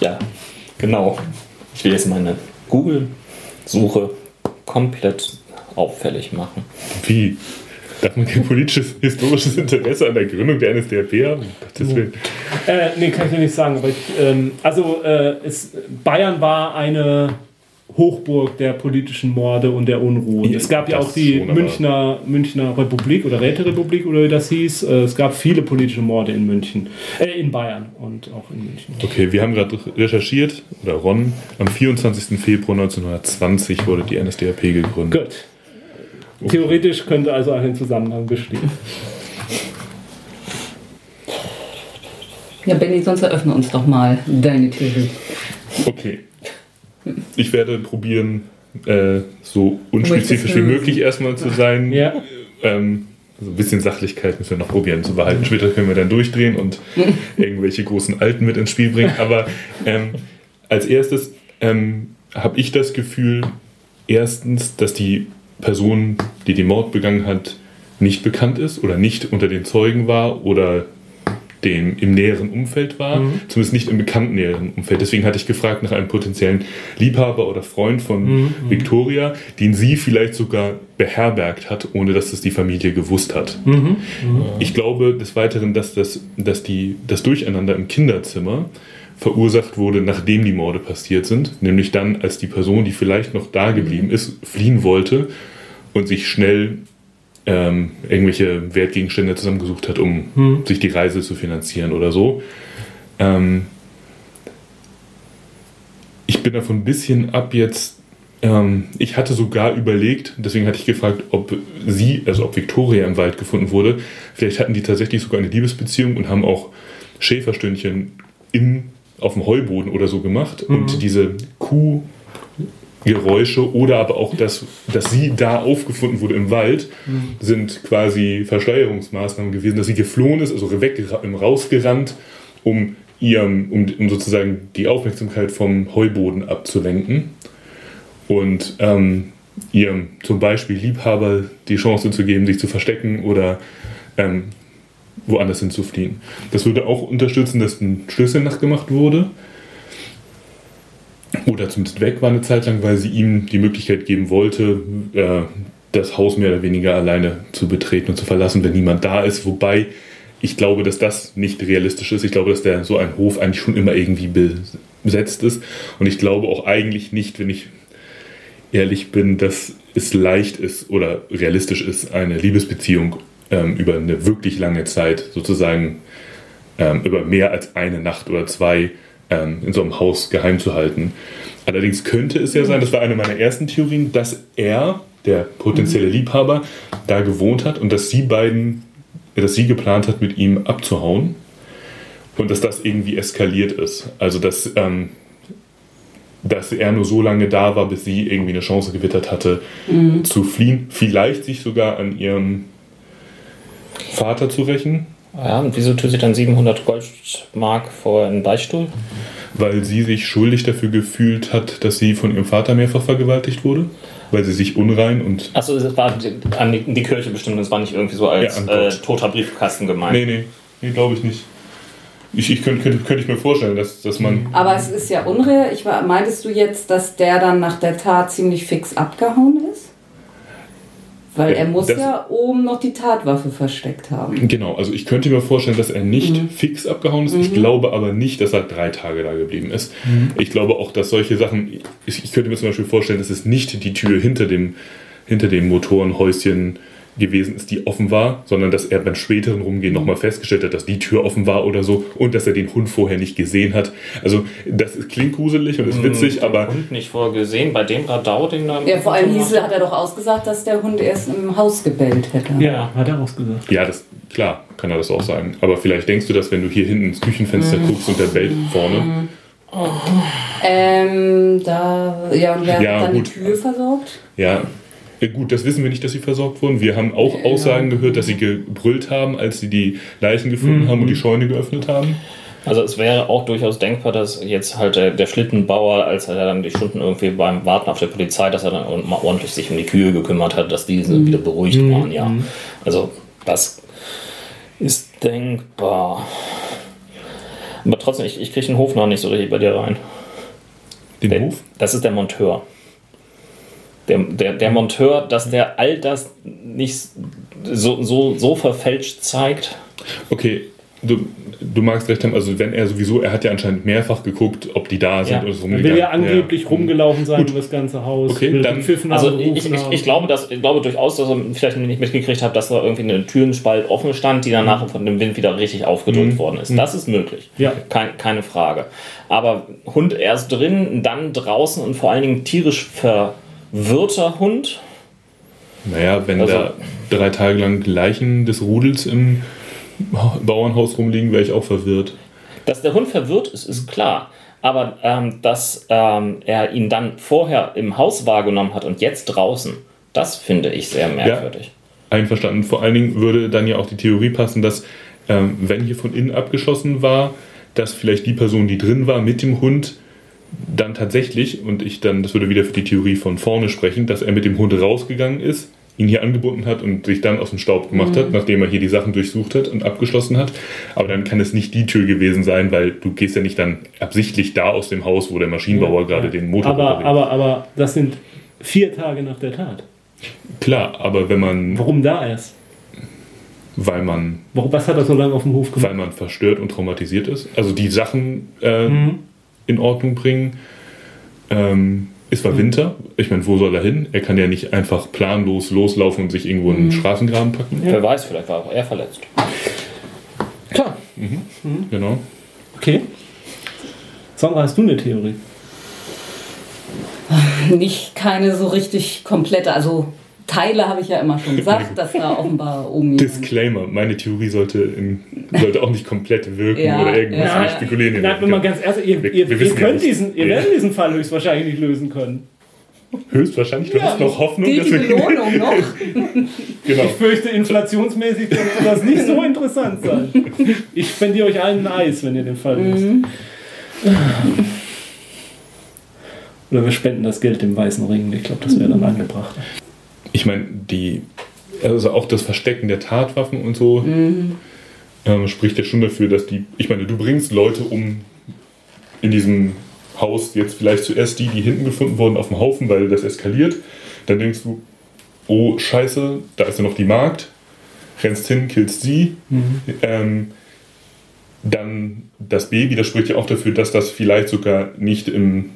Ja, genau. Ich will jetzt meine Google-Suche komplett auffällig machen. Wie? Darf man kein politisches, historisches Interesse an der Gründung der NSDAP haben? Um Gottes Willen. Äh, nee, kann ich dir nicht sagen. Aber ich, ähm, also äh, es, Bayern war eine Hochburg der politischen Morde und der Unruhen. Ja, Es gab ja das auch die Münchner, Münchner Republik oder Räterepublik oder wie das hieß. Äh, es gab viele politische Morde in München, äh, in Bayern und auch in München. Okay, wir haben gerade recherchiert, oder Ron, am 24. Februar 1920 wurde die NSDAP gegründet. Gut. Theoretisch könnte also ein Zusammenhang bestehen. Ja, Benny, sonst eröffne uns doch mal deine Theorie. Okay. <laughs> Ich werde probieren, äh, so unspezifisch wie möglich erstmal zu sein. Ja. Ähm, so ein bisschen Sachlichkeit müssen wir noch probieren zu behalten. Später können wir dann durchdrehen und <laughs> irgendwelche großen Alten mit ins Spiel bringen. Aber ähm, als erstes ähm, habe ich das Gefühl, erstens, dass die Person, die den Mord begangen hat, nicht bekannt ist oder nicht unter den Zeugen war oder dem im näheren Umfeld war, zumindest nicht im bekannten näheren Umfeld. Deswegen hatte ich gefragt nach einem potenziellen Liebhaber oder Freund von Victoria, den sie vielleicht sogar beherbergt hat, ohne dass es die Familie gewusst hat. Ich glaube des Weiteren, dass das, dass die, das Durcheinander im Kinderzimmer verursacht wurde, nachdem die Morde passiert sind, nämlich dann, als die Person, die vielleicht noch da geblieben ist, fliehen wollte und sich schnell ähm, irgendwelche Wertgegenstände zusammengesucht hat, um sich die Reise zu finanzieren oder so. Ähm, ich bin davon ein bisschen ab jetzt. Ähm, ich hatte sogar überlegt, deswegen hatte ich gefragt, ob sie, also ob Victoria im Wald gefunden wurde. Vielleicht hatten die tatsächlich sogar eine Liebesbeziehung und haben auch Schäferstündchen im, auf dem Heuboden oder so gemacht. Und diese Kuh. Geräusche oder aber auch, dass, dass sie da aufgefunden wurde im Wald, sind quasi Verschleierungsmaßnahmen gewesen, dass sie geflohen ist, also weg, rausgerannt, um, ihrem, um, um sozusagen die Aufmerksamkeit vom Heuboden abzulenken. Und ähm, ihrem zum Beispiel Liebhaber die Chance zu geben, sich zu verstecken oder ähm, woanders hinzufliehen. Das würde auch unterstützen, dass ein Schlüssel nachgemacht wurde oder zumindest weg war eine Zeit lang, weil sie ihm die Möglichkeit geben wollte, äh, das Haus mehr oder weniger alleine zu betreten und zu verlassen, wenn niemand da ist. Wobei ich glaube, dass das nicht realistisch ist. Ich glaube, dass der so ein Hof eigentlich schon immer irgendwie besetzt ist. Und ich glaube auch eigentlich nicht, wenn ich ehrlich bin, dass es leicht ist oder realistisch ist, eine Liebesbeziehung ähm, über eine wirklich lange Zeit sozusagen ähm, über mehr als eine Nacht oder zwei ähm, in so einem Haus geheim zu halten. Allerdings könnte es ja sein, das war eine meiner ersten Theorien, dass er, der potenzielle Liebhaber, da gewohnt hat und dass sie beiden, dass sie geplant hat, mit ihm abzuhauen und dass das irgendwie eskaliert ist. Also dass, ähm, dass er nur so lange da war, bis sie irgendwie eine Chance gewittert hatte, zu fliehen. Vielleicht sich sogar an ihrem Vater zu rächen, Ja, und wieso tut sie dann 700 Goldmark vor einen Beichtstuhl? weil sie sich schuldig dafür gefühlt hat, dass sie von ihrem Vater mehrfach vergewaltigt wurde, weil sie sich unrein und Achso, es war die- an die, die Kirche bestimmt, das war nicht irgendwie so als Ja, äh, toter Briefkasten gemeint. nee, nee, nee glaube ich nicht. Ich, ich könnte, könnte, könnte ich mir vorstellen, dass, dass man Aber es ist ja unreal. Ich war, meintest du jetzt, dass der dann nach der Tat ziemlich fix abgehauen ist? Weil er muss das- ja oben noch die Tatwaffe versteckt haben. Genau, also ich könnte mir vorstellen, dass er nicht fix abgehauen ist. Ich glaube aber nicht, dass er drei Tage da geblieben ist. Ich glaube auch, dass solche Sachen, ich, ich könnte mir zum Beispiel vorstellen, dass es nicht die Tür hinter dem, hinter dem Motorenhäuschen gewesen ist, die offen war, sondern dass er beim späteren Rumgehen nochmal festgestellt hat, dass die Tür offen war oder so und dass er den Hund vorher nicht gesehen hat. Also das ist- klingt gruselig und ist witzig, aber Und nicht vorgesehen, bei dem Radau, den da. Ja, vor allem hieß, hat er doch ausgesagt, dass der Hund erst im Haus gebellt hätte. Ja, hat er ausgesagt. Ja, das, klar, kann er das auch sagen. Aber vielleicht denkst du das, wenn du hier hinten ins Küchenfenster guckst und der bellt vorne. Ähm, da, ja, und wer Ja, hat dann gut. die Kühe versorgt? Ja, gut, das wissen wir nicht, dass sie versorgt wurden. Wir haben auch Ja. Aussagen gehört, dass sie gebrüllt haben, als sie die Leichen gefunden haben und die Scheune geöffnet haben. Also es wäre auch durchaus denkbar, dass jetzt halt der, der Schlittenbauer, als er dann die Stunden irgendwie beim Warten auf der Polizei, dass er dann mal ordentlich sich um die Kühe gekümmert hat, dass diese wieder beruhigt waren, ja. Also das ist denkbar. Aber trotzdem, ich, ich kriege den Hof noch nicht so richtig bei dir rein. Den Der, Hof? das ist der Monteur. Der, der, der Monteur, dass der all das nicht so, so, so verfälscht zeigt. Okay, du, du magst recht haben, also wenn er sowieso, er hat ja anscheinend mehrfach geguckt, ob die da sind Ja. oder so Er will ja angeblich Ja. rumgelaufen sein Gut. um das ganze Haus. Okay, dann- gepfiffen Also ich, ich, ich, glaube, dass, ich glaube durchaus, dass er vielleicht nicht mitgekriegt hat, dass da irgendwie eine Türenspalt offen stand, die danach von dem Wind wieder richtig aufgedrückt worden ist. Das ist möglich. Ja. Kein, keine Frage. Aber Hund erst drin, dann draußen und vor allen Dingen tierisch verwirrter Hund. Naja, wenn Also- da drei Tage lang Leichen des Rudels im Bauernhaus rumliegen, wäre ich auch verwirrt. Dass der Hund verwirrt ist, ist klar. Aber ähm, dass ähm, er ihn dann vorher im Haus wahrgenommen hat und jetzt draußen, das finde ich sehr merkwürdig. Einverstanden. Vor allen Dingen würde dann ja auch die Theorie passen, dass ähm, wenn hier von innen abgeschossen war, dass vielleicht die Person, die drin war, mit dem Hund dann tatsächlich, und ich dann, das würde wieder für die Theorie von vorne sprechen, dass er mit dem Hund rausgegangen ist, ihn hier angebunden hat und sich dann aus dem Staub gemacht hat, nachdem er hier die Sachen durchsucht hat und abgeschlossen hat. Aber dann kann es nicht die Tür gewesen sein, weil du gehst ja nicht dann absichtlich da aus dem Haus, wo der Maschinenbauer gerade den Motor aber, repariert. aber, aber das sind vier Tage nach der Tat. Klar, aber wenn man, Warum da erst? weil man Warum, was hat er so lange auf dem Hof gemacht? weil man verstört und traumatisiert ist. Also die Sachen äh, Mhm. In Ordnung bringen. Ähm, es war Winter. Ich meine, wo soll er hin? Er kann ja nicht einfach planlos loslaufen und sich irgendwo in Mhm. einen Straßengraben packen. Wer weiß, vielleicht war auch er verletzt. Klar. Genau. Okay. Sandra, hast du eine Theorie? Nicht keine so richtig komplette, also Teile habe ich ja immer schon gesagt, dass da offenbar oben jemand- Disclaimer, meine Theorie sollte, in, sollte auch nicht komplett wirken Ja, oder irgendwas. ja. Spekulieren nicht. wenn man ganz ehrlich, ihr, Wir- ihr, wir ihr, ja könnt diesen, ihr werdet diesen Fall höchstwahrscheinlich nicht lösen können. Höchstwahrscheinlich, du Ja, hast noch Hoffnung, Gilt dass die wir Belohnung noch? <laughs> genau. Ich fürchte, inflationsmäßig könnte das nicht so interessant sein. Ich spendiere euch allen ein Eis, wenn ihr den Fall löst. Oder wir spenden das Geld dem Weißen Ring. Ich glaube, das wäre dann angebracht. Ich meine, die, also auch das Verstecken der Tatwaffen und so ähm, spricht ja schon dafür, dass die, ich meine, du bringst Leute um in diesem Haus jetzt vielleicht zuerst die, die hinten gefunden wurden, auf dem Haufen, weil das eskaliert. Dann denkst du, oh Scheiße, da ist ja noch die Magd. Rennst hin, killst sie. Ähm, dann das Baby, das spricht ja auch dafür, dass das vielleicht sogar nicht im,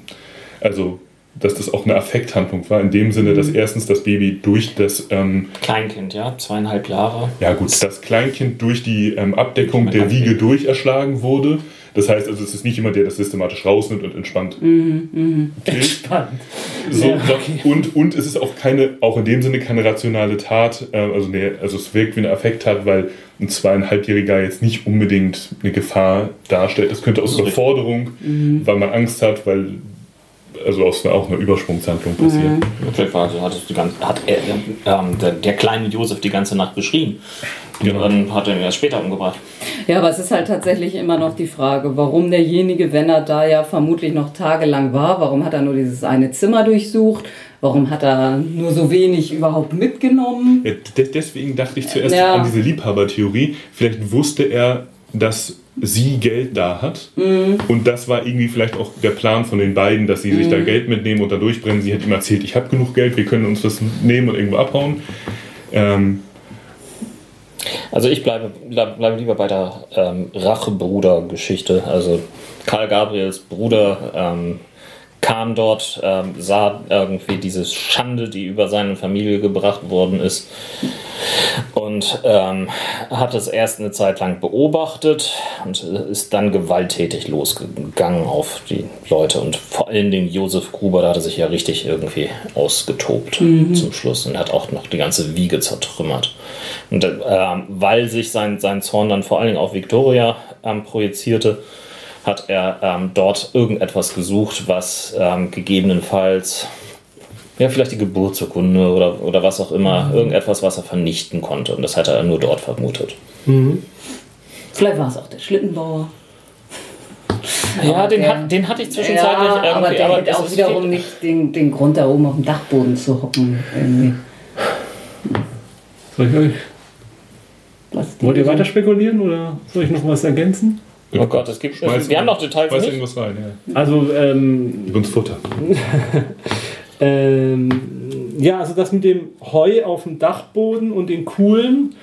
also dass das auch eine Affekthandlung war, in dem Sinne, dass erstens das Baby durch das, ähm, Kleinkind, ja, zweieinhalb Jahre. ja gut, das Kleinkind durch die ähm, Abdeckung der Wiege durcherschlagen wurde. Das heißt also, es ist nicht jemand, der das systematisch rausnimmt und entspannt killt. Spannend. So, Ja, so, und, und es ist auch keine, auch in dem Sinne keine rationale Tat, äh, also, nee, also es wirkt wie eine Affekttat, weil ein zweieinhalbjähriger jetzt nicht unbedingt eine Gefahr darstellt. Das könnte aus. Überforderung, weil man Angst hat, weil also aus einer, auch einer Übersprungshandlung passieren. Vielleicht war, also hat, es die ganze, hat er, ähm, der, der kleine Josef die ganze Nacht geschrien. Genau. Und dann hat er ihn erst später umgebracht. Ja, aber es ist halt tatsächlich immer noch die Frage, warum derjenige, wenn er da ja vermutlich noch tagelang war, warum hat er nur dieses eine Zimmer durchsucht? Warum hat er nur so wenig überhaupt mitgenommen? Ja, de- deswegen dachte ich zuerst Ja. an diese Liebhabertheorie. Vielleicht wusste er, dass sie Geld da hat. Mhm. Und das war irgendwie vielleicht auch der Plan von den beiden, dass sie sich Mhm. da Geld mitnehmen und da durchbrennen. Sie hat ihm erzählt, ich habe genug Geld, wir können uns das nehmen und irgendwo abhauen. Ähm, Also ich bleibe, bleib, bleibe lieber bei der ähm, Rachebruder-Geschichte. Also Karl Gabriels Bruder ähm, kam dort, ähm, sah irgendwie diese Schande, die über seine Familie gebracht worden ist und ähm, hat es erst eine Zeit lang beobachtet und ist dann gewalttätig losgegangen auf die Leute und vor allen Dingen Josef Gruber, da hat er sich ja richtig irgendwie ausgetobt zum Schluss und hat auch noch die ganze Wiege zertrümmert. Und ähm, weil sich sein, sein Zorn dann vor allen Dingen auf Victoria ähm, projizierte hat er ähm, dort irgendetwas gesucht, was ähm, gegebenenfalls, ja, vielleicht die Geburtsurkunde oder, oder was auch immer, irgendetwas, was er vernichten konnte. Und das hat er nur dort vermutet. Vielleicht war es auch der Schlittenbauer. Ja, Aber den, der- hat, den hatte ich zwischenzeitlich Ja, aber der aber hat das auch wiederum viel- nicht den, den Grund, da oben auf dem Dachboden zu hocken. Irgendwie. Soll ich euch, Was wollt ihr weiter spekulieren oder soll ich noch was ergänzen? Oh Gott, es gibt. Schmeiß- wir haben noch Details nicht. irgendwas rein, ja. Also, ähm, Gib uns Futter. <laughs> Ähm, ja, also das mit dem Heu auf dem Dachboden und den Kuhlen,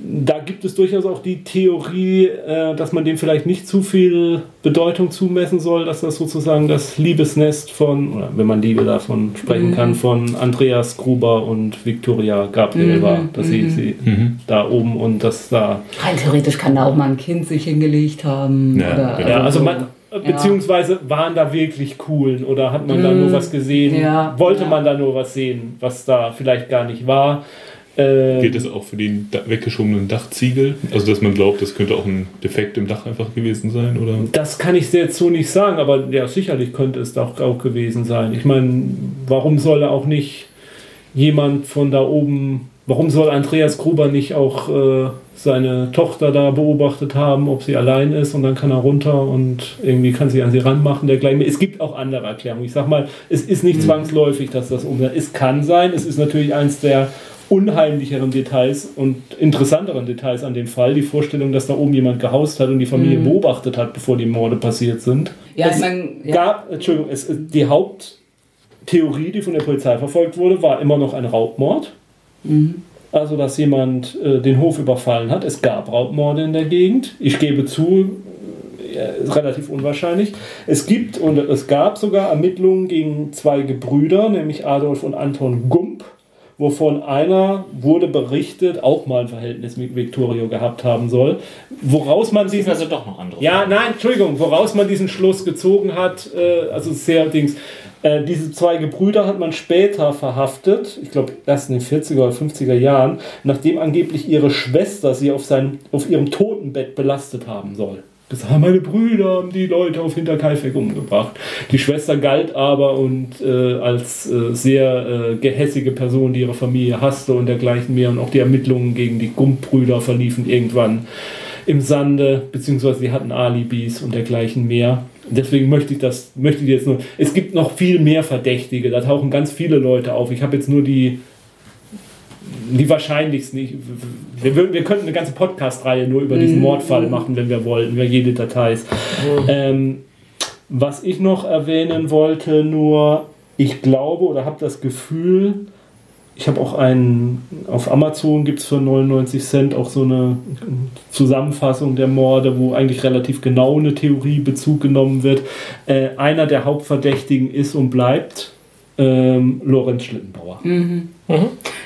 da gibt es durchaus auch die Theorie, äh, dass man dem vielleicht nicht zu viel Bedeutung zumessen soll, dass das sozusagen das Liebesnest von, oder wenn man Liebe davon sprechen kann, von Andreas Gruber und Victoria Gabriel Mhm, war, dass sie, mhm. sie da oben und das da Rein theoretisch kann da auch mal ein Kind sich hingelegt haben. Ja, oder, genau. Ja, also so. man, beziehungsweise waren da wirklich coolen oder hat man da nur was gesehen? ja, wollte ja. man da nur was sehen, was da vielleicht gar nicht war? Äh, Gilt es auch für die da- weggeschobenen Dachziegel? Also, dass man glaubt, das könnte auch ein Defekt im Dach einfach gewesen sein? Oder? das kann ich jetzt so nicht sagen, aber ja, sicherlich könnte es doch auch gewesen sein. Ich meine, warum soll auch nicht jemand von da oben, warum soll Andreas Gruber nicht auch äh, seine Tochter da beobachtet haben, ob sie allein ist und dann kann er runter und irgendwie kann sie an sie ranmachen, dergleichen. Es gibt auch andere Erklärungen. Ich sag mal, es ist nicht zwangsläufig, dass das um. Es kann sein, es ist natürlich eins der unheimlicheren Details und interessanteren Details an dem Fall, die Vorstellung, dass da oben jemand gehaust hat und die Familie beobachtet hat, bevor die Morde passiert sind. Ja, es mein, ja. gab, Entschuldigung, es, die Haupttheorie, die von der Polizei verfolgt wurde, war immer noch ein Raubmord. Also, dass jemand äh, den Hof überfallen hat. Es gab Raubmorde in der Gegend. Ich gebe zu, äh, ist relativ unwahrscheinlich. Es gibt und es gab sogar Ermittlungen gegen zwei Gebrüder, nämlich Adolf und Anton Gump, wovon einer wurde berichtet, auch mal ein Verhältnis mit Victorio gehabt haben soll. Woraus man diesen Also doch noch andere. ja, nein, Entschuldigung, woraus man diesen Schluss gezogen hat, äh, also sehr Dings. Äh, diese zwei Gebrüder hat man später verhaftet, ich glaube erst in den 40er oder 50er Jahren, nachdem angeblich ihre Schwester sie auf, seinem, auf ihrem Totenbett belastet haben soll. Gesagt, "Ah, meine Brüder haben die Leute auf Hinterkaifeck umgebracht. Die Schwester galt aber und äh, als äh, sehr äh, gehässige Person, die ihre Familie hasste und dergleichen mehr. Und auch die Ermittlungen gegen die Gump-Brüder verliefen irgendwann im Sande, beziehungsweise sie hatten Alibis und dergleichen mehr. Deswegen möchte ich das, möchte ich jetzt nur. Es gibt noch viel mehr Verdächtige, da tauchen ganz viele Leute auf. Ich habe jetzt nur die, die wahrscheinlichsten. Ich, wir, würden, wir könnten eine ganze Podcast-Reihe nur über diesen Mordfall machen, wenn wir wollten, über jede Details. Ähm, was ich noch erwähnen wollte, nur, ich glaube oder habe das Gefühl, ich habe auch einen, auf Amazon gibt es für 99 Cent auch so eine Zusammenfassung der Morde, wo eigentlich relativ genau eine Theorie Bezug genommen wird. Äh, einer der Hauptverdächtigen ist und bleibt ähm, Lorenz Schlittenbauer.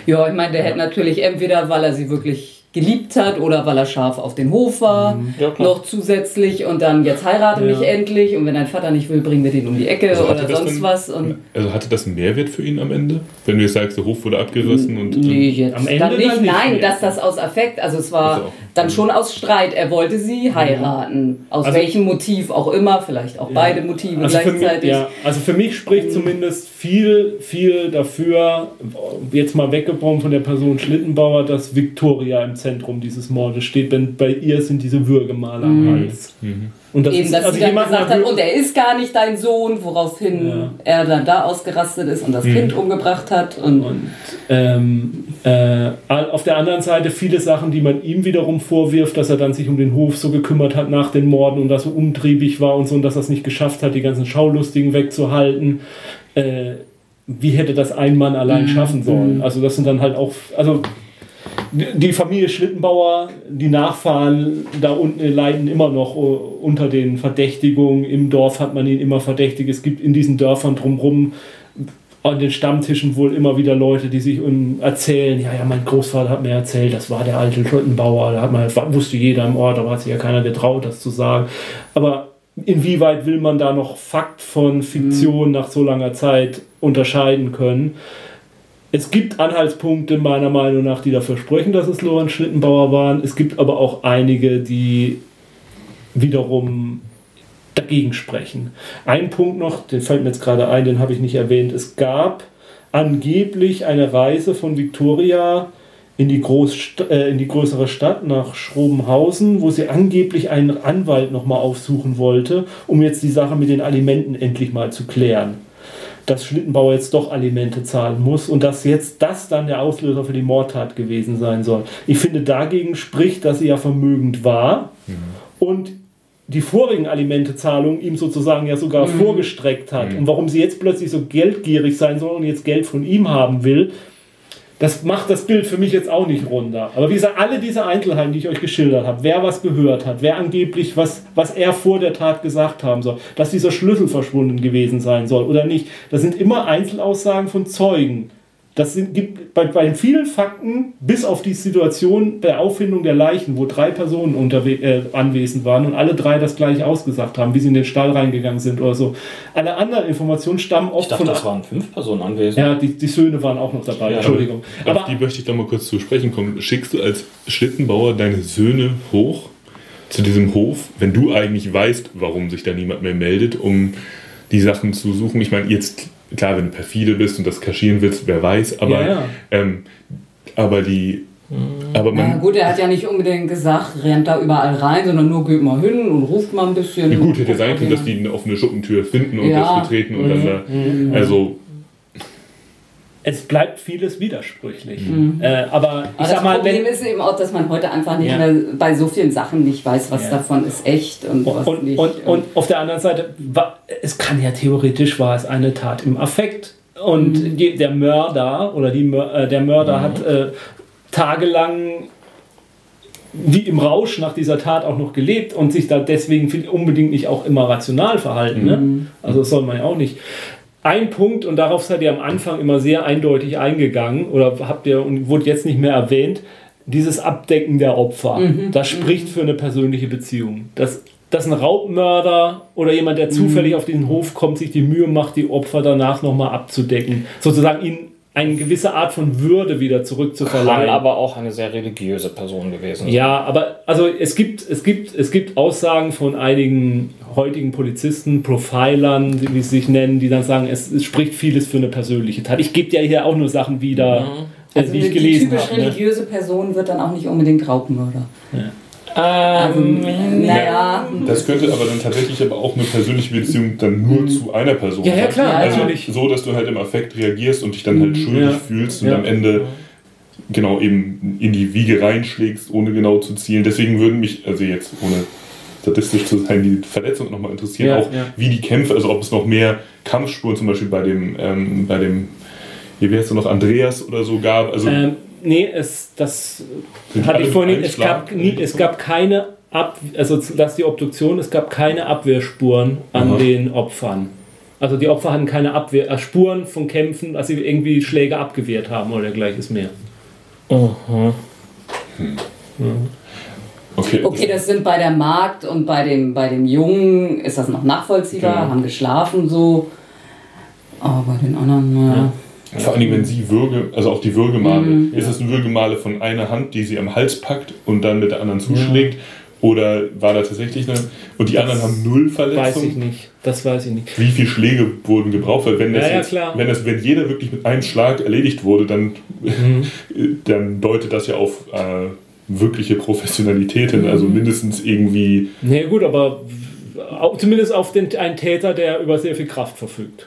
Ja, ich meine, der hätte natürlich entweder, weil er sie wirklich geliebt hat oder weil er scharf auf den Hof war, Ja, klar. noch zusätzlich und dann jetzt heirate mich Ja. endlich und wenn dein Vater nicht will, bringen wir den um die Ecke Also oder sonst denn- was und Also hatte das einen Mehrwert für ihn am Ende? Wenn du jetzt sagst, der Hof wurde abgerissen und. nee, jetzt Am Ende dann nicht, dann nicht nein, mehr. dass das aus Affekt, also es war Also. Dann schon aus Streit, er wollte sie heiraten, aus Also- welchem Motiv auch immer, vielleicht auch beide Motive Also für, mich, gleichzeitig. ja, also für mich spricht zumindest viel, viel dafür, jetzt mal weggebrochen von der Person Schlittenbauer, dass Victoria im Zentrum dieses Mordes steht, denn bei ihr sind diese Würgemale am Hals. Und das Eben, ist, dass also sie dann gesagt hat, und er ist gar nicht dein Sohn, woraufhin Ja. er dann da ausgerastet ist und das Kind umgebracht hat. Und, Und ähm, äh, auf der anderen Seite viele Sachen, die man ihm wiederum vorwirft, dass er dann sich um den Hof so gekümmert hat nach den Morden und dass so umtriebig war und so und dass er es nicht geschafft hat, die ganzen Schaulustigen wegzuhalten. Äh, wie hätte das ein Mann allein schaffen sollen? Also das sind dann halt auch, also die Familie Schlittenbauer, die Nachfahren da unten leiden immer noch äh, unter den Verdächtigungen. Im Dorf hat man ihn immer verdächtigt. Es gibt in diesen Dörfern drumherum an den Stammtischen wohl immer wieder Leute, die sich erzählen, ja, ja, mein Großvater hat mir erzählt, das war der alte Schlittenbauer, da hat man, wusste jeder im Ort, aber hat sich ja keiner getraut, das zu sagen. Aber inwieweit will man da noch Fakt von Fiktion nach so langer Zeit unterscheiden können? Es gibt Anhaltspunkte meiner Meinung nach, die dafür sprechen, dass es Lorenz Schlittenbauer waren. Es gibt aber auch einige, die wiederum dagegen sprechen. Ein Punkt noch, den fällt mir jetzt gerade ein, den habe ich nicht erwähnt. Es gab angeblich eine Reise von Victoria in die, Großst äh, in die größere Stadt nach Schrobenhausen, wo sie angeblich einen Anwalt nochmal aufsuchen wollte, um jetzt die Sache mit den Alimenten endlich mal zu klären. Dass Schlittenbauer jetzt doch Alimente zahlen muss und dass jetzt das dann der Auslöser für die Mordtat gewesen sein soll. Ich finde, dagegen spricht, dass sie ja vermögend war und die vorigen Alimentezahlungen ihm sozusagen ja sogar vorgestreckt hat. Und warum sie jetzt plötzlich so geldgierig sein soll und jetzt Geld von ihm haben will, das macht das Bild für mich jetzt auch nicht runter. Aber wie gesagt, alle diese Einzelheiten, die ich euch geschildert habe, wer was gehört hat, wer angeblich was, was er vor der Tat gesagt haben soll, dass dieser Schlüssel verschwunden gewesen sein soll oder nicht, das sind immer Einzelaussagen von Zeugen. Das sind, gibt bei, bei vielen Fakten, bis auf die Situation der Auffindung der Leichen, wo drei Personen unterwe äh, anwesend waren und alle drei das gleiche ausgesagt haben, wie sie in den Stall reingegangen sind oder so. Alle anderen Informationen stammen Ich oft dachte, von. das waren fünf Personen anwesend. ja, die, die Söhne waren auch noch dabei, Ja. Entschuldigung. Auf Aber die möchte ich da mal kurz zu sprechen kommen. Schickst du als Schlittenbauer deine Söhne hoch zu diesem Hof, wenn du eigentlich weißt, warum sich da niemand mehr meldet, um die Sachen zu suchen? Ich meine, jetzt, klar, wenn du perfide bist und das kaschieren willst, wer weiß, aber, Ja, ja. Ähm, aber die. Aber Na man, gut, er hat ja nicht unbedingt gesagt, rennt da überall rein, sondern nur geht mal hin und ruft mal ein bisschen. Ja, gut, hätte sein können, dass die eine offene Schuppentür finden und Ja. das betreten und dann da. Also, es bleibt vieles widersprüchlich. Äh, aber ich Aber das sag mal, Problem wenn, ist eben auch, dass man heute einfach nicht Ja. mehr bei so vielen Sachen nicht weiß, was Ja. davon ist echt und was und, nicht. und, und auf der anderen Seite, es kann ja theoretisch war es eine Tat im Affekt. Und Mhm. die, der Mörder oder die, äh, der Mörder hat äh, tagelang wie im Rausch nach dieser Tat auch noch gelebt und sich da deswegen unbedingt nicht auch immer rational verhalten. Ne? Also das soll man ja auch nicht. Ein Punkt, und darauf seid ihr am Anfang immer sehr eindeutig eingegangen, oder habt ihr und wurde jetzt nicht mehr erwähnt, dieses Abdecken der Opfer. Das spricht für eine persönliche Beziehung. Dass, dass ein Raubmörder oder jemand, der zufällig auf diesen Hof kommt, sich die Mühe macht, die Opfer danach nochmal abzudecken. Sozusagen ihnen eine gewisse Art von Würde wieder Kann zurückzuverleihen. aber auch eine sehr religiöse Person gewesen sein. Ja, aber also es gibt, es gibt, es gibt Aussagen von einigen heutigen Polizisten, Profilern, wie sie sich nennen, die dann sagen, es, es spricht vieles für eine persönliche Tat. Ich gebe dir hier auch nur Sachen wieder, äh, also die ich gelesen typisch habe. Ne? religiöse Person wird dann auch nicht unbedingt Raubmörder. Ähm, Naja, das könnte aber dann tatsächlich aber auch eine persönliche Beziehung dann nur zu einer Person Ja, ja, sein. klar, also natürlich. So, dass du halt im Affekt reagierst und dich dann halt schuldig Ja. fühlst und Ja. am Ende genau eben in die Wiege reinschlägst, ohne genau zu zielen. Deswegen würden mich, also jetzt ohne statistisch zu sein, die Verletzungen nochmal interessieren, Ja, auch ja. wie die Kämpfe, also ob es noch mehr Kampfspuren zum Beispiel bei dem, ähm, bei dem, wie heißt er noch, Andreas oder so gab. Also Ähm, nee, es, das Sind hatte ich vorhin. Es gab, nie, es gab keine Ab, also das ist die Obduktion, es gab keine Abwehrspuren an Aha. den Opfern. Also die Opfer hatten keine Abwehr, äh, Spuren von Kämpfen, dass sie irgendwie Schläge abgewehrt haben oder dergleiches mehr. okay, okay, das sind bei der Magd und bei dem, bei dem Jungen ist das noch nachvollziehbar, Genau. haben geschlafen so. Aber bei den anderen, Vor allem, wenn sie Würge, also auch die Würgemale, Mhm. ist es eine Würgemale von einer Hand, die sie am Hals packt und dann mit der anderen zuschlägt? Oder war da tatsächlich eine. Und die anderen haben null Weiß ich Verletzungen? nicht. Das weiß ich nicht. Wie viele Schläge wurden gebraucht? Weil wenn das Ja, ja, jetzt, klar. wenn das, wenn jeder wirklich mit einem Schlag erledigt wurde, dann, Mhm. <laughs> dann deutet das ja auf äh, wirkliche Professionalität hin. Mhm. Also mindestens irgendwie. Nee, gut, aber zumindest auf den, einen Täter, der über sehr viel Kraft verfügt.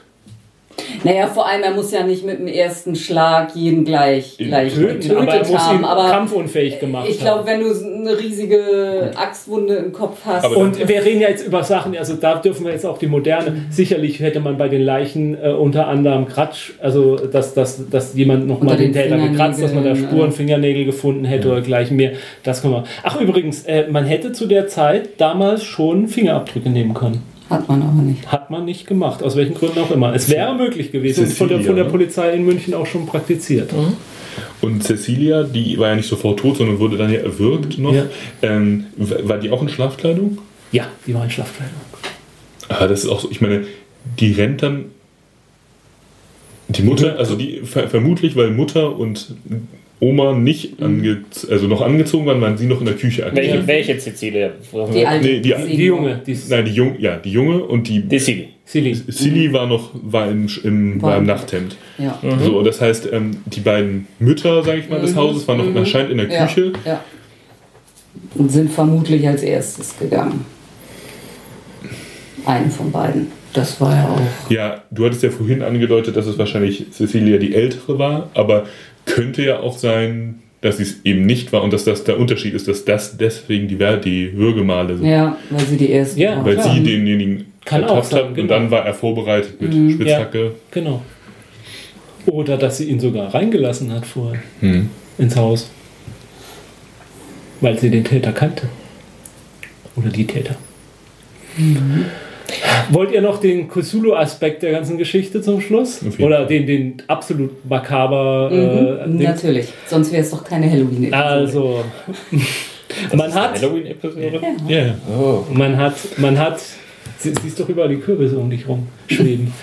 Naja, vor allem, er muss ja nicht mit dem ersten Schlag jeden gleich, gleich Töten, getötet aber er muss ihn haben. Aber kampfunfähig gemacht ich glaube, wenn du eine riesige Axtwunde im Kopf hast. Aber Und wir reden ja jetzt über Sachen, also da dürfen wir jetzt auch die moderne. Sicherlich hätte man bei den Leichen äh, unter anderem Kratsch, also dass, dass, dass jemand nochmal den den Täter gekratzt, dass man da Spuren, äh. Fingernägel gefunden hätte oder gleich mehr. Das können wir. Ach übrigens, äh, man hätte zu der Zeit damals schon Fingerabdrücke nehmen können. Hat man aber nicht. Hat man nicht gemacht, aus welchen Gründen auch immer. Es wäre möglich gewesen, von der, von der? Polizei in München auch schon praktiziert. Und Cecilia, die war ja nicht sofort tot, sondern wurde dann ja erwürgt noch. Ja. Ähm, war die auch in Schlafkleidung? Ja, die war in Schlafkleidung. Aber das ist auch so, ich meine, die rennt dann. Die Mutter, also die ver vermutlich, weil Mutter und Oma nicht ange also noch angezogen waren, waren sie noch in der Küche Welche, angezogen. welche Cecilie? Die alte Nee, die-. Die Junge, die Nein, die Junge, ja, die Junge und die Die Silly. Silly. Silly war noch war im, im, war im Nachthemd. Ja. So, das heißt, ähm, die beiden Mütter, sage ich mal, des Hauses waren noch anscheinend in der Ja, Küche. ja. Und sind vermutlich als erstes gegangen. Eine von beiden. Das war ja auch. Ja, du hattest ja vorhin angedeutet, dass es wahrscheinlich Cecilia die ältere war, aber könnte ja auch sein, dass sie es eben nicht war und dass das der Unterschied ist, dass das deswegen die, die Würgemale sind. Ja, weil sie die erste Ja. Weil klar. sie denjenigen Kann auch ertappt sein, hat genau. und dann war er vorbereitet mit Spitzhacke. Genau. Oder dass sie ihn sogar reingelassen hat vorher Hm. ins Haus. Weil sie den Täter kannte. Oder die Täter. Wollt ihr noch den Cthulhu-Aspekt der ganzen Geschichte zum Schluss? Oder den, den absolut makaber. Äh, Mhm, Ding? natürlich. Sonst wäre es doch keine halloween also, <laughs> man hat, Halloween-Episode? Ja, Oh. man hat, man hat, sie, siehst doch überall die Kürbisse um dich rum schweben. <laughs>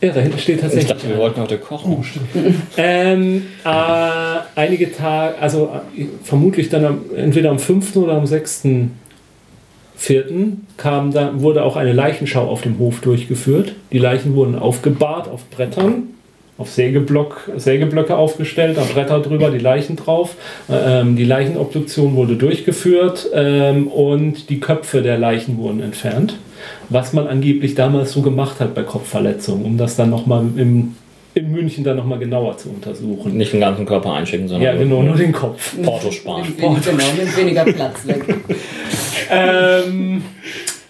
Ja, da hinten steht Ich tatsächlich. dachte, wir wollten heute kochen. Ähm, äh, einige Tage, also äh, vermutlich dann am, entweder am 5. oder am 6. Vierten kam da, wurde auch eine Leichenschau auf dem Hof durchgeführt. Die Leichen wurden aufgebahrt auf Brettern, auf Sägeblock, Sägeblöcke aufgestellt, da Bretter drüber, die Leichen drauf. Ähm, die Leichenobduktion wurde durchgeführt ähm, und die Köpfe der Leichen wurden entfernt. Was man angeblich damals so gemacht hat bei Kopfverletzungen, um das dann nochmal im in München dann nochmal genauer zu untersuchen. Nicht den ganzen Körper einschicken, sondern Ja, genau, nur den Kopf. Porto sparen. Nimmt wenig, genau, nimmt weniger Platz weg. <laughs> ähm,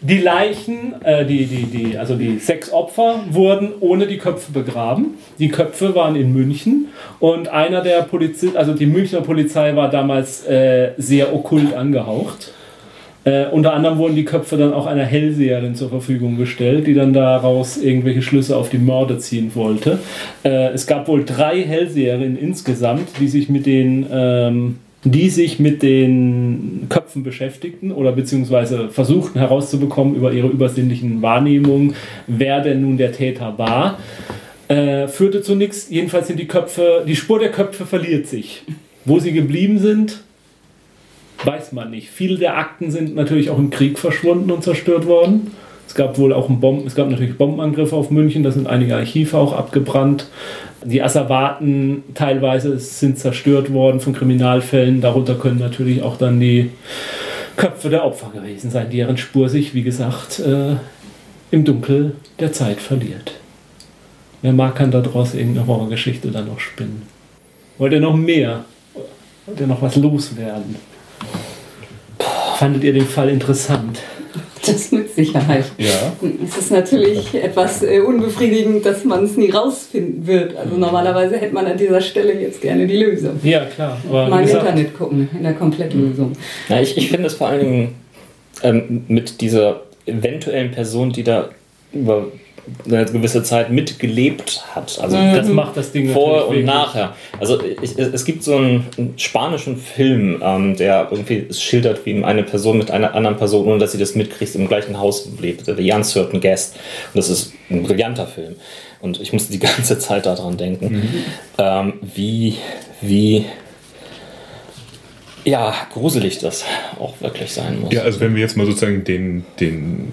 die Leichen, äh, die, die, die, also die sechs Opfer, wurden ohne die Köpfe begraben. Die Köpfe waren in München und einer der Polizisten, also die Münchner Polizei war damals äh, sehr okkult angehaucht. Äh, unter anderem wurden die Köpfe dann auch einer Hellseherin zur Verfügung gestellt, die dann daraus irgendwelche Schlüsse auf die Morde ziehen wollte. Äh, es gab wohl drei Hellseherinnen insgesamt, die sich mit den, ähm, die sich mit den Köpfen beschäftigten oder beziehungsweise versuchten herauszubekommen über ihre übersinnlichen Wahrnehmungen, wer denn nun der Täter war. Äh, führte zu nichts. Jedenfalls sind die Köpfe, die Spur der Köpfe verliert sich. Wo sie geblieben sind, weiß man nicht. Viele der Akten sind natürlich auch im Krieg verschwunden und zerstört worden. Es gab wohl auch einen Bomben, es gab natürlich Bombenangriffe auf München, da sind einige Archive auch abgebrannt. Die Asservaten teilweise sind zerstört worden von Kriminalfällen. Darunter können natürlich auch dann die Köpfe der Opfer gewesen sein, deren Spur sich, wie gesagt, äh, im Dunkel der Zeit verliert. Wer mag, kann daraus irgendeine Horrorgeschichte dann noch spinnen. Wollt ihr noch mehr? Wollt ihr noch was loswerden? Fandet ihr den Fall interessant? Das mit Sicherheit. ja. Es ist natürlich etwas äh, unbefriedigend, dass man es nie rausfinden wird. Also normalerweise hätte man an dieser Stelle jetzt gerne die Lösung. Ja, klar. Aber Mal im gesagt, Internet gucken, in der Komplettlösung. Ja, ich, ich finde es vor allen Dingen ähm, mit dieser eventuellen Person, die da über eine gewisse Zeit mitgelebt hat. Also das macht das Ding vor natürlich und wirklich. nachher. Also ich, es es gibt so einen, einen spanischen Film, ähm, der irgendwie es schildert, wie eine Person mit einer anderen Person, ohne dass sie das mitkriegt, im gleichen Haus lebt. The Uncertain Guest. Und das ist ein brillanter Film. Und ich musste die <laughs> ganze Zeit daran denken, ähm, wie, wie ja, gruselig das auch wirklich sein muss. Ja, also wenn wir jetzt mal sozusagen den, den,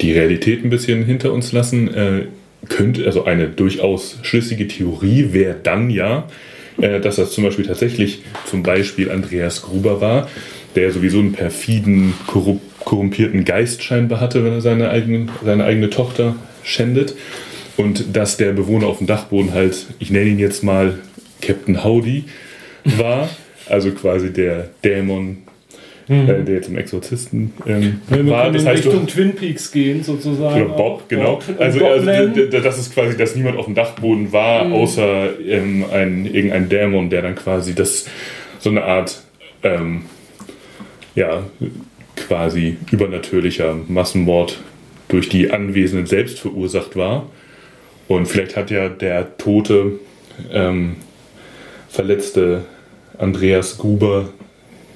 die Realität ein bisschen hinter uns lassen, äh, könnte, also eine durchaus schlüssige Theorie wäre dann ja, äh, dass das zum Beispiel tatsächlich zum Beispiel Andreas Gruber war, der sowieso einen perfiden, korrup korrumpierten Geist scheinbar hatte, wenn er seine, eigenen, seine eigene Tochter schändet. Und dass der Bewohner auf dem Dachboden halt, ich nenne ihn jetzt mal Captain Howdy, war. Also quasi der Dämon, äh, der zum Exorzisten ähm, Wir war. können Das in heißt, du, Richtung Twin Peaks gehen, sozusagen. oder Bob, genau. Bob, Also, also das ist quasi, dass niemand auf dem Dachboden war, Mhm. außer ähm, ein, irgendein Dämon, der dann quasi das so eine Art ähm, ja, quasi übernatürlicher Massenmord durch die Anwesenden selbst verursacht war. Und vielleicht hat ja der tote, ähm, verletzte Andreas Gruber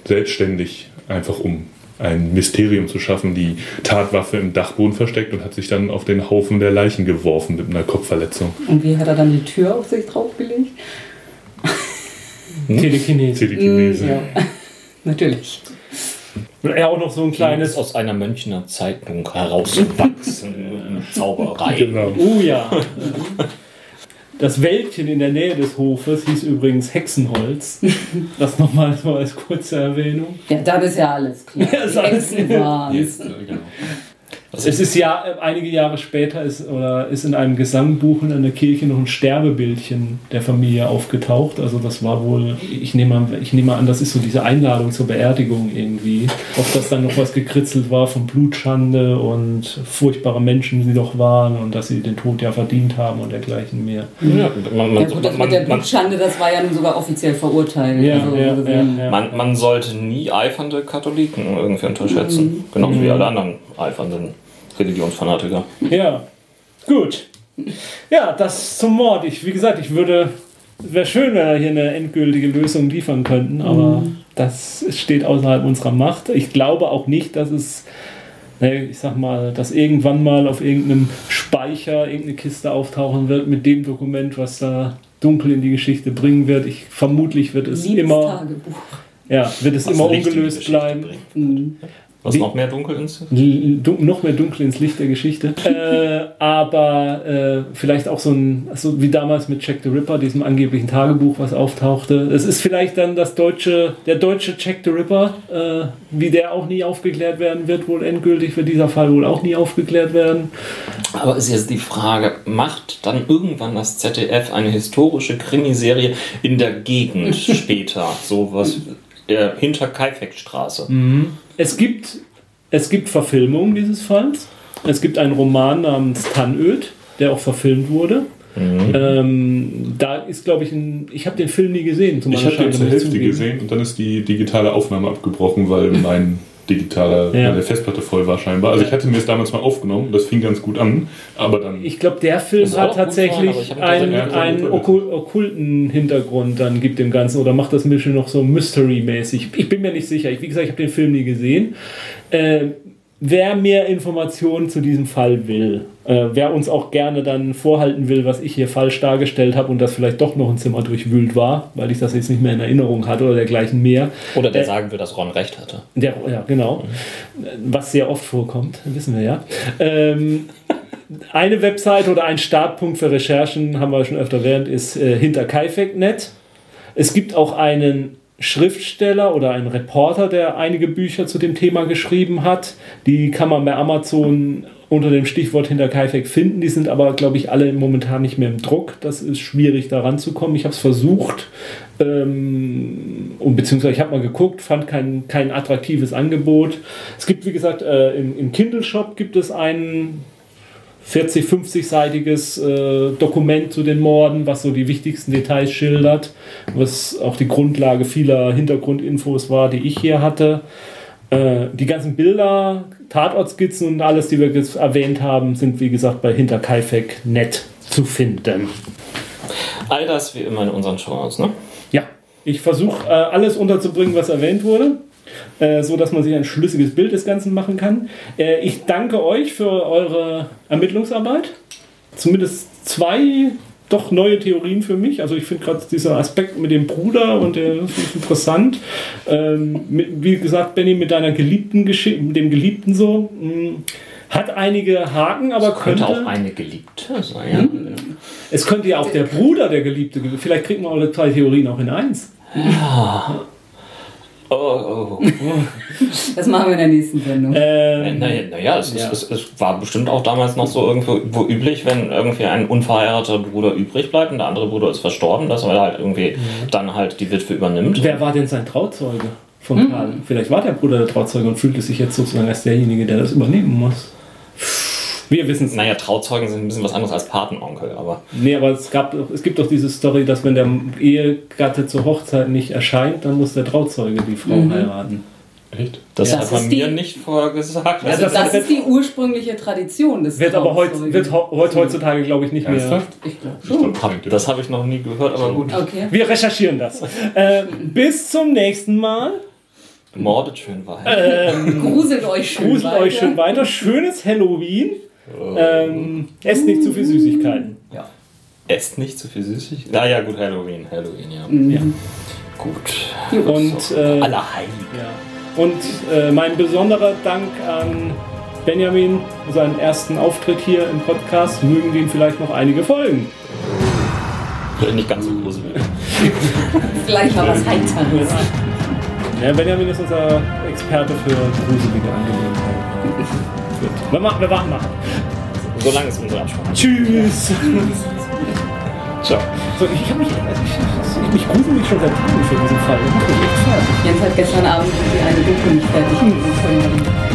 selbstständig einfach um ein Mysterium zu schaffen, die Tatwaffe im Dachboden versteckt und hat sich dann auf den Haufen der Leichen geworfen mit einer Kopfverletzung. Und wie hat er dann die Tür auf sich draufgelegt? Telekinese. Telekinese. Ja. <laughs> Natürlich. Und er auch noch so ein Ist kleines. aus einer Münchner Zeitung herausgewachsen. <laughs> Zauberei. Genau. Oh ja. <laughs> Das Wäldchen in der Nähe des Hofes hieß übrigens Hexenholz. <laughs> Das nochmal so als kurze Erwähnung. Ja, dann ist ja alles klar. <laughs> Ja, ist alles- Hexen waren's. Jetzt, genau. Es ist ja äh, einige Jahre später ist, oder ist in einem Gesangbuch in einer Kirche noch ein Sterbebildchen der Familie aufgetaucht. Also das war wohl, ich nehme an, ich nehme an, das ist so diese Einladung zur Beerdigung irgendwie. Ob das dann noch was gekritzelt war von Blutschande und furchtbare Menschen sie doch waren und dass sie den Tod ja verdient haben und dergleichen mehr. Ja, man, man, Ja gut, das man, mit der Blutschande, das war ja nun sogar offiziell verurteilt. Ja, Also, ja, ja, man, man sollte nie eifernde Katholiken irgendwie unterschätzen. Genauso wie alle anderen eifernden Religionsfanatiker. Ja, gut. Ja, das zum Mord. Ich, wie gesagt, ich würde. Wäre schön, wenn wir hier eine endgültige Lösung liefern könnten, aber das steht außerhalb unserer Macht. Ich glaube auch nicht, dass es, ne, ich sag mal, dass irgendwann mal auf irgendeinem Speicher irgendeine Kiste auftauchen wird mit dem Dokument, was da dunkel in die Geschichte bringen wird. Ich vermutlich wird es Liebes immer, Tagebuch. ja, wird es Was immer Geschichte bleiben. Mhm. Was noch mehr dunkel ins L- dun- noch mehr dunkel ins Licht der Geschichte. <laughs> äh, aber äh, vielleicht auch so ein, so wie damals mit Jack the Ripper, diesem angeblichen Tagebuch, was auftauchte. Es ist vielleicht dann das deutsche, der deutsche Jack the Ripper, äh, wie der auch nie aufgeklärt werden wird, wohl endgültig wird dieser Fall wohl auch nie aufgeklärt werden. Aber ist jetzt die Frage, macht dann irgendwann das ZDF eine historische Krimiserie in der Gegend <laughs> später? Sowas äh, hinter Kaifeckstraße. Es gibt, es gibt Verfilmungen dieses Falls. Es gibt einen Roman namens Tannöd, der auch verfilmt wurde. Ähm, da ist, glaube ich, ein. Ich habe den Film nie gesehen. Ich habe den zur Hälfte gesehen und dann ist die digitale Aufnahme abgebrochen, weil mein digitaler, Ja. meine Festplatte voll war scheinbar. Also ich hatte mir es damals mal aufgenommen, das fing ganz gut an, aber dann Ich glaube, der Film hat tatsächlich einen, einen okkulten Hintergrund dann gibt dem Ganzen oder macht das ein bisschen noch so Mystery-mäßig. Ich bin mir nicht sicher. Ich, wie gesagt, ich habe den Film nie gesehen. Äh, wer mehr Informationen zu diesem Fall will, äh, wer uns auch gerne dann vorhalten will, was ich hier falsch dargestellt habe und das vielleicht doch noch ein Zimmer durchwühlt war, weil ich das jetzt nicht mehr in Erinnerung hatte oder dergleichen mehr. Oder der Äh, sagen will, dass Ron recht hatte. Der, ja, genau. Was sehr oft vorkommt, wissen wir ja. Ähm, eine Webseite oder ein Startpunkt für Recherchen, haben wir schon öfter erwähnt, ist äh, hinterkaifek.net. Es gibt auch einen Schriftsteller oder einen Reporter, der einige Bücher zu dem Thema geschrieben hat. Die kann man bei Amazon unter dem Stichwort hinter Kaifek finden. Die sind aber, glaube ich, alle momentan nicht mehr im Druck. Das ist schwierig, da ranzukommen. Ich habe es versucht, ähm, und beziehungsweise ich habe mal geguckt, fand kein, kein attraktives Angebot. Es gibt, wie gesagt, äh, im, im Kindle-Shop gibt es einen 40, 50-seitiges äh, Dokument zu den Morden, was so die wichtigsten Details schildert, was auch die Grundlage vieler Hintergrundinfos war, die ich hier hatte. Äh, die ganzen Bilder, Tatortskizzen und alles, die wir jetzt erwähnt haben, sind wie gesagt bei hinterkaifek.net zu finden. All das wie immer in unseren Shows, ne? Ja, ich versuche äh, alles unterzubringen, was erwähnt wurde, äh, so dass man sich ein schlüssiges Bild des Ganzen machen kann. Äh, ich danke euch für eure Ermittlungsarbeit. Zumindest zwei doch neue Theorien für mich. Also ich finde gerade dieser Aspekt mit dem Bruder und der ist interessant. Ähm, mit, wie gesagt, Benny mit deiner geliebten Geschichte, mit dem Geliebten so, mh, hat einige Haken, aber Könnte könnte, auch eine Geliebte sein. es könnte ja auch der Bruder der Geliebte. Vielleicht kriegt man alle zwei Theorien auch in eins. Oh, oh. <laughs> Das machen wir in der nächsten Sendung. Ähm, Naja, naja es, Ja. es, es war bestimmt auch damals noch so irgendwo wo üblich, wenn irgendwie ein unverheirateter Bruder übrig bleibt und der andere Bruder ist verstorben, dass er halt irgendwie dann halt die Witwe übernimmt. Wer war denn sein Trauzeuge von Karl? Vielleicht war der Bruder der Trauzeuge und fühlte sich jetzt sozusagen als derjenige, der das übernehmen muss. Wir wissen es. Naja, Trauzeugen sind ein bisschen was anderes als Patenonkel, aber Nee, aber es, gab, es gibt doch diese Story, dass wenn der Ehegatte zur Hochzeit nicht erscheint, dann muss der Trauzeuge die Frau heiraten. echt? das Ja, hat das man mir nicht vorher gesagt. Ja, Also das das, wird- ist die ursprüngliche Tradition des Wird aber heut, Trauzeugen. wird heutzutage, glaube ich, nicht mehr. Ernsthaft? Ich glaube schon. Hab, das habe ich noch nie gehört, aber gut. Okay. Wir recherchieren das. äh, bis zum nächsten Mal. Mordet schön weiter. Gruselt euch schön Gruselt weiter. euch schön weiter. Schönes Halloween. Ähm, esst nicht zu viel Süßigkeiten. Esst nicht zu viel süßig. Naja, gut, Halloween, Halloween, ja. Ja. Gut. Und, äh, Allerheiligen. ja. Und äh, mein besonderer Dank an Benjamin für seinen ersten Auftritt hier im Podcast. Mögen den vielleicht noch einige folgen. Nicht ganz so gruselig. <laughs> Vielleicht mal was Heiteres. Ja, Benjamin ist unser Experte für gruselige Angelegenheiten. Gut. Wir, machen, wir warten mal. So lange ist unsere Absprache. Tschüss. <laughs> Ciao. So, ich habe mich, also ich, ich, mich grusel mich schon seit Tagen für diesen Fall. Das macht mich echt fertig. Jens hat gestern Abend die eine Doku nicht fertig gesehen.